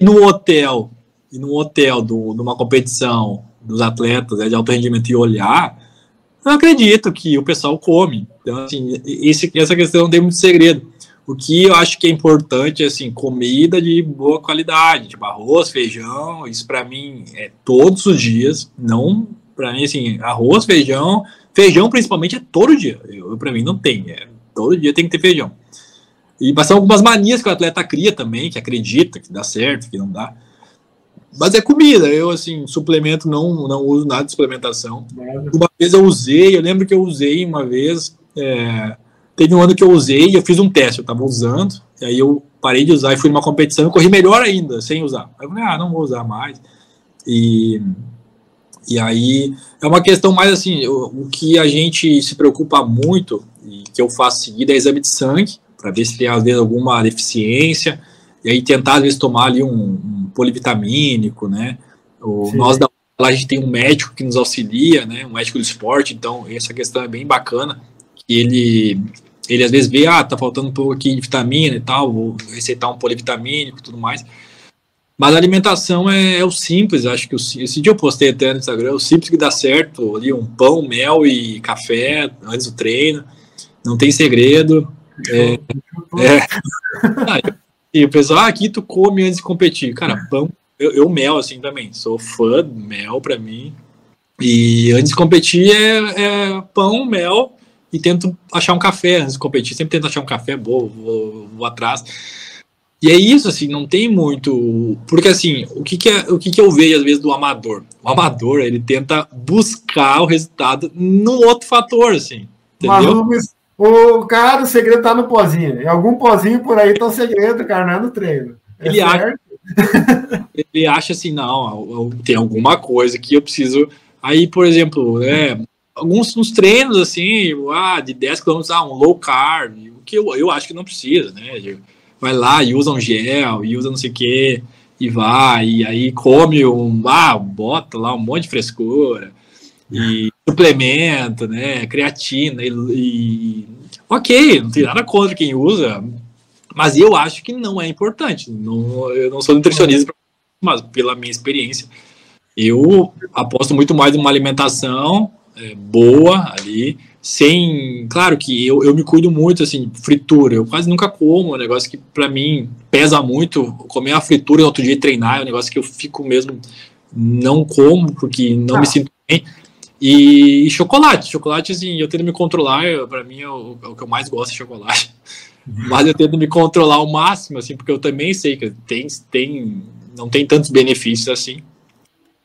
no hotel e no hotel do, numa competição dos atletas né, de alto rendimento e olhar, eu acredito que o pessoal come. Então, assim, esse, essa questão não tem muito segredo. O que eu acho que é importante é assim, comida de boa qualidade, tipo arroz, feijão, isso para mim é todos os dias, não para mim assim, arroz, feijão, feijão principalmente é todo dia. Eu, para mim não tem, é Todo dia tem que ter feijão. E, são algumas manias que o atleta cria também, que acredita que dá certo, que não dá. Mas é comida. Eu, assim, suplemento, não, não uso nada de suplementação. Uma vez eu usei, eu lembro que eu usei uma vez. É, teve um ano que eu usei, eu fiz um teste, eu tava usando, e aí eu parei de usar e fui numa competição e corri melhor ainda, sem usar. Aí eu falei, ah, não vou usar mais. E, e aí é uma questão mais assim, o, o que a gente se preocupa muito e que eu faço seguida é exame de sangue, para ver se tem, às vezes, alguma deficiência, e aí tentar, às vezes, tomar ali um, um polivitamínico, né? O, nós da lá a gente tem um médico que nos auxilia, né? Um médico do esporte, então essa questão é bem bacana. Que ele, ele às vezes vê, ah, tá faltando um pouco aqui de vitamina e tal, vou receitar um polivitamínico e tudo mais. Mas a alimentação é, é, o simples, acho que o, esse dia eu postei até no Instagram, o simples que dá certo, ali um pão, mel e café antes do treino não tem segredo. É, é. e o pessoal, ah, aqui tu come antes de competir. Cara, pão, eu, eu mel assim também, sou fã de mel para mim. E antes de competir é, é, pão, mel e tento achar um café antes de competir. Sempre tento achar um café bom, vou, vou atrás. E é isso, assim, não tem muito. Porque, assim, o que, que, é, o que, que eu vejo às vezes do amador? O amador, ele tenta buscar o resultado num outro fator, assim. Entendeu? Mas, o cara, o segredo tá no pozinho. Em algum pozinho por aí tá o segredo, cara, não é no treino. É ele, acha, ele acha assim, não, tem alguma coisa que eu preciso. Aí, por exemplo, é, alguns nos treinos, assim, ah, de 10 km, ah, um low carb, o que eu, eu acho que não precisa, né? Vai lá e usa um gel, e usa não sei o quê, e vai, e aí come um, ah, bota lá um monte de frescura e suplemento, né, creatina e, e, ok, não tem nada contra quem usa, mas eu acho que não é importante. Não, eu não sou nutricionista, mas pela minha experiência, eu aposto muito mais em uma alimentação é, boa ali, sem, claro que eu, eu me cuido muito assim, fritura, eu quase nunca como, é um negócio que para mim pesa muito, comer uma fritura no outro dia e treinar é um negócio que eu fico mesmo não como porque não ah. me sinto bem. E, e, chocolate. Chocolate, assim, eu tento me controlar. Para mim, é o, é o, que eu mais gosto de chocolate. Uhum. Mas eu tento me controlar ao máximo, assim, porque eu também sei que tem, tem, não tem tantos benefícios assim.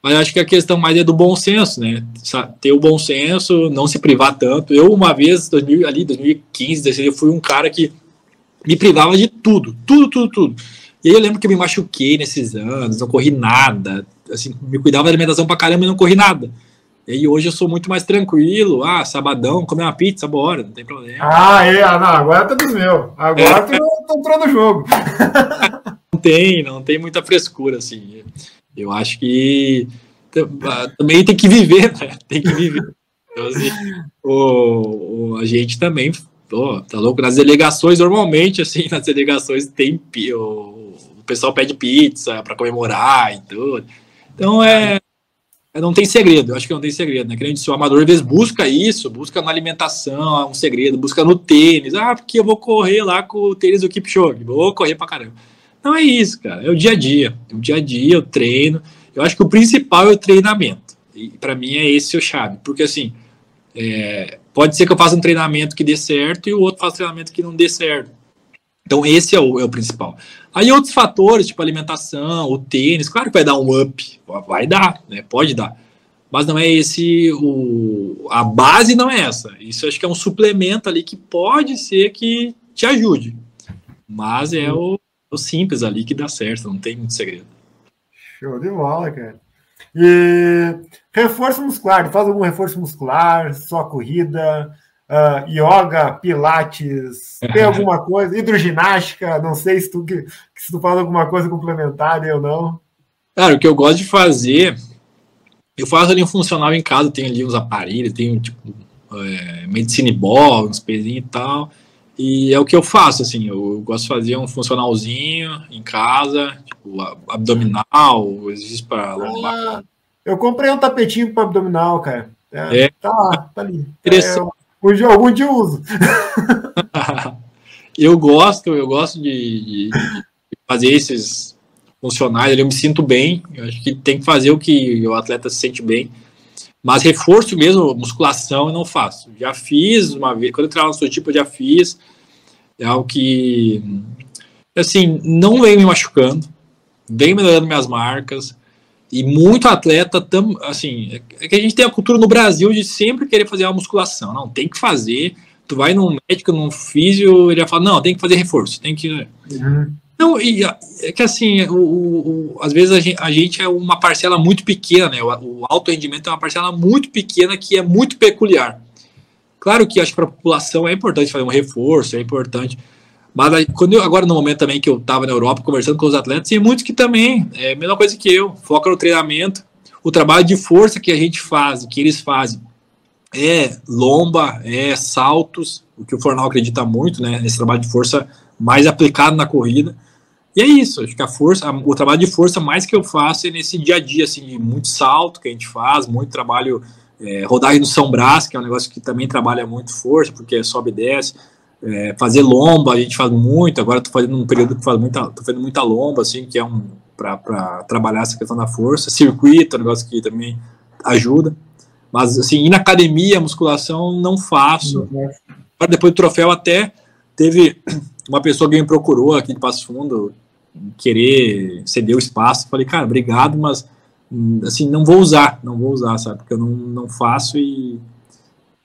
Mas acho que a questão mais é do bom senso, né? Ter o bom senso, não se privar tanto. Eu, uma vez, 2000, ali, 2015, 2016, eu fui um cara que me privava de tudo, tudo, tudo, tudo. E aí eu lembro que eu me machuquei nesses anos, não corri nada, assim, me cuidava da alimentação pra caramba e não corri nada. E hoje eu sou muito mais tranquilo. Ah, sabadão, comer uma pizza, bora, não tem problema. Ah, é, ah, não, agora tá dos meu. Agora é. tu entrou no jogo. não tem, não tem muita frescura, assim. Eu acho que também tem que viver, né? Tem que viver. Então, assim, o, o, a gente também, pô, tá louco? Nas delegações, normalmente, assim, nas delegações tem o, o pessoal pede pizza para comemorar e tudo. Então é não tem segredo, eu acho que não tem segredo, né? Que a o amador às vezes busca isso, busca na alimentação, um segredo, busca no tênis, ah, porque eu vou correr lá com o tênis do Kipchoge, vou correr pra caramba. Não é isso, cara, é o dia a dia, o dia a dia, eu treino, eu acho que o principal é o treinamento, e para mim é esse o chave, porque assim, é, pode ser que eu faça um treinamento que dê certo e o outro faça um treinamento que não dê certo. Então, esse é o, é o principal. Aí, outros fatores, tipo alimentação, o tênis, claro que vai dar um up, vai dar, né? Pode dar. Mas não é esse o. A base não é essa. Isso acho que é um suplemento ali que pode ser que te ajude. Mas é o, o simples ali que dá certo, não tem muito segredo. Show de bola, cara. E reforço muscular, faz algum reforço muscular, só corrida, uh, yoga, pilates, tem alguma coisa, hidroginástica, não sei se tu, se tu faz alguma coisa complementar ou não. Cara, o que eu gosto de fazer, eu faço ali um funcional em casa, tenho ali uns aparelhos, tenho tipo é, medicine ball, uns pezinhos e tal, e é o que eu faço, assim, eu gosto de fazer um funcionalzinho em casa, tipo abdominal, exercício para lombar. Ah, eu comprei um tapetinho para abdominal, cara. É, é. Tá lá, tá ali. É, Hoje algum de uso. eu gosto, eu gosto de, de, fazer esses funcionais, eu me sinto bem, eu acho que tem que fazer o que o atleta se sente bem. Mas reforço mesmo, musculação, eu não faço. Já fiz uma vez, quando eu trabalho no seu tipo, eu já fiz. É algo que, assim, não vem me machucando, vem melhorando minhas marcas. E muito atleta, tam, assim, é que a gente tem a cultura no Brasil de sempre querer fazer uma musculação. Não, tem que fazer. Tu vai num médico, num físio, ele vai falar, não, tem que fazer reforço, tem que. Uhum. Não, e é que assim, o, o, às vezes a gente, a gente, é uma parcela muito pequena, né? O, o alto rendimento é uma parcela muito pequena que é muito peculiar. Claro que acho que para a população é importante fazer um reforço, é importante. Mas quando eu, agora no momento também que eu estava na Europa conversando com os atletas, tem muitos que também, é a mesma coisa que eu, foca no treinamento, o trabalho de força que a gente faz, que eles fazem, é lomba, é saltos, o que o Fornal acredita muito, né, nesse trabalho de força mais aplicado na corrida. E é isso, acho que a força, o trabalho de força mais que eu faço é nesse dia a dia, assim, de muito salto que a gente faz, muito trabalho, é, rodagem no São Brás, que é um negócio que também trabalha muito força, porque sobe e desce, é, fazer lomba, a gente faz muito, agora estou fazendo um período que faz muita, tô fazendo muita lomba, assim, que é um para trabalhar essa questão da força, circuito, é um negócio que também ajuda. Mas assim, ir na academia, musculação, não faço. Uhum. Depois do troféu, até teve uma pessoa que me procurou aqui de Passo Fundo, querer ceder o espaço. Falei, cara, obrigado, mas assim, não vou usar, não vou usar, sabe? Porque eu não, não faço e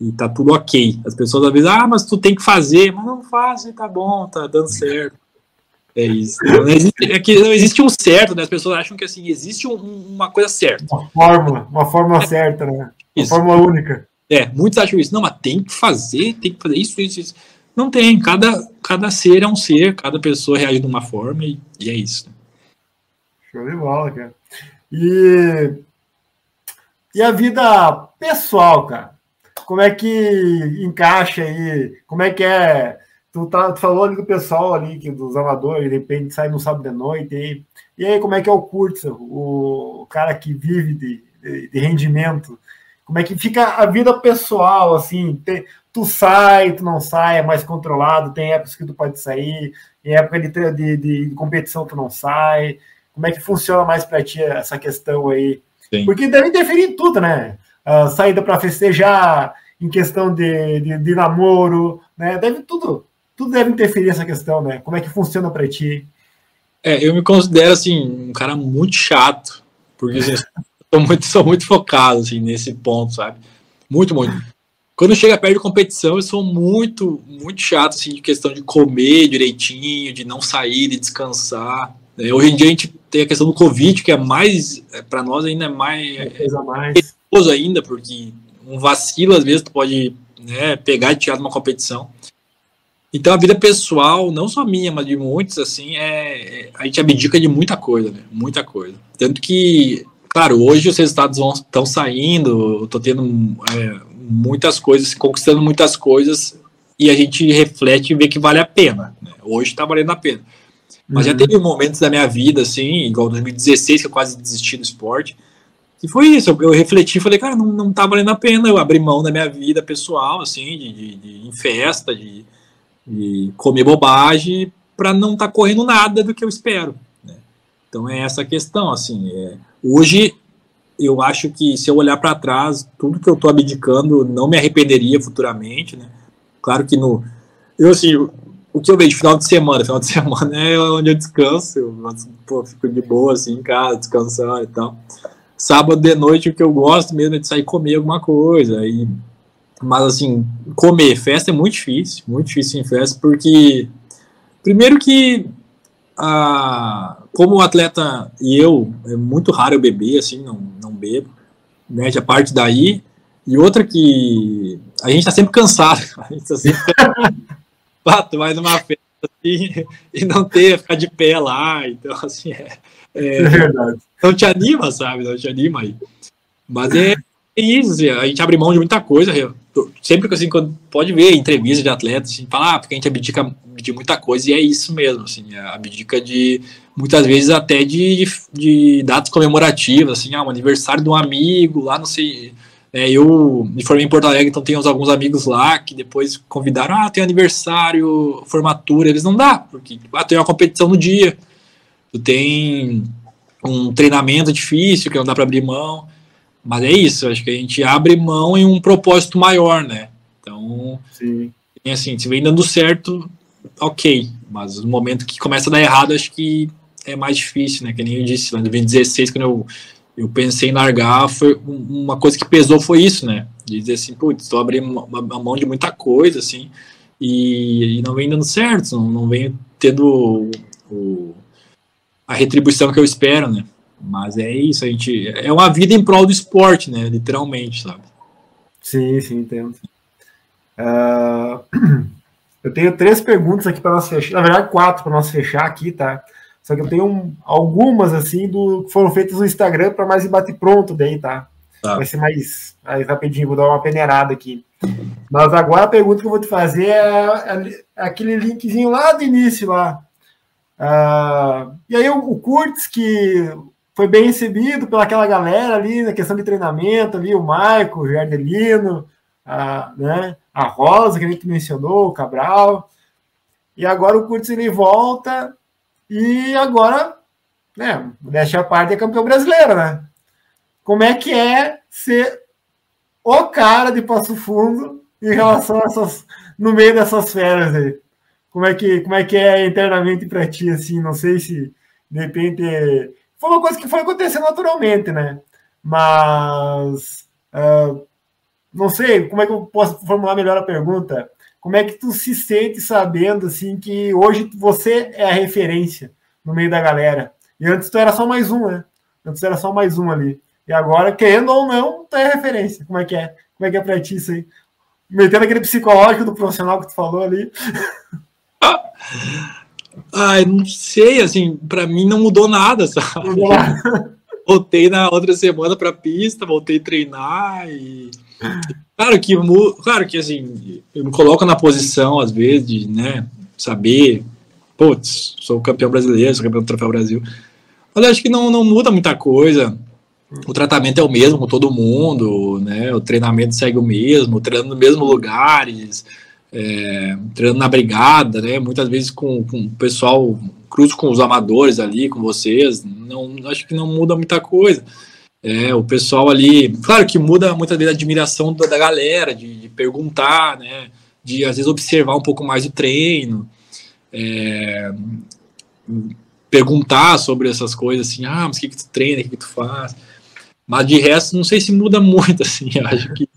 e tá tudo ok. As pessoas às vezes, ah, mas tu tem que fazer, mas não faz tá bom, tá dando certo. É isso. Não existe, é que não existe um certo, né? As pessoas acham que assim, existe um, uma coisa certa. Uma fórmula, uma fórmula é. certa, né? Uma fórmula única. É, muitos acham isso. Não, mas tem que fazer, tem que fazer isso, isso, isso. Não tem. Cada, cada ser é um ser, cada pessoa reage de uma forma e, e é isso. Show de bola, cara. E, e a vida pessoal, cara? Como é que encaixa aí? Como é que é? Tu, tá, tu falou ali do pessoal ali, que dos amadores, de repente sai no sábado de noite. E, e aí, como é que é o curso? O, cara que vive de, de, de, rendimento? Como é que fica a vida pessoal, assim? Tem, tu sai, tu não sai, é mais controlado, tem épocas que tu pode sair, em época de, de, de, de competição tu não sai. Como é que funciona mais para ti essa questão aí? Sim. Porque deve interferir em tudo, né? Uh, saída para festejar, em questão de, de, de, namoro, né? Deve tudo, tudo deve interferir nessa questão, né? Como é que funciona para ti? É, eu me considero assim um cara muito chato, porque assim, sou muito, sou muito focado assim nesse ponto, sabe? Muito, muito. Quando chega perto de competição, eu sou muito, muito chato assim de questão de comer direitinho, de não sair, de descansar. Hoje em dia a gente tem a questão do Covid, que é mais, é, para nós ainda é mais, é, mais perigoso ainda, porque um vacilo, às vezes, tu pode né, pegar e tirar de uma competição. Então, a vida pessoal, não só minha, mas de muitos, assim, é, é a gente abdica de muita coisa, né? Muita coisa. Tanto que, claro, hoje os resultados estão saindo, eu tô tendo é, muitas coisas, conquistando muitas coisas, e a gente reflete e vê que vale a pena. Né? Hoje está valendo a pena. Mas uhum. já teve momentos da minha vida, assim, igual 2016, que eu quase desisti do esporte, que foi isso, eu, eu refleti, falei, cara, não, não tá valendo a pena eu abrir mão da minha vida pessoal, assim, de, de, de em festa, de, de comer bobagem, para não estar tá correndo nada do que eu espero. Né? Então é essa questão, assim, é, hoje eu acho que se eu olhar para trás, tudo que eu tô abdicando, não me arrependeria futuramente, né? Claro que no. Eu, assim, o que eu vejo final de semana, final de semana é onde eu descanso, eu pô, fico de boa, assim, em casa, descansando e tal. Sábado de noite, o que eu gosto mesmo é de sair comer alguma coisa, e, mas, assim, comer, festa é muito difícil, muito difícil em festa, porque, primeiro que, a, como atleta e eu, é muito raro eu beber, assim, não, não bebo, né, a parte daí, e outra que a gente tá sempre cansado, a gente tá sempre numa festa assim, e não ter, ficar de pé lá, então assim, é, é, é verdade. Não te anima, sabe? Não te anima aí. Mas é, é isso, assim, a gente abre mão de muita coisa, sempre que assim, quando pode ver entrevista de atletas, assim, falar, ah, porque a gente abdica de muita coisa, e é isso mesmo, assim, abdica de, muitas vezes até de, de, de datas comemorativas, assim, ah, um aniversário de um amigo, lá não sei, é, eu me formei em Porto Alegre, então tenho alguns amigos lá que depois convidaram, ah, tem aniversário, formatura, eles não dá, porque ah, tem uma competição no dia, tu tem um treinamento difícil que não dá para abrir mão, mas é isso, acho que a gente abre mão em um propósito maior, né? Então, Sim. assim, se vem dando certo, ok, mas no momento que começa a dar errado, acho que é mais difícil, né? Que nem eu disse lá em 2016, quando eu eu pensei em largar, foi uma coisa que pesou foi isso, né? De dizer assim, putz, estou abrindo a mão de muita coisa, assim, e, e, não vem dando certo, não, não vem tendo o, o, a retribuição que eu espero, né? Mas é isso, a gente. É uma vida em prol do esporte, né? Literalmente, sabe? Sim, sim, entendo. Uh, eu tenho três perguntas aqui para nós fechar, na verdade, quatro para nós fechar aqui, tá? Só que eu tenho um, algumas, assim, do, que foram feitas no Instagram para mais bate pronto daí, tá? tá? Vai ser mais, mais rapidinho, vou dar uma peneirada aqui. Mas agora a pergunta que eu vou te fazer é, é, é aquele linkzinho lá do início lá. Uh, e aí o, o Kurtz, que foi bem recebido pelaquela galera ali na questão de treinamento, ali, o Maico, o Jardelino, a, né, a Rosa, que a gente mencionou, o Cabral. E agora o Kurtz ele volta e agora, né, deixa a parte é campeão brasileiro, né? Como é que é ser o cara de Passo Fundo em relação a essas, no meio dessas férias aí? Como é que, como é, que é internamente para ti, assim? Não sei se de repente foi uma coisa que foi acontecendo naturalmente, né? Mas uh, não sei como é que eu posso formular melhor a pergunta. Como é que tu se sente sabendo assim que hoje você é a referência no meio da galera? E antes tu era só mais um, né? Antes era só mais um ali. E agora, querendo ou não, tu é referência. Como é que é? Como é que é pra ti isso aí? Metendo aquele psicológico do profissional que tu falou ali. Ai, não sei, assim, para mim não mudou nada, sabe? Voltei na outra semana pra pista, voltei a treinar e Claro que, claro que assim, eu me coloco na posição, às vezes, de né, saber, putz, sou campeão brasileiro, sou campeão do Troféu Brasil. Mas acho que não, não muda muita coisa. O tratamento é o mesmo com todo mundo, né? O treinamento segue o mesmo, treinando nos mesmos lugares, é, treinando na brigada, né? Muitas vezes com, com o pessoal, cruzo com os amadores ali, com vocês. Não, acho que não muda muita coisa. É, o pessoal ali, claro que muda muitas vezes a admiração da, da galera, de, de, perguntar, né? De às vezes observar um pouco mais o treino, é, perguntar sobre essas coisas assim, ah, mas o que, que tu treina, o que, que tu faz? Mas de resto, não sei se muda muito, assim, acho que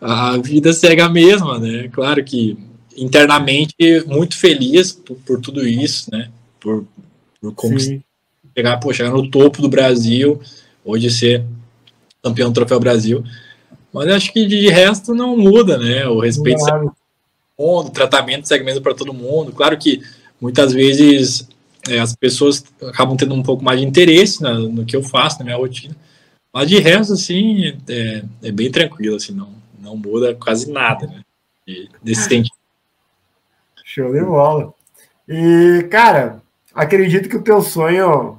a vida segue a mesma, né? Claro que internamente muito feliz por, por tudo isso, né? Por, por chegar, pô, chegar no topo do Brasil, hoje ser campeão do Troféu Brasil. Mas acho que de resto não muda, né? O respeito claro. mundo, o tratamento segue mesmo para todo mundo. Claro que muitas vezes é, as pessoas acabam tendo um pouco mais de interesse na, no que eu faço, na minha rotina. Mas de resto, assim, é, é bem tranquilo, assim, não, não muda quase nada, né? Nesse sentido. Show de bola. E, cara, acredito que o teu sonho,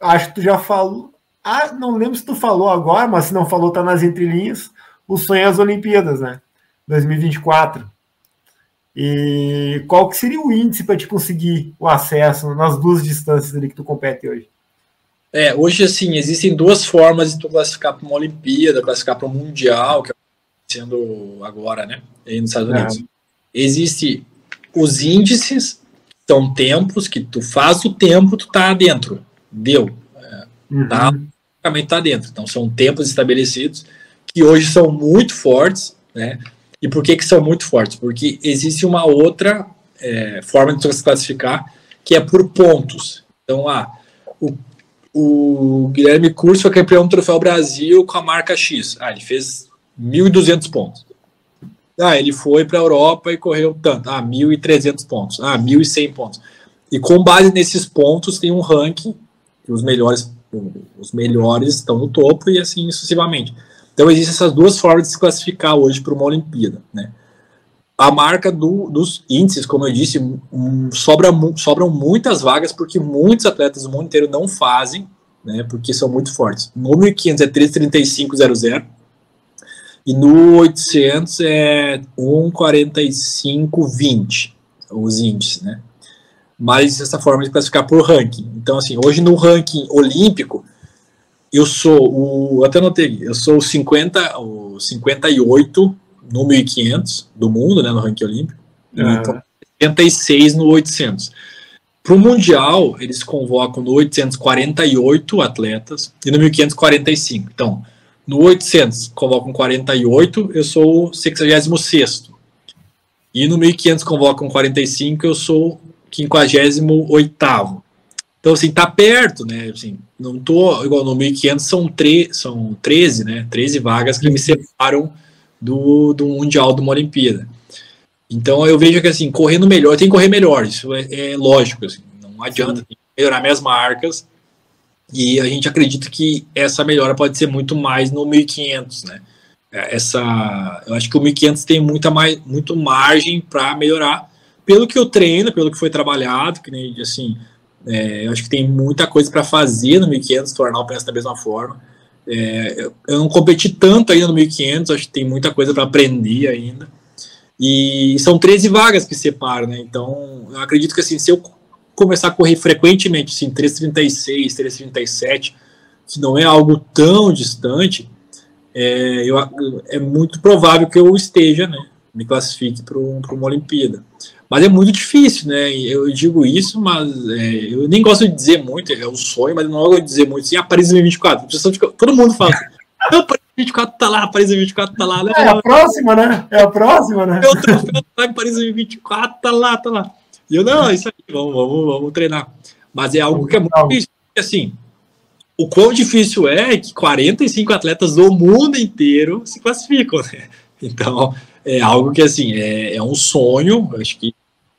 acho que tu já falou, ah, não lembro se tu falou agora, mas se não falou, tá nas entrelinhas, o sonho é as Olimpíadas, né? 2024. E qual que seria o índice para te conseguir o acesso nas duas distâncias ali que tu compete hoje? É, hoje, assim, existem duas formas de tu classificar para uma Olimpíada, classificar para um Mundial, que é sendo agora, né, aí nos Estados Unidos. É. Existe os índices, são tempos que tu faz o tempo, tu tá dentro, deu, é, uhum. tá, praticamente tá dentro. Então, são tempos estabelecidos que hoje são muito fortes, né, e por que que são muito fortes? Porque existe uma outra é, forma de se classificar, que é por pontos. Então, ah, o o Guilherme Curso foi campeão do Troféu Brasil com a marca X. Ah, ele fez 1.200 pontos. Ah, ele foi para a Europa e correu tanto. Ah, 1.300 pontos. Ah, 1.100 pontos. E com base nesses pontos tem um ranking que os melhores os melhores estão no topo e assim sucessivamente. Então existem essas duas formas de se classificar hoje para uma Olimpíada, né? A marca do, dos índices, como eu disse, um, sobra, sobram muitas vagas porque muitos atletas do mundo inteiro não fazem, né, porque são muito fortes. No 1500 é 335,00 e no 800 é 1,45,20 os índices, né? Mas essa forma de classificar por ranking. Então, assim, hoje no ranking olímpico, eu sou o. Até notei, eu sou o 50, o 58 no 1500 do mundo, né, no ranking olímpico, uhum. então 76 no 800. Para o Mundial, eles convocam no 848 atletas e no 1500 45. Então, no 800 convocam 48, eu sou o 66 E no 1500 convocam 45, eu sou o 58 Então, assim, tá perto, né? Assim, não tô igual no 1500 são, tre são 13, né? 13 vagas que me separam do, do Mundial, de uma Olimpíada. Então eu vejo que assim, correndo melhor, tem que correr melhor, isso é, é lógico, assim, não adianta melhorar minhas marcas. E a gente acredita que essa melhora pode ser muito mais no 1500, né? É, essa, eu acho que o 1500 tem muita mais, muito margem para melhorar, pelo que eu treino, pelo que foi trabalhado, que nem assim, é, eu acho que tem muita coisa para fazer no 1500, tornar o pensa da mesma forma. É, eu não competi tanto ainda no 1500, acho que tem muita coisa para aprender ainda. E são 13 vagas que separam, né? Então, eu acredito que assim, se eu começar a correr frequentemente, assim, 336, 337, que não é algo tão distante, é, eu, é muito provável que eu esteja, né? Me classifique para uma Olimpíada. Mas é muito difícil, né? Eu digo isso, mas é, eu nem gosto de dizer muito, é um sonho, mas eu não gosto de dizer muito assim, ah, Paris 2024. Todo mundo fala não, Paris 2024 tá lá, Paris 2024 tá lá. Né? É a próxima, né? É a próxima, né? Eu troféu tá Paris 2024 tá lá, tá lá. E eu, não, é isso aí, vamos, vamos, vamos treinar. Mas é algo que é muito difícil, assim, o quão difícil é que 45 atletas do mundo inteiro se classificam, né? Então, é algo que, assim, é, é um sonho, acho que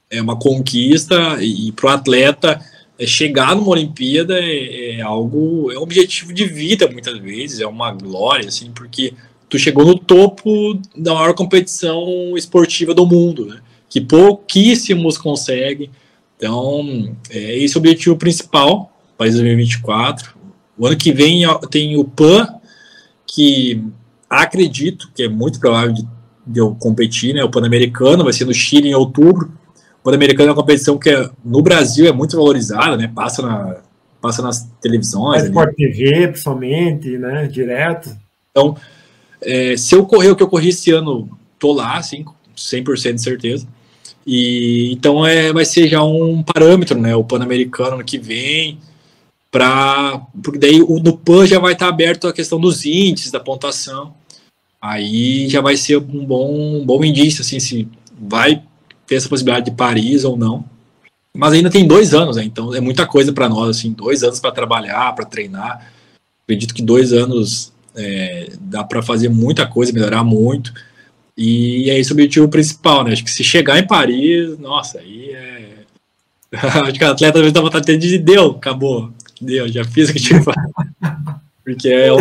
é uma conquista, e, e para o atleta é, chegar numa Olimpíada é, é, algo, é um objetivo de vida, muitas vezes, é uma glória, assim, porque tu chegou no topo da maior competição esportiva do mundo, né? Que pouquíssimos conseguem. Então, é esse é o objetivo principal para 2024. O ano que vem tem o PAN, que acredito que é muito provável de de eu competir, né? O Pan-Americano vai ser no Chile em outubro. O Pan-Americano é uma competição que é, no Brasil é muito valorizada, né? Passa, na, passa nas televisões. Sport TV, pessoalmente, né? Direto. Então, é, se eu correr o que eu corri esse ano, tô lá, assim, 100% de certeza. E então é, vai ser já um parâmetro, né? O Pan-Americano ano que vem, para porque daí o, no PAN já vai estar aberto a questão dos índices, da pontuação aí já vai ser um bom, um bom indício, assim, se vai ter essa possibilidade de Paris ou não. Mas ainda tem dois anos, né? então é muita coisa para nós, assim, dois anos para trabalhar, para treinar. Acredito que dois anos é, dá para fazer muita coisa, melhorar muito. E é esse o objetivo principal, né? Acho que se chegar em Paris, nossa, aí é. Acho que o atleta deve estar vontade de deu, acabou, deu, já fiz o que tinha que. Porque é o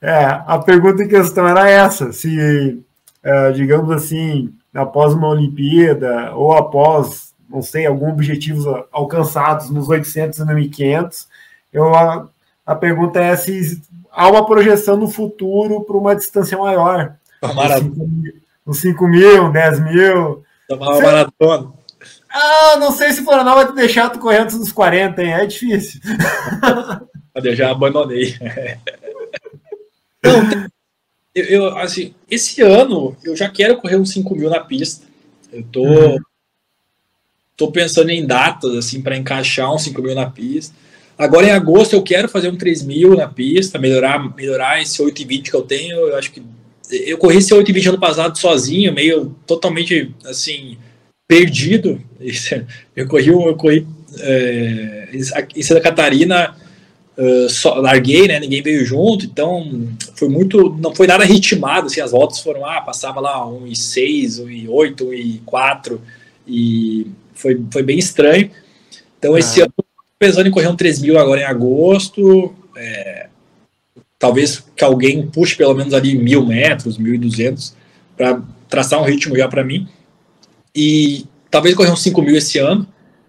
é, a pergunta em questão era essa: se, é, digamos assim, após uma Olimpíada ou após, não sei, alguns objetivos alcançados nos 800 e no 1500, eu A pergunta é se há uma projeção no futuro para uma distância maior. Uns 5 mil, 10 mil. Uma maratona. Ah, não sei se o Florianópolis vai te deixar tu correndo antes dos 40, hein? É difícil. Eu já abandonei. Não, eu, eu, assim, esse ano eu já quero correr uns 5 mil na pista. Eu tô, uhum. tô pensando em datas, assim, para encaixar uns 5 mil na pista. Agora em agosto eu quero fazer um 3 mil na pista, melhorar, melhorar esse 8,20 que eu tenho. Eu acho que eu corri esse 8,20 ano passado sozinho, meio totalmente assim, perdido. Eu corri, eu corri é, em Santa Catarina Uh, só, larguei, né? Ninguém veio junto, então foi muito. Não foi nada ritmado, assim, as voltas foram, ah, passava lá 1 e 6, 1 e 8, 1 e 4, e foi, foi bem estranho. Então, ah. esse ano, pensando em correr um 3 mil agora em agosto, é, talvez que alguém puxe pelo menos ali mil metros, 1.200, para traçar um ritmo já para mim. E talvez correr uns 5 mil esse ano.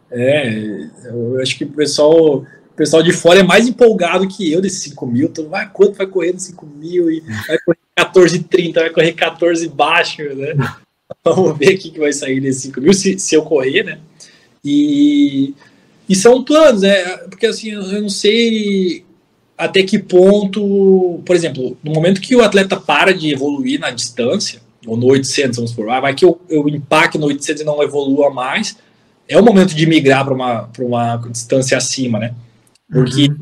É, eu acho que o pessoal o pessoal de fora é mais empolgado que eu desses 5 mil. Então, vai, quanto vai correr nos 5 mil? E vai correr 14,30, vai correr 14 baixo, né? Vamos ver o que vai sair desses 5 mil, se, se eu correr, né? E, e são planos, né? Porque assim, eu não sei até que ponto, por exemplo, no momento que o atleta para de evoluir na distância, ou no 800, vamos supor, ah, vai que eu, eu impacte no 800 e não evolua mais, é o momento de migrar para uma, uma distância acima, né? Porque uhum.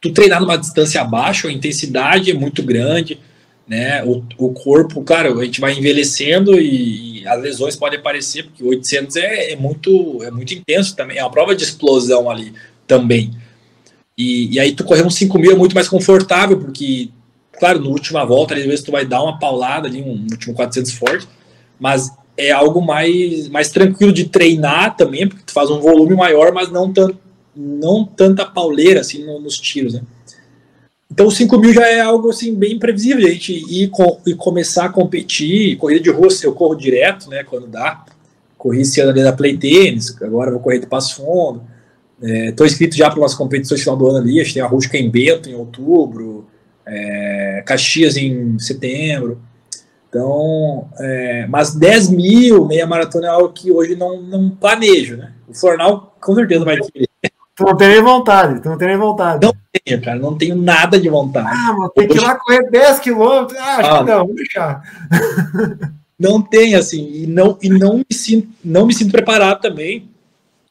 tu treinar numa distância abaixo, a intensidade é muito grande, né? O, o corpo, claro, a gente vai envelhecendo e, e as lesões podem aparecer, porque 800 é, é, muito, é muito intenso também, é uma prova de explosão ali também. E, e aí tu correr um 5 mil é muito mais confortável, porque, claro, no última volta, às vezes tu vai dar uma paulada ali, um último 400 forte, mas é algo mais, mais tranquilo de treinar também, porque tu faz um volume maior, mas não tanto não tanta pauleira assim no, nos tiros, né? Então, 5 mil já é algo assim bem previsível. A gente ir e começar a competir. Corrida de rua, eu corro direto, né? Quando dá. Corri esse ano ali da Play Tênis, agora vou correr de Passo Fundo. Estou é, inscrito já para umas competições final do ano ali. A gente tem a Rusca em Bento em outubro, é, Caxias em setembro. Então, é, mas 10 mil, meia maratona é algo que hoje não, não planejo, né? O Fornal com certeza vai querer. Tu não tem nem vontade, tu não tem nem vontade. Não tenho, cara, não tenho nada de vontade. Ah, mas tem que ir lá correr 10 quilômetros. Ah, acho ah, que não, vou deixar. Não tem, assim, e não, e não me sinto, não me sinto preparado também.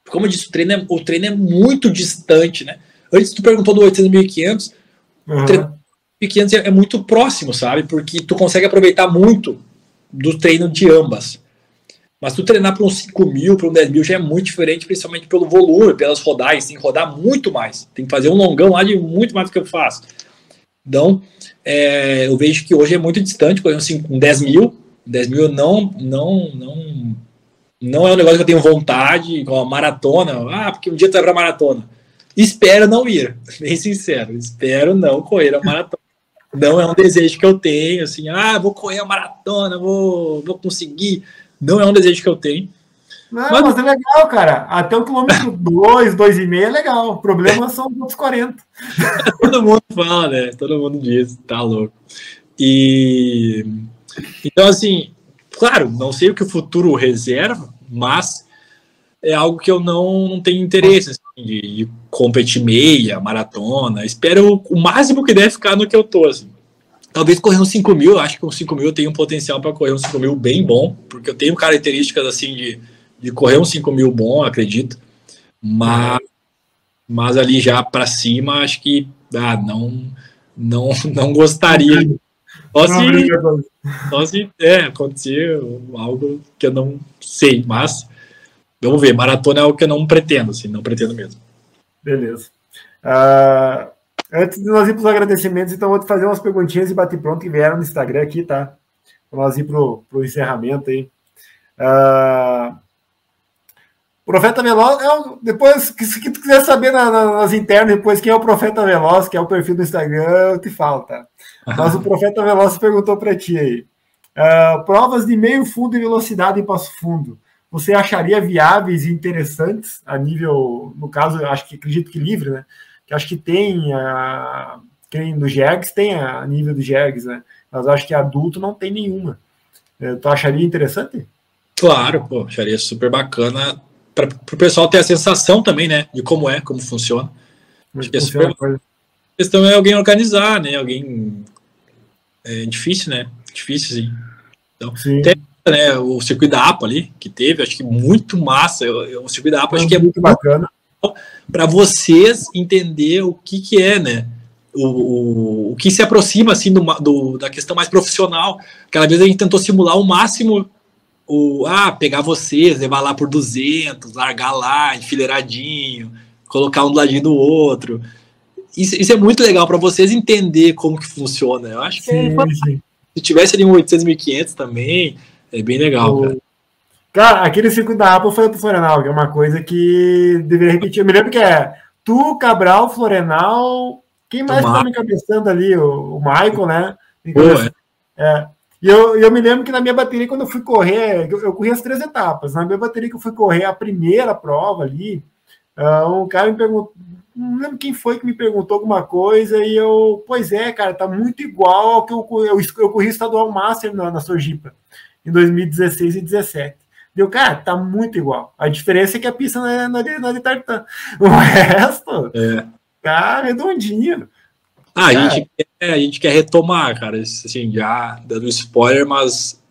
Como eu disse, o treino é, o treino é muito distante, né? Antes tu perguntou do 800 1500, uhum. o treino 1500 é, é muito próximo, sabe? Porque tu consegue aproveitar muito do treino de ambas. Mas tu treinar para um 5 mil, para um 10 mil já é muito diferente, principalmente pelo volume, pelas rodagens. Tem que rodar muito mais. Tem que fazer um longão lá de muito mais do que eu faço. Então, é, eu vejo que hoje é muito distante, por exemplo, assim, com 10 mil. 10 mil não, não, não, não é um negócio que eu tenho vontade, igual a maratona. Ah, porque um dia tu vai para maratona. Espero não ir, bem sincero. Espero não correr a maratona. Não é um desejo que eu tenho, assim, ah, vou correr a maratona, vou, vou conseguir. Não é um desejo que eu tenho. Não, mas, mas é legal, cara. Até o quilômetro 2, 2,5 é legal. O problema são os outros 40. Todo mundo fala, né? Todo mundo diz, tá louco. E então, assim, claro, não sei o que o futuro reserva, mas é algo que eu não, não tenho interesse assim, de, de, competir meia, maratona. Espero o máximo que deve ficar no que eu tô, assim. Talvez correr uns 5 mil, acho que uns 5 mil eu tenho um potencial para correr uns 5 mil bem bom, porque eu tenho características assim de, de correr uns 5 mil bom, acredito. Mas, mas ali já para cima, acho que ah, não, não, não gostaria. Só se, só se é, acontecer algo que eu não sei, mas vamos ver. Maratona é algo que eu não pretendo, assim, não pretendo mesmo. Beleza. Uh, Antes de nós ir para os agradecimentos, então vou te fazer umas perguntinhas e bater pronto que vieram no Instagram aqui, tá? Para nós ir para o encerramento aí. Uh, Profeta Veloz, é um, depois, que, se tu quiser saber na, na, nas internas, depois quem é o Profeta Veloz, que é o perfil do Instagram, eu te falo, tá? Mas o Profeta Veloz perguntou para ti aí. Uh, provas de meio fundo e velocidade em passo fundo. Você acharia viáveis e interessantes a nível, no caso, acho que acredito que livre, né? que acho que tem a. Quem do Jergs tem a nível do Jergs, né? Mas acho que adulto não tem nenhuma. É, tu acharia interessante? Claro, pô, acharia super bacana para o pessoal ter a sensação também, né, de como é, como funciona. Acho que é super... A questão é alguém organizar, né, alguém é difícil, né, difícil sim. Então, sim. Tem, né, o circuito da APA ali que teve, acho que muito massa. Eu, eu, o circuito da APA é acho que é muito bacana para vocês entender o que que é, né? O, o, o que se aproxima assim do, do, da questão mais profissional. Aquela vez a gente tentou simular o máximo o ah, pegar vocês, levar lá por 200, largar lá enfileiradinho, colocar um do ladinho do outro. Isso, isso é muito legal para vocês entender como que funciona. Eu acho que sim, sim. se tivesse ali um 800, 1500 também, é bem legal, o... cara. Cara, aquele circuito da Apple foi pro Florenal, que é uma coisa que deveria repetir. Eu me lembro que é tu, Cabral, Florenal. Quem mais tá me cabeçando ali? O, o Michael, né? Pô, é. é. E eu, eu me lembro que na minha bateria, quando eu fui correr, eu, eu corri as três etapas. Na minha bateria que eu fui correr a primeira prova ali, uh, um cara me perguntou, não lembro quem foi que me perguntou alguma coisa, e eu, pois é, cara, tá muito igual ao que eu, eu, eu corri estadual Master na, na Sojipa, em 2016 e 2017. Deu, cara, tá muito igual. A diferença é que a pista não é, não é, não é de tartan. O resto, é. tá redondinho. Ah, a, gente quer, a gente quer retomar, cara, assim, já dando spoiler, mas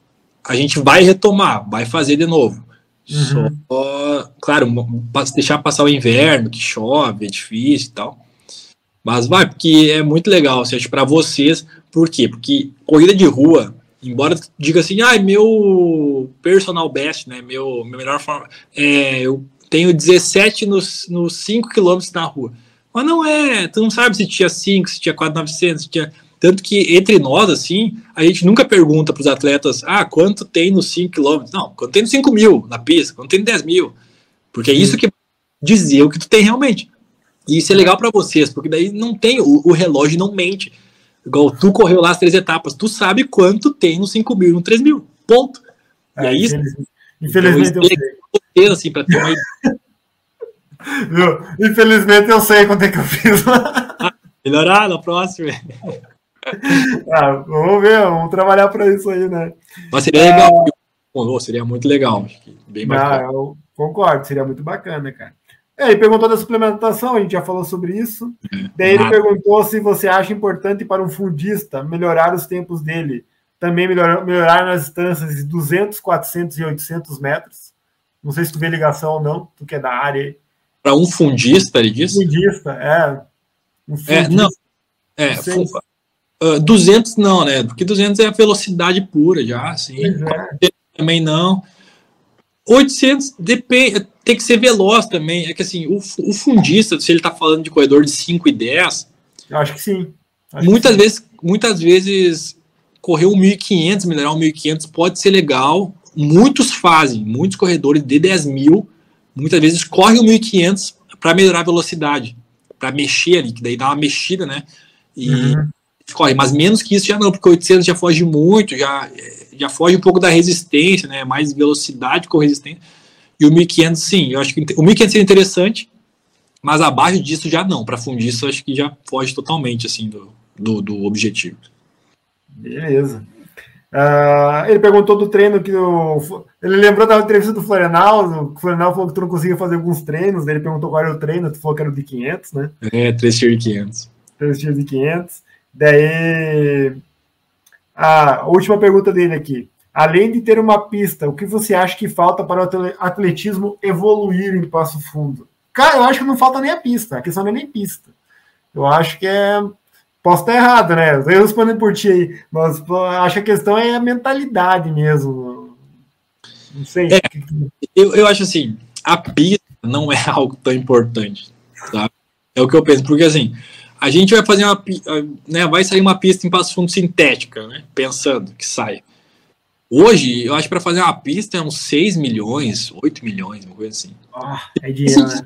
a gente vai retomar, vai fazer de novo. Uhum. Só, claro, deixar passar o inverno, que chove, é difícil e tal. Mas vai, porque é muito legal, assim, para vocês. Por quê? Porque corrida de rua, embora diga assim, ah, meu personal best, né, meu, meu melhor forma, é, eu tenho 17 nos, nos 5 quilômetros na rua. Mas não é, tu não sabe se tinha 5, se tinha 4,900, se tinha... Tanto que entre nós, assim, a gente nunca pergunta para os atletas, ah, quanto tem nos 5 km? Não, quanto tem nos 5 mil na pista, quanto tem nos 10 mil. Porque é isso que dizer o que tu tem realmente. E isso é legal para vocês, porque daí não tem, o, o, relógio não mente. Igual tu correu lá as três etapas, tu sabe quanto tem nos 5 mil e no 3 mil. Ponto. É, e é isso. Infelizmente então, eu sei. Assim, para ter uma Viu? Infelizmente eu sei quanto é que eu fiz lá. Ah, melhorar na próxima. Ah, vamos ver, vamos trabalhar para isso aí, né? Mas seria é... legal, seria muito legal. Bem bacana. Ah, eu concordo, seria muito bacana, cara. É, ele perguntou da suplementação, a gente já falou sobre isso. É, Daí ele perguntou se você acha importante para um fundista melhorar os tempos dele, também melhorar, melhorar nas distâncias de 200, 400 e 800 metros. Não sei se tu vê ligação ou não, tu que é da área aí. Para um fundista, ele disse? Fundista, é. Um fundista. É, não. É, uh, ah, 200 não, né? Porque 200 é a velocidade pura já, assim. É. Também não. 800 depende, tem que ser veloz também. É que assim, o, o fundista, se ele está falando de corredor de 5 e 10, eu acho que sim. Acho muitas que sim. vezes, muitas vezes correr um 1500, melhorar um 1500 pode ser legal. Muitos fazem, muitos corredores de 10 mil muitas vezes corre o 1500 para melhorar a velocidade, para mexer ali, que daí dá uma mexida, né? E uhum. corre, mas menos que isso já não, porque 800 já foge muito, já, já foge um pouco da resistência, né? Mais velocidade com resistência. E o 1500, sim, eu acho que o 1500 é interessante, mas abaixo disso já não. Para fundir isso, acho que já foge totalmente assim do, do, do objetivo. Beleza. Uh, ele perguntou do treino que o, ele lembrou da entrevista do Florenal. O Florenal falou que tu não conseguia fazer alguns treinos. Ele perguntou qual era o treino. Tu falou que era o de 500, né? É, 3 tier de 500. 3 tier de 500. Daí, a última pergunta dele aqui. Além de ter uma pista, o que você acha que falta para o atletismo evoluir em Passo Fundo? Cara, eu acho que não falta nem a pista. A questão não é nem pista. Eu acho que é Posso estar errado, né? Eu respondo por ti aí, mas acho que a questão é a mentalidade mesmo. Não sei. É, eu, eu acho assim, a pista não é algo tão importante, sabe? É o que eu penso, porque assim, a gente vai fazer uma, né, vai sair uma pista em Passo Fundo sintética, né? Pensando que sai. Hoje, eu acho que para fazer uma pista é uns 6 milhões, 8 milhões, uma coisa assim. Ah, é dinheiro, né?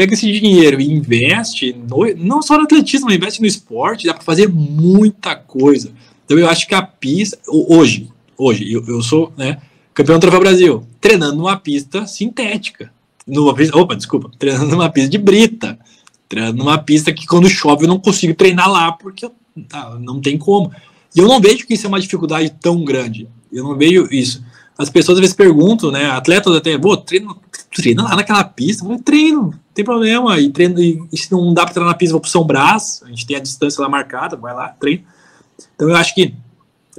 Pega esse dinheiro e investe, no, não só no atletismo, investe no esporte, dá para fazer muita coisa. Então eu acho que a pista, hoje, hoje, eu, eu sou né, campeão do Troféu Brasil, treinando numa pista sintética. Numa pista, opa, desculpa, treinando numa pista de brita. treinando numa pista que quando chove eu não consigo treinar lá, porque tá, não tem como. E eu não vejo que isso é uma dificuldade tão grande. Eu não vejo isso. As pessoas às vezes perguntam, né? Atletas até, pô, treina, treina lá naquela pista. Eu treino, não tem problema. E, treino, e, se não dá para treinar na pista, vou pro São Brás. A gente tem a distância lá marcada, vai lá, treino. Então eu acho que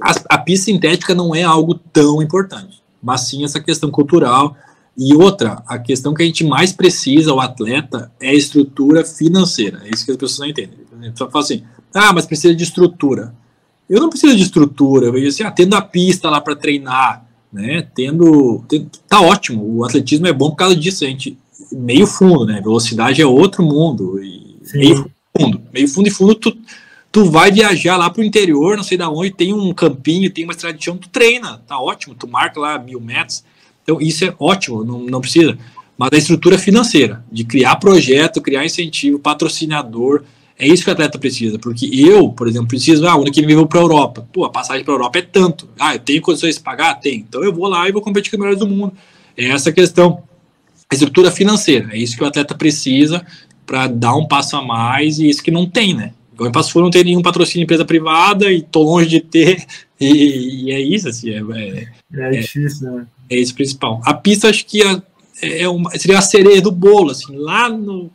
a, a pista sintética não é algo tão importante, mas sim essa questão cultural. E outra, a questão que a gente mais precisa, o atleta, é estrutura financeira. É isso que as pessoas não entendem. Pessoa fala assim, ah, mas precisa de estrutura. Eu não preciso de estrutura, eu vejo assim, ah, tendo a pista lá para treinar, né, tendo, tá ótimo, o atletismo é bom por causa disso, a gente, meio fundo, né, velocidade é outro mundo, meio fundo, meio fundo e fundo, tu, tu vai viajar lá pro interior, não sei da onde, tem um campinho, tem uma estrada de chão, tu treina, tá ótimo, tu marca lá mil metros, então isso é ótimo, não, não precisa, mas a estrutura financeira, de criar projeto, criar incentivo, patrocinador, é isso que o atleta precisa, porque eu, por exemplo, preciso, ah, o ano que vem eu vou para a Europa. Pô, a passagem para a Europa é tanto. Ah, eu tenho condições de pagar? Tem. Então eu vou lá e vou competir com os melhores do mundo. É essa questão. A estrutura financeira, é isso que o atleta precisa para dar um passo a mais e isso que não tem, né? Igual em Passo Fundo não tem nenhum patrocínio de empresa privada e tô longe de ter, e, e é isso, assim, é, é, é difícil, né? É isso principal. A pista, acho que é, é uma, seria a cereja do bolo, assim, lá no,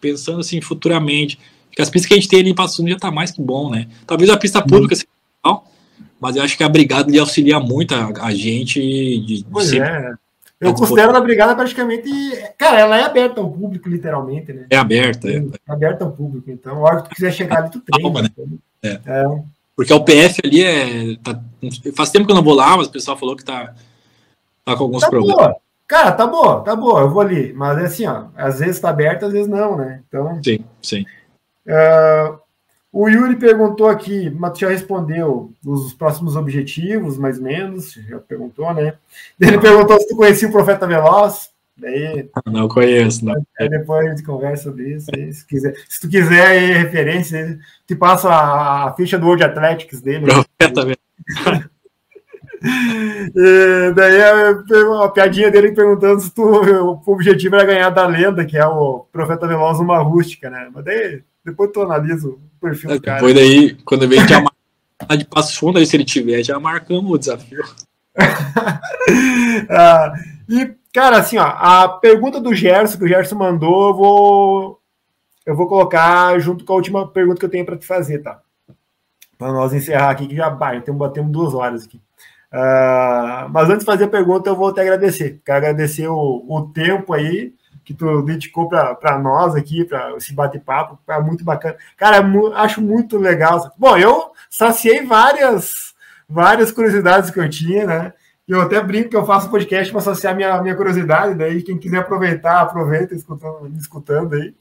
pensando assim futuramente, porque as pistas que a gente tem ali em Passo Fundo já está mais que bom, né? Talvez a pista pública seja legal, mas eu acho que a brigada lhe auxilia muito a, a gente de, pois de é. Eu considero a brigada praticamente. Cara, ela é aberta ao público, literalmente, né? É aberta, é. é aberta ao público. Então, a hora que tu quiser chegar ali, tu treina. Calma, né? É. é. Porque o PF ali é. Tá, faz tempo que eu não vou lá, mas o pessoal falou que tá, tá com alguns tá problemas. Boa. Cara, tá boa, tá boa, eu vou ali. Mas é assim, ó, às vezes tá aberto, às vezes não, né? Então. Sim, sim. Uh, o Yuri perguntou aqui, mas já respondeu os próximos objetivos, mais ou menos, já perguntou, né? Ele perguntou se tu conhecia o Profeta Veloz. Daí, não conheço, não. Aí depois a gente conversa sobre isso. Aí, se, quiser, se tu quiser aí, referência, te passo a, a, ficha do World Athletics dele. Profeta Veloz. E daí a, a, piadinha dele perguntando se tu, o objetivo era ganhar da lenda, que é o Profeta Veloz uma rústica, né? Mas daí depois tu analisa o perfil do cara. Depois daí, quando vem já marcar de passo fundo, aí se ele tiver, já marcamos o desafio. ah, e, cara, assim, ó, a pergunta do Gerson, que o Gerson mandou, eu vou, eu vou colocar junto com a última pergunta que eu tenho para te fazer, tá? Para nós encerrar aqui, que já vai, temos, batemos duas horas aqui. Uh, mas antes de fazer a pergunta, eu vou te agradecer. Quero agradecer o, o tempo aí, que tu dedicou para nós aqui, para esse bate-papo, é muito bacana. Cara, acho muito legal. Bom, eu saciei várias, várias curiosidades que eu tinha, né? Eu até brinco que eu faço podcast para saciar minha, minha curiosidade, daí quem quiser aproveitar, aproveita escutando, escutando aí.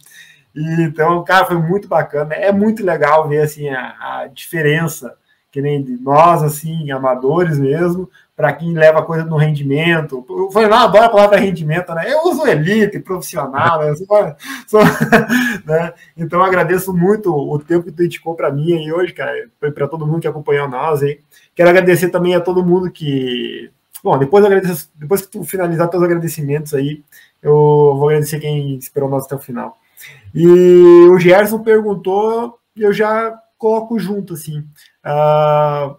E, então, cara, foi muito bacana. É muito legal ver assim a, a diferença que nem de nós, assim, amadores mesmo, para quem leva coisa no rendimento. Falei, não, adoro a palavra rendimento, né? Eu uso elite, profissional, né? Sou, sou, né? Então agradeço muito o tempo que tu dedicou para mim aí hoje, cara, para todo mundo que acompanhou nós aí. Quero agradecer também a todo mundo que. Bom, depois, agradeço, depois que tu finalizar teus agradecimentos aí, eu vou agradecer quem esperou nós até o final. E o Gerson perguntou, e eu já coloco junto, assim. Uh,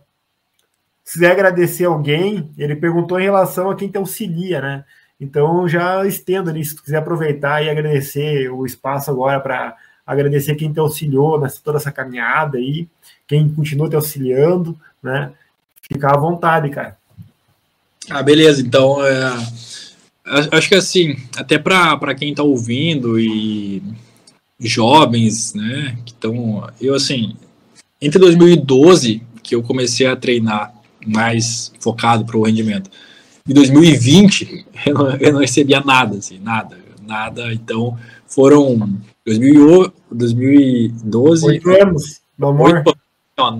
se quiser agradecer alguém, ele perguntou em relação a quem te auxilia, né? Então já estendo ali, se tu quiser aproveitar e agradecer o espaço agora para agradecer quem te auxiliou nessa toda essa caminhada aí, quem continua te auxiliando, né? Fica à vontade, cara. Ah, beleza. Então, é, acho que assim, até para quem está ouvindo e jovens, né, que estão, eu assim, entre 2012 que eu comecei a treinar mais focado para o rendimento. Em 2020, eu não, eu não, recebia nada, assim, nada, nada. Então, foram 2012. Oito anos, do amor.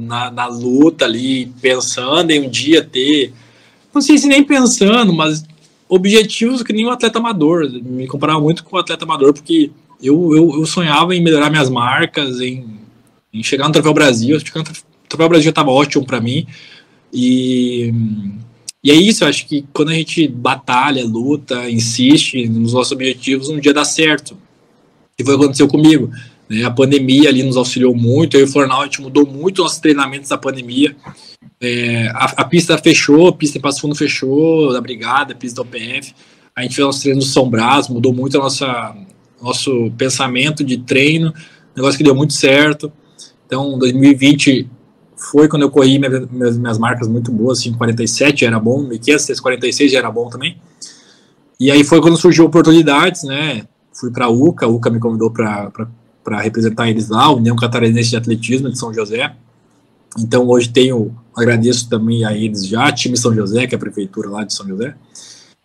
na, na luta ali, pensando em um dia ter, não sei se nem pensando, mas objetivos que nem um atleta amador. Me comparava muito com o atleta amador, porque eu, eu, eu, sonhava em melhorar minhas marcas, em, em chegar no Troféu Brasil. O Troféu Brasil estava ótimo para mim, e, e é isso, acho que quando a gente batalha, luta, insiste nos nossos objetivos, um dia dá certo. E foi o que aconteceu comigo. Né? A pandemia ali nos auxiliou muito, aí o Flornal a gente mudou muito nossos treinamentos da pandemia. É, a, a, pista fechou, a pista em Passo Fundo fechou, da Brigada, a pista da OPF. A gente fez nossos treinos no São Brás, mudou muito a nossa nosso pensamento de treino, negócio que deu muito certo. Então, 2020 foi quando eu corri minhas, minhas, marcas muito boas, assim, 47 era bom, 1500, 46 já era bom também. E aí foi quando surgiu oportunidades, né? Fui para a UCA, a UCA me convidou para representar eles lá, União Catarinense de Atletismo de São José. Então hoje tenho, agradeço também a eles já, time São José, que é a prefeitura lá de São José,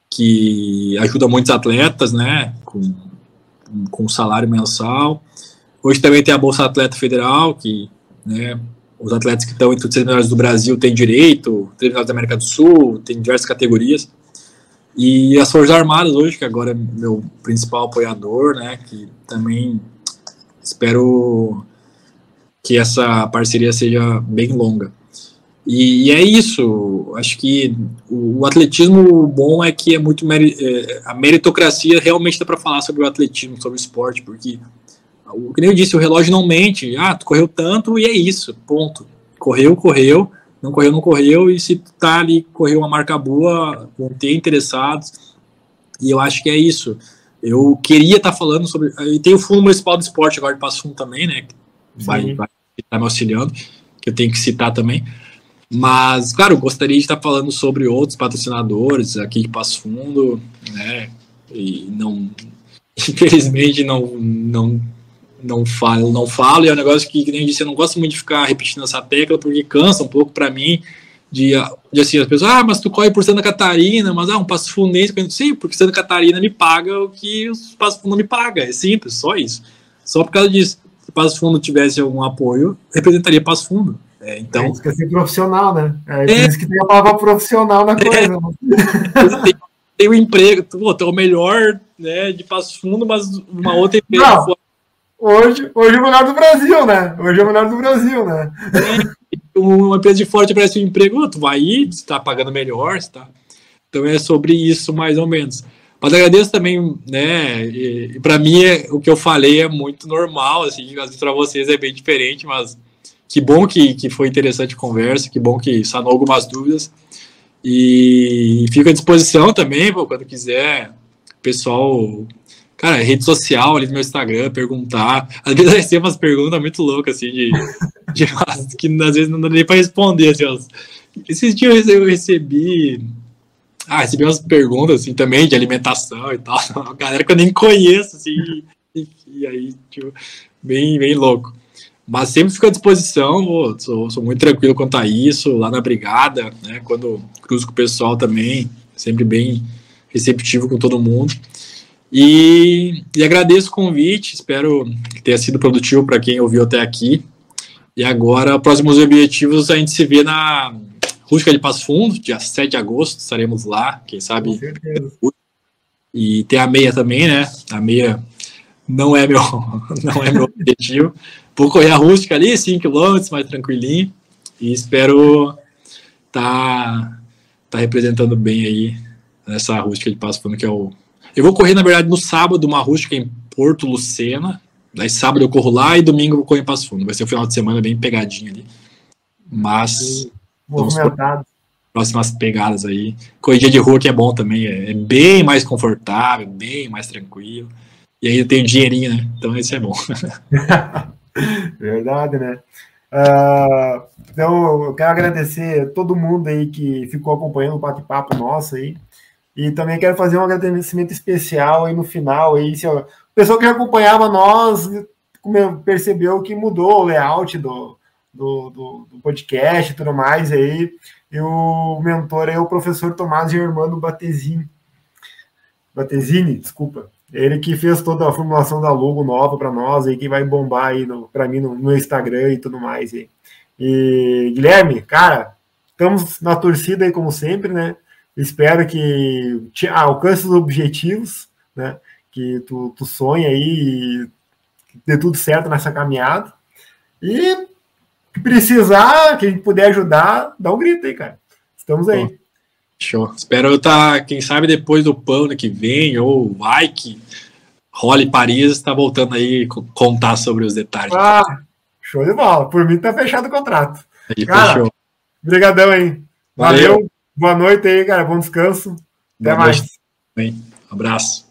que ajuda muitos atletas, né? Com, com salário mensal. Hoje também tem a Bolsa Atleta Federal, que né, os atletas que estão entre os melhores do Brasil têm direito, melhores da América do Sul, tem diversas categorias. E as Forças Armadas hoje, que agora é meu principal apoiador, né, que também espero que essa parceria seja bem longa. E, e é isso, acho que o, o, atletismo bom é que é muito, é, a meritocracia realmente dá para falar sobre o atletismo, sobre o esporte, porque o que nem eu disse, o relógio não mente. Ah, tu correu tanto e é isso, ponto. Correu, correu, não correu, não correu, e se tu tá ali, correu uma marca boa, vão ter interessados. E eu acho que é isso. Eu queria estar tá falando sobre. E tem o Fundo Municipal do Esporte agora de Passo Fundo também, né? Que vai, vai estar tá me auxiliando, que eu tenho que citar também. Mas, claro, gostaria de estar tá falando sobre outros patrocinadores aqui de Passo Fundo, né? E não. Infelizmente, não, não não falo, não falo, e é um negócio que, que nem eu disse, eu não gosto muito de ficar repetindo essa tecla, porque cansa um pouco para mim, de, de assim, as pessoas, ah, mas tu corre por Santa Catarina, mas ah, um passo fundense, sim, porque Santa Catarina me paga o que os Passo Fundo me paga, é simples, só isso. Só por causa disso. Se o Passo Fundo tivesse algum apoio, representaria Passo Fundo. É, então... É isso que é ser profissional, né? É, é. isso que tem a palavra profissional na coisa. É. Tem, tem um emprego, pô, tu é o melhor né, de Passo Fundo, mas uma outra empresa não. Hoje, hoje é o melhor do Brasil, né? Hoje é o melhor do Brasil, né? É, uma empresa de forte oferece um emprego, tu vai ir, você está pagando melhor, tá? Então é sobre isso, mais ou menos. Mas agradeço também, né? E, e para mim, é, o que eu falei é muito normal, assim, às vezes para vocês é bem diferente, mas que bom que, que foi interessante a conversa, que bom que sanou algumas dúvidas. E fico à disposição também, pô, quando quiser, pessoal cara, rede social ali no meu Instagram, perguntar. Às vezes eu recebo umas perguntas muito loucas, assim, de, de que às vezes não dá nem pra responder, assim. Esses dias eu recebi. Ah, recebi umas perguntas, assim, também, de alimentação e tal. Uma galera que eu nem conheço, assim, e, e aí, tipo, bem, bem louco. Mas sempre fico à disposição, sou, sou muito tranquilo quanto a isso, lá na brigada, né, quando cruzo com o pessoal também, sempre bem receptivo com todo mundo. E, e agradeço o convite, espero que tenha sido produtivo para quem ouviu até aqui. E agora, próximos objetivos, a gente se vê na Rústica de Passo Fundo, dia 7 de agosto, estaremos lá, quem sabe. E tem a meia também, né? A meia não é meu, não é meu objetivo. Vou correr a rústica ali, 5 km, mais tranquilinho. E espero tá, tá representando bem aí nessa rústica de Passo Fundo, que é o eu vou correr, na verdade, no sábado, uma rústica em Porto Lucena. Daí sábado eu corro lá e domingo eu vou correr em Passo Fundo. Vai ser o um final de semana bem pegadinho ali. Mas. Vamos próximas pegadas aí. Corrida de rua que é bom também. É, é, bem mais confortável, bem mais tranquilo. E aí eu tenho dinheirinho, né? Então isso é bom. Verdade, né? Uh, então, eu quero agradecer todo mundo aí que ficou acompanhando o bate-papo nosso aí. E também quero fazer um agradecimento especial aí no final. Aí, se, o pessoal que acompanhava nós percebeu que mudou o layout do, do, do, do podcast e tudo mais. Aí, e o mentor é o professor Tomás Germano Batesini. Batesini, desculpa. Ele que fez toda a formulação da logo nova para nós, aí que vai bombar aí para mim no, no, Instagram e tudo mais. Aí. E Guilherme, cara, estamos na torcida aí como sempre, né? Espero que te, alcance os objetivos, né? Que tu, tu sonha aí e dê tudo certo nessa caminhada. E que precisar, que a gente puder ajudar, dá um grito aí, cara. Estamos aí. Bom, show. Espero estar, tá, quem sabe, depois do pano né, que vem, ou vai que role Paris, está voltando aí contar sobre os detalhes. Ah, show de bola. Por mim tá fechado o contrato. Aí, cara, fechou. Obrigadão aí. Valeu. Valeu. Boa noite aí, cara. Bom descanso. Até Boa mais. Noite. Bem, abraço.